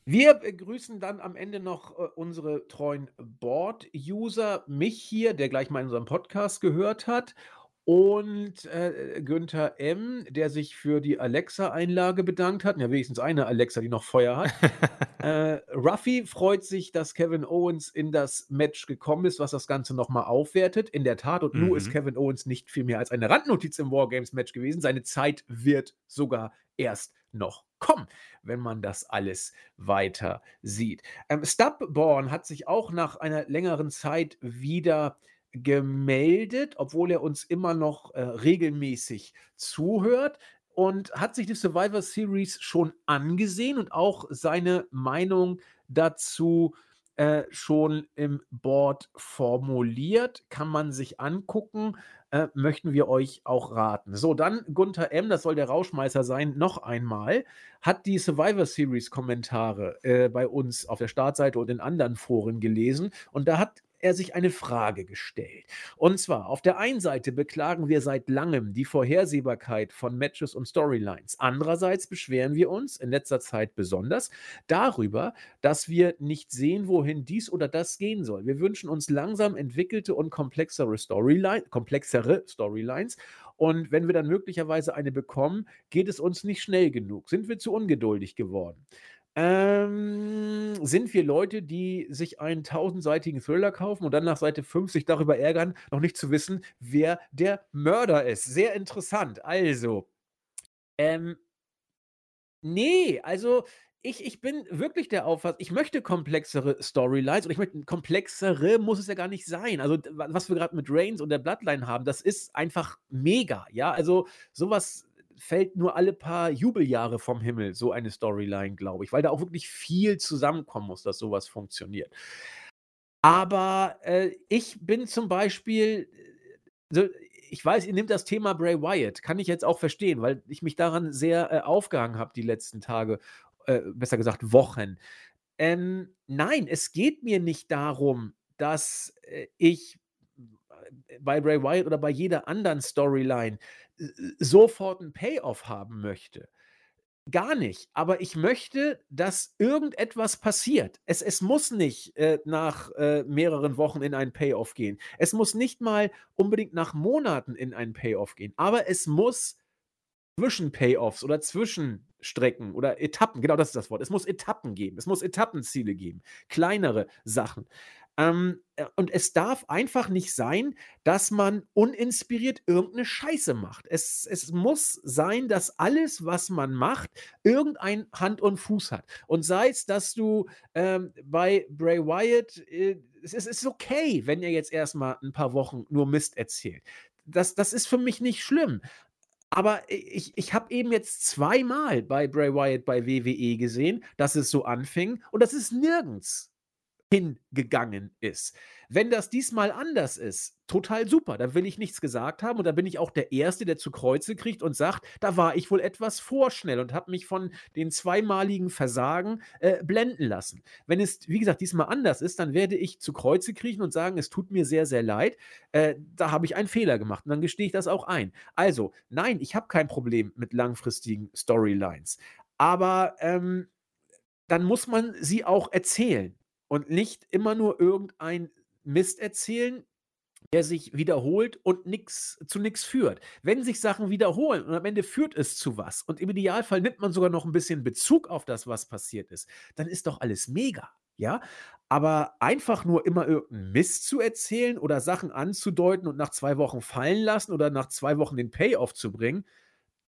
S1: Wir begrüßen dann am Ende noch äh, unsere treuen Board-User, mich hier, der gleich mal in unserem Podcast gehört hat, und äh, Günther M., der sich für die Alexa-Einlage bedankt hat. Ja, wenigstens eine Alexa, die noch Feuer hat. äh, Ruffy freut sich, dass Kevin Owens in das Match gekommen ist, was das Ganze nochmal aufwertet. In der Tat, und nur
S2: Mhm.
S1: ist Kevin Owens nicht viel mehr als eine Randnotiz im Wargames-Match gewesen. Seine Zeit wird sogar erst noch kommen, wenn man das alles weiter sieht. Ähm, Stubborn hat sich auch nach einer längeren Zeit wieder gemeldet, obwohl er uns immer noch äh, regelmäßig zuhört und hat sich die Survivor Series schon angesehen und auch seine Meinung dazu äh, schon im Board formuliert. Kann man sich angucken, äh, möchten wir euch auch raten. So, dann Gunther M., das soll der Rauschmeißer sein, noch einmal, hat die Survivor Series Kommentare äh, bei uns auf der Startseite und in anderen Foren gelesen und da hat er sich eine Frage gestellt. Und zwar, auf der einen Seite beklagen wir seit langem die Vorhersehbarkeit von Matches und Storylines. Andererseits beschweren wir uns, in letzter Zeit besonders, darüber, dass wir nicht sehen, wohin dies oder das gehen soll. Wir wünschen uns langsam entwickelte und komplexere, Storyline, komplexere Storylines. Und wenn wir dann möglicherweise eine bekommen, geht es uns nicht schnell genug. Sind wir zu ungeduldig geworden? Ähm, sind wir Leute, die sich einen tausendseitigen Thriller kaufen und dann nach Seite 5 sich darüber ärgern, noch nicht zu wissen, wer der Mörder ist. Sehr interessant. Also, ähm, nee, also ich, ich bin wirklich der Auffassung, ich möchte komplexere Storylines und ich möchte komplexere muss es ja gar nicht sein. Also, was wir gerade mit Reigns und der Bloodline haben, das ist einfach mega, ja? Also, sowas fällt nur alle paar Jubeljahre vom Himmel, so eine Storyline, glaube ich, weil da auch wirklich viel zusammenkommen muss, dass sowas funktioniert. Aber äh, ich bin zum Beispiel, so, ich weiß, ihr nehmt das Thema Bray Wyatt, kann ich jetzt auch verstehen, weil ich mich daran sehr äh, aufgehangen habe die letzten Tage äh, besser gesagt Wochen. Ähm, nein, es geht mir nicht darum, dass äh, ich äh, bei Bray Wyatt oder bei jeder anderen Storyline sofort einen Payoff haben möchte. Gar nicht. Aber ich möchte, dass irgendetwas passiert. Es, es muss nicht äh, nach äh, mehreren Wochen in einen Payoff gehen. Es muss nicht mal unbedingt nach Monaten in einen Payoff gehen. Aber es muss zwischen Payoffs oder Zwischenstrecken oder Etappen, genau das ist das Wort. Es muss Etappen geben, es muss Etappenziele geben, kleinere Sachen. Ähm, äh, und es darf einfach nicht sein, dass man uninspiriert irgendeine Scheiße macht. Es, es muss sein, dass alles, was man macht, irgendein Hand und Fuß hat. Und sei es, dass du ähm, bei Bray Wyatt, äh, es, es ist okay, wenn er jetzt erstmal ein paar Wochen nur Mist erzählt. Das, das ist für mich nicht schlimm. Aber ich, ich habe eben jetzt zweimal bei Bray Wyatt bei WWE gesehen, dass es so anfing und dass es nirgends hingegangen ist. Wenn das diesmal anders ist, total super, da will ich nichts gesagt haben und da bin ich auch der Erste, der zu Kreuze kriegt und sagt, da war ich wohl etwas vorschnell und habe mich von den zweimaligen Versagen äh, blenden lassen. Wenn es, wie gesagt, diesmal anders ist, dann werde ich zu Kreuze kriechen und sagen, es tut mir sehr, sehr leid, äh, da habe ich einen Fehler gemacht und dann gestehe ich das auch ein. Also, nein, ich habe kein Problem mit langfristigen Storylines, aber ähm, dann muss man sie auch erzählen und nicht immer nur irgendein Mist erzählen, der sich wiederholt und nix, zu nichts führt. Wenn sich Sachen wiederholen und am Ende führt es zu was und im Idealfall nimmt man sogar noch ein bisschen Bezug auf das, was passiert ist, dann ist doch alles mega. Ja, aber einfach nur immer irgendeinen Mist zu erzählen oder Sachen anzudeuten und nach zwei Wochen fallen lassen oder nach zwei Wochen den Payoff zu bringen,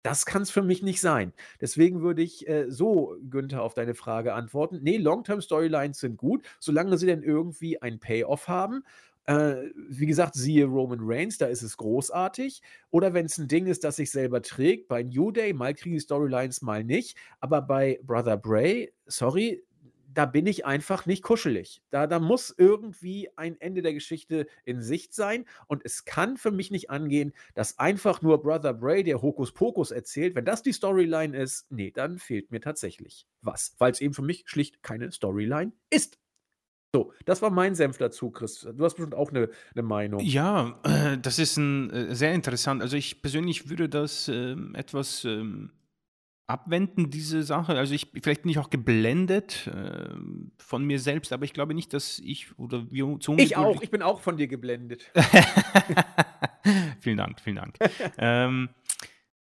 S1: das kann es für mich nicht sein. Deswegen würde ich äh, so, Günther, auf deine Frage antworten. Nee, Long-Term-Storylines sind gut, solange sie denn irgendwie ein Payoff haben. Äh, wie gesagt, siehe Roman Reigns, da ist es großartig. Oder wenn es ein Ding ist, das sich selber trägt, bei New Day, mal kriegen die Storylines, mal nicht. Aber bei Brother Bray, sorry, da bin ich einfach nicht kuschelig. Da, da muss irgendwie ein Ende der Geschichte in Sicht sein. Und es kann für mich nicht angehen, dass einfach nur Brother Bray, der Hokuspokus erzählt, wenn das die Storyline ist, nee, dann fehlt mir tatsächlich was. Weil es eben für mich schlicht keine Storyline ist. So, das war mein Senf dazu, Chris. Du hast bestimmt auch eine, eine Meinung.
S2: Ja, äh, das ist ein, äh, sehr interessant. Also ich persönlich würde das äh, etwas ähm, abwenden, diese Sache. Also ich vielleicht bin ich auch geblendet äh, von mir selbst, aber ich glaube nicht, dass ich oder wir
S1: zu Ich auch, ich bin auch von dir geblendet.
S2: vielen Dank, vielen Dank. ähm,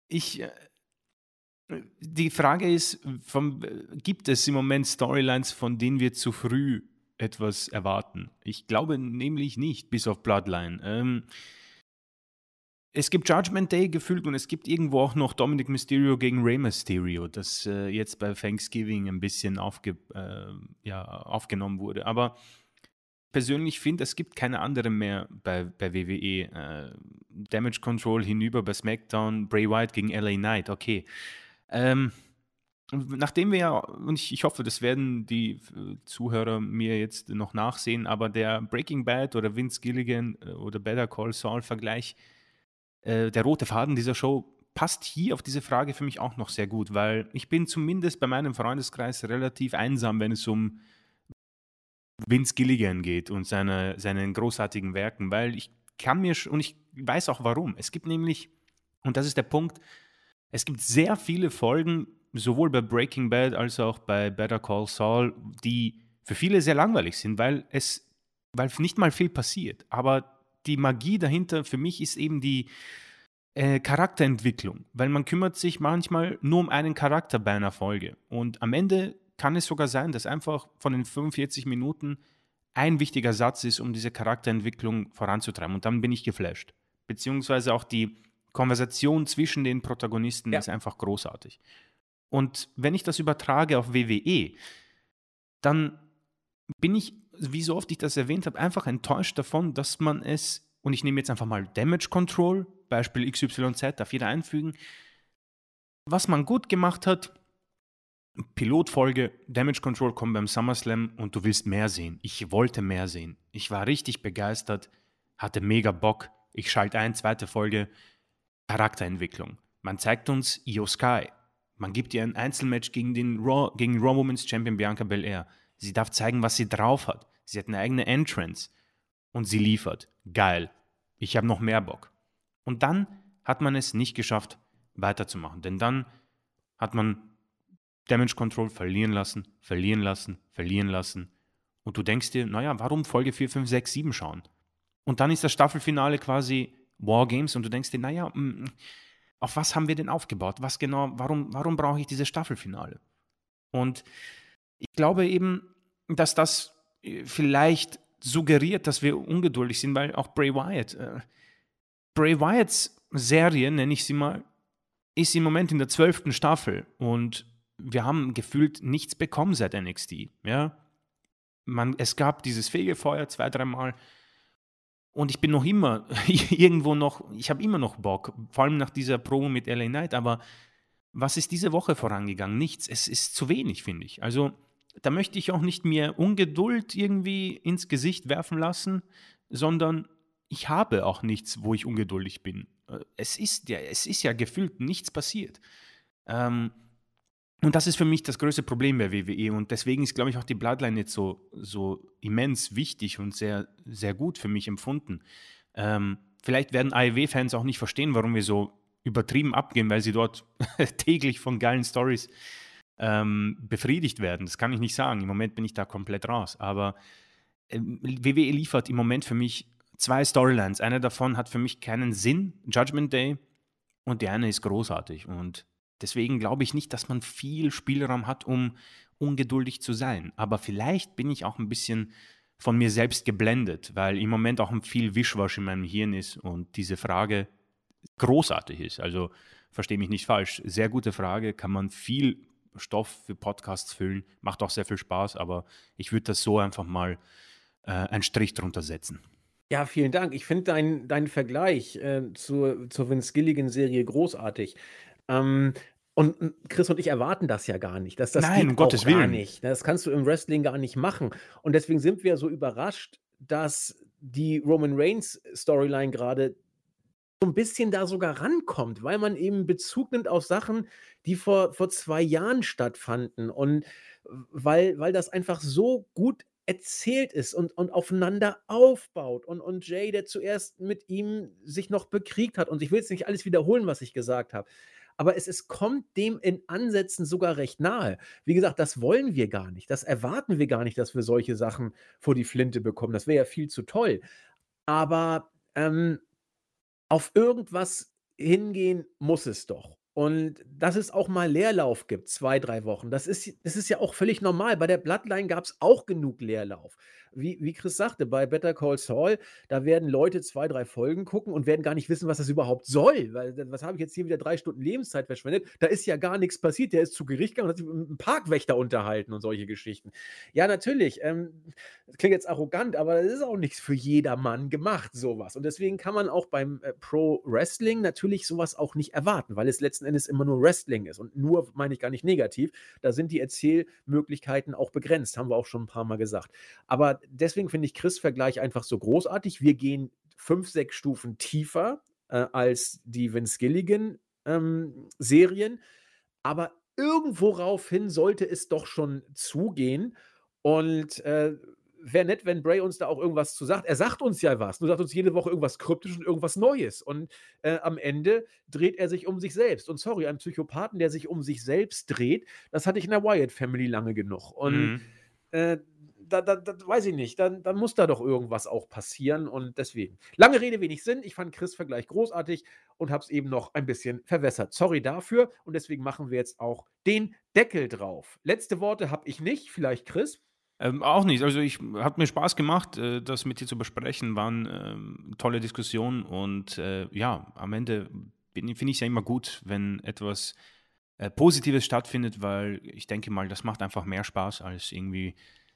S2: ich äh, die Frage ist, vom, gibt es im Moment Storylines, von denen wir zu früh etwas erwarten? Ich glaube nämlich nicht, bis auf Bloodline. Ähm, es gibt Judgment Day gefühlt und es gibt irgendwo auch noch Dominic Mysterio gegen Rey Mysterio, das äh, jetzt bei Thanksgiving ein bisschen aufge, äh, ja, aufgenommen wurde. Aber persönlich finde, es gibt keine andere mehr bei, bei WWE. Äh, Damage Control hinüber bei SmackDown, Bray Wyatt gegen LA Knight, okay. Ähm, nachdem wir ja, und ich, ich, hoffe, das werden die äh, Zuhörer mir jetzt noch nachsehen, aber der Breaking Bad oder Vince Gilligan äh, oder Better Call Saul Vergleich äh, der rote Faden dieser Show passt hier auf diese Frage für mich auch noch sehr gut, weil ich bin zumindest bei meinem Freundeskreis relativ einsam, wenn es um Vince Gilligan geht und seine, seinen großartigen Werken, weil ich kann mir, und ich weiß auch warum. Es gibt nämlich, und das ist der Punkt, es gibt sehr viele Folgen, sowohl bei Breaking Bad als auch bei Better Call Saul, die für viele sehr langweilig sind, weil es, weil nicht mal viel passiert. Aber die Magie dahinter für mich ist eben die äh, Charakterentwicklung, weil man kümmert sich manchmal nur um einen Charakter bei einer Folge und am Ende kann es sogar sein, dass einfach von den 45 Minuten ein wichtiger Satz ist, um diese Charakterentwicklung voranzutreiben. Und dann bin ich geflasht. Beziehungsweise auch die Konversation zwischen den Protagonisten ja. ist einfach großartig. Und wenn ich das übertrage auf WWE, dann bin ich, wie so oft ich das erwähnt habe, einfach enttäuscht davon, dass man es, und ich nehme jetzt einfach mal Damage Control, Beispiel XYZ, darf jeder einfügen, was man gut gemacht hat, Pilotfolge, Damage Control kommt beim SummerSlam und du willst mehr sehen. Ich wollte mehr sehen. Ich war richtig begeistert, hatte mega Bock. Ich schalte ein, zweite Folge, Charakterentwicklung. Man zeigt uns Io Sky. Man gibt ihr ein Einzelmatch gegen den Raw, gegen Raw Women's Champion Bianca Belair. Sie darf zeigen, was sie drauf hat. Sie hat eine eigene Entrance. Und sie liefert. Geil. Ich habe noch mehr Bock. Und dann hat man es nicht geschafft, weiterzumachen. Denn dann hat man Damage Control verlieren lassen, verlieren lassen, verlieren lassen. Und du denkst dir, naja, warum Folge 4, 5, 6, 7 schauen? Und dann ist das Staffelfinale quasi Wargames und du denkst dir, naja, mm, auf was haben wir denn aufgebaut? Was genau, warum, warum brauche ich dieses Staffelfinale? Und ich glaube eben, dass das äh, vielleicht suggeriert, dass wir ungeduldig sind, weil auch Bray Wyatt, äh, Bray Wyatts Serie, nenne ich sie mal, ist im Moment in der zwölften Staffel und wir haben gefühlt nichts bekommen seit NXT. Ja? Man, es gab dieses Fegefeuer zwei, dreimal. Und ich bin noch immer irgendwo noch, ich habe immer noch Bock, vor allem nach dieser Promo mit LA Knight, aber was ist diese Woche vorangegangen? Nichts. Es ist zu wenig, finde ich. Also da möchte ich auch nicht mehr Ungeduld irgendwie ins Gesicht werfen lassen, sondern ich habe auch nichts, wo ich ungeduldig bin. Äh, es ist ja, es ist ja gefühlt nichts passiert. Ähm, und das ist für mich das größte Problem bei WWE. Und deswegen ist, glaube ich, auch die Bloodline jetzt so, so immens wichtig und sehr, sehr gut für mich empfunden. Ähm, vielleicht werden AEW-Fans auch nicht verstehen, warum wir so übertrieben abgehen, weil sie dort täglich von geilen Stories ähm, befriedigt werden. Das kann ich nicht sagen. Im Moment bin ich da komplett raus. Aber äh, WWE liefert im Moment für mich zwei Storylines. Eine davon hat für mich keinen Sinn, Judgment Day, und die eine ist großartig. Und Deswegen glaube ich nicht, dass man viel Spielraum hat, um ungeduldig zu sein. Aber vielleicht bin ich auch ein bisschen von mir selbst geblendet, weil im Moment auch viel Wischwasch in meinem Hirn ist und diese Frage großartig ist. Also verstehe mich nicht falsch. Sehr gute Frage, kann man viel Stoff für Podcasts füllen, macht auch sehr viel Spaß, aber ich würde das so einfach mal äh, einen Strich drunter setzen.
S1: Ja, vielen Dank. Ich finde deinen dein Vergleich äh, zur, zur Vince Gilligan-Serie großartig. Ähm, und Chris und ich erwarten das ja gar nicht. Das, das
S2: Nein, um Gottes Willen.
S1: nicht. Das kannst du im Wrestling gar nicht machen. Und deswegen sind wir so überrascht, dass die Roman Reigns Storyline gerade ein bisschen da sogar rankommt, weil man eben Bezug nimmt auf Sachen, die vor, vor zwei Jahren stattfanden. Und weil, weil das einfach so gut erzählt ist und, und aufeinander aufbaut. Und, und Jay, der zuerst mit ihm sich noch bekriegt hat, und ich will jetzt nicht alles wiederholen, was ich gesagt habe, aber es, es kommt dem in Ansätzen sogar recht nahe. Wie gesagt, das wollen wir gar nicht. Das erwarten wir gar nicht, dass wir solche Sachen vor die Flinte bekommen. Das wäre ja viel zu toll. Aber ähm, auf irgendwas hingehen muss es doch. Und dass es auch mal Leerlauf gibt, zwei, drei Wochen, das ist, das ist ja auch völlig normal. Bei der Bloodline gab es auch genug Leerlauf wie, wie Chris sagte, bei Better Call Saul, da werden Leute zwei, drei Folgen gucken und werden gar nicht wissen, was das überhaupt soll. Weil, was habe ich jetzt hier wieder drei Stunden Lebenszeit verschwendet? Da ist ja gar nichts passiert. Der ist zu Gericht gegangen und hat sich mit einem Parkwächter unterhalten und solche Geschichten. Ja, natürlich. Ähm, das klingt jetzt arrogant, aber das ist auch nichts für jedermann gemacht, sowas. Und deswegen kann man auch beim äh, Pro Wrestling natürlich sowas auch nicht erwarten, weil es letzten Endes immer nur Wrestling ist. Und nur meine ich gar nicht negativ. Da sind die Erzählmöglichkeiten auch begrenzt, haben wir auch schon ein paar Mal gesagt. Aber deswegen finde ich Chris Vergleich einfach so großartig. Wir gehen fünf, sechs Stufen tiefer äh, als die Vince Gilligan ähm, Serien, aber irgendworaufhin sollte es doch schon zugehen. Und äh, wäre nett, wenn Bray uns da auch irgendwas zu sagt. Er sagt uns ja was. Nur sagt uns jede Woche irgendwas kryptisch und irgendwas Neues. Und äh, am Ende dreht er sich um sich selbst. Und sorry, ein Psychopathen, der sich um sich selbst dreht, das hatte ich in der Wyatt Family lange genug. Und mhm. äh, da, da, da, weiß ich nicht, dann, dann muss da doch irgendwas auch passieren und deswegen. Lange Rede, wenig Sinn. Ich fand Chris' Vergleich großartig und habe es eben noch ein bisschen verwässert. Sorry dafür und deswegen machen wir jetzt auch den Deckel drauf. Letzte Worte habe ich nicht, vielleicht Chris.
S2: Ähm, auch nicht. Also ich hat mir Spaß gemacht, äh, das mit dir zu besprechen. Waren ähm, tolle Diskussionen und äh, ja, am Ende finde ich es ja immer gut, wenn etwas äh, Positives stattfindet, weil ich denke mal, das macht einfach mehr Spaß, als irgendwie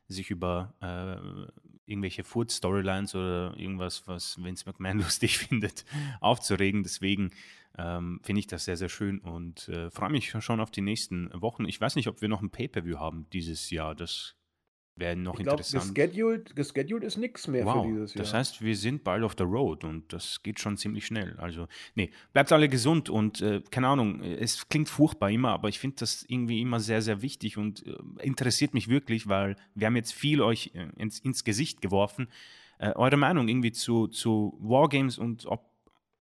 S2: sich über äh, irgendwelche Food-Storylines oder irgendwas, was Vince McMahon lustig findet, aufzuregen. Deswegen ähm, finde ich das sehr, sehr schön und äh, freue mich schon auf die nächsten Wochen. Ich weiß nicht, ob wir noch ein Pay-Per-View haben dieses Jahr. Das werden noch ich glaub, interessant.
S1: Gescheduled, gescheduled ist nichts mehr wow, für dieses
S2: Jahr. Das heißt, wir sind bald auf der Road und das geht schon ziemlich schnell. Also, nee, bleibt alle gesund und äh, keine Ahnung, es klingt furchtbar immer, aber ich finde das irgendwie immer sehr, sehr wichtig und äh, interessiert mich wirklich, weil wir haben jetzt viel euch äh, ins, ins, Gesicht geworfen. Äh, eure Meinung irgendwie zu, zu Wargames und ob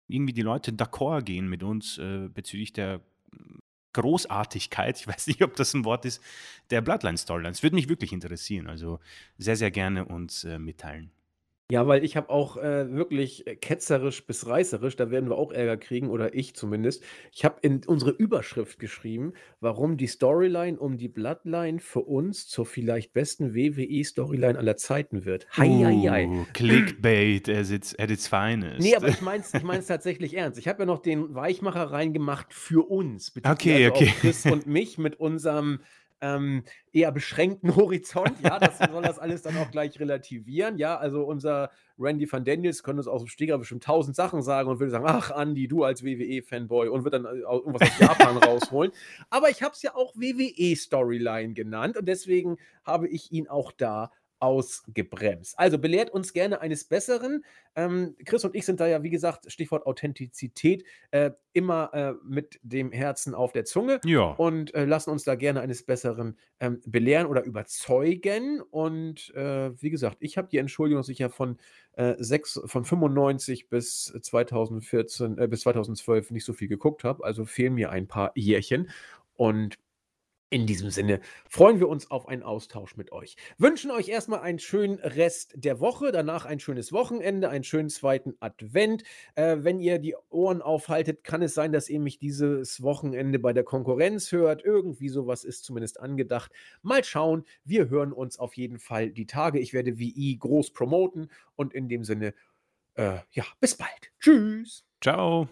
S2: irgendwie die Leute d'accord gehen mit uns äh, bezüglich der Großartigkeit, ich weiß nicht, ob das ein Wort ist, der Bloodline-Storylines. Würde mich wirklich interessieren. Also sehr, sehr gerne uns äh, mitteilen.
S1: Ja, weil ich habe auch äh, wirklich äh, ketzerisch bis reißerisch, da werden wir auch Ärger kriegen, oder ich zumindest. Ich habe in unsere Überschrift geschrieben, warum die Storyline um die Bloodline für uns zur vielleicht besten WWE-Storyline aller Zeiten wird.
S2: Heieiei. Uh, Clickbait at its, at its finest.
S1: Nee, aber ich meine es ich mein's tatsächlich ernst. Ich habe ja noch den Weichmacher reingemacht für uns.
S2: Okay, also okay.
S1: Chris und mich mit unserem ähm, eher beschränkten Horizont. Ja, das soll das alles dann auch gleich relativieren. Ja, also unser Randy van Daniels könnte uns aus dem Steger bestimmt tausend Sachen sagen und würde sagen, ach Andy, du als WWE-Fanboy und wird dann äh, irgendwas aus Japan rausholen. Aber ich habe es ja auch WWE-Storyline genannt und deswegen habe ich ihn auch da ausgebremst. Also belehrt uns gerne eines Besseren. Ähm, Chris und ich sind da ja, wie gesagt, Stichwort Authentizität, äh, immer äh, mit dem Herzen auf der Zunge
S2: ja.
S1: und äh, lassen uns da gerne eines Besseren ähm, belehren oder überzeugen. Und äh, wie gesagt, ich habe die Entschuldigung, dass ich ja von, äh, sechs, von 95 bis 2014, äh, bis 2012 nicht so viel geguckt habe. Also fehlen mir ein paar Jährchen. Und in diesem Sinne freuen wir uns auf einen Austausch mit euch. Wünschen euch erstmal einen schönen Rest der Woche, danach ein schönes Wochenende, einen schönen zweiten Advent. Äh, wenn ihr die Ohren aufhaltet, kann es sein, dass ihr mich dieses Wochenende bei der Konkurrenz hört. Irgendwie sowas ist zumindest angedacht. Mal schauen. Wir hören uns auf jeden Fall die Tage. Ich werde VI groß promoten und in dem Sinne, äh, ja, bis bald. Tschüss.
S2: Ciao.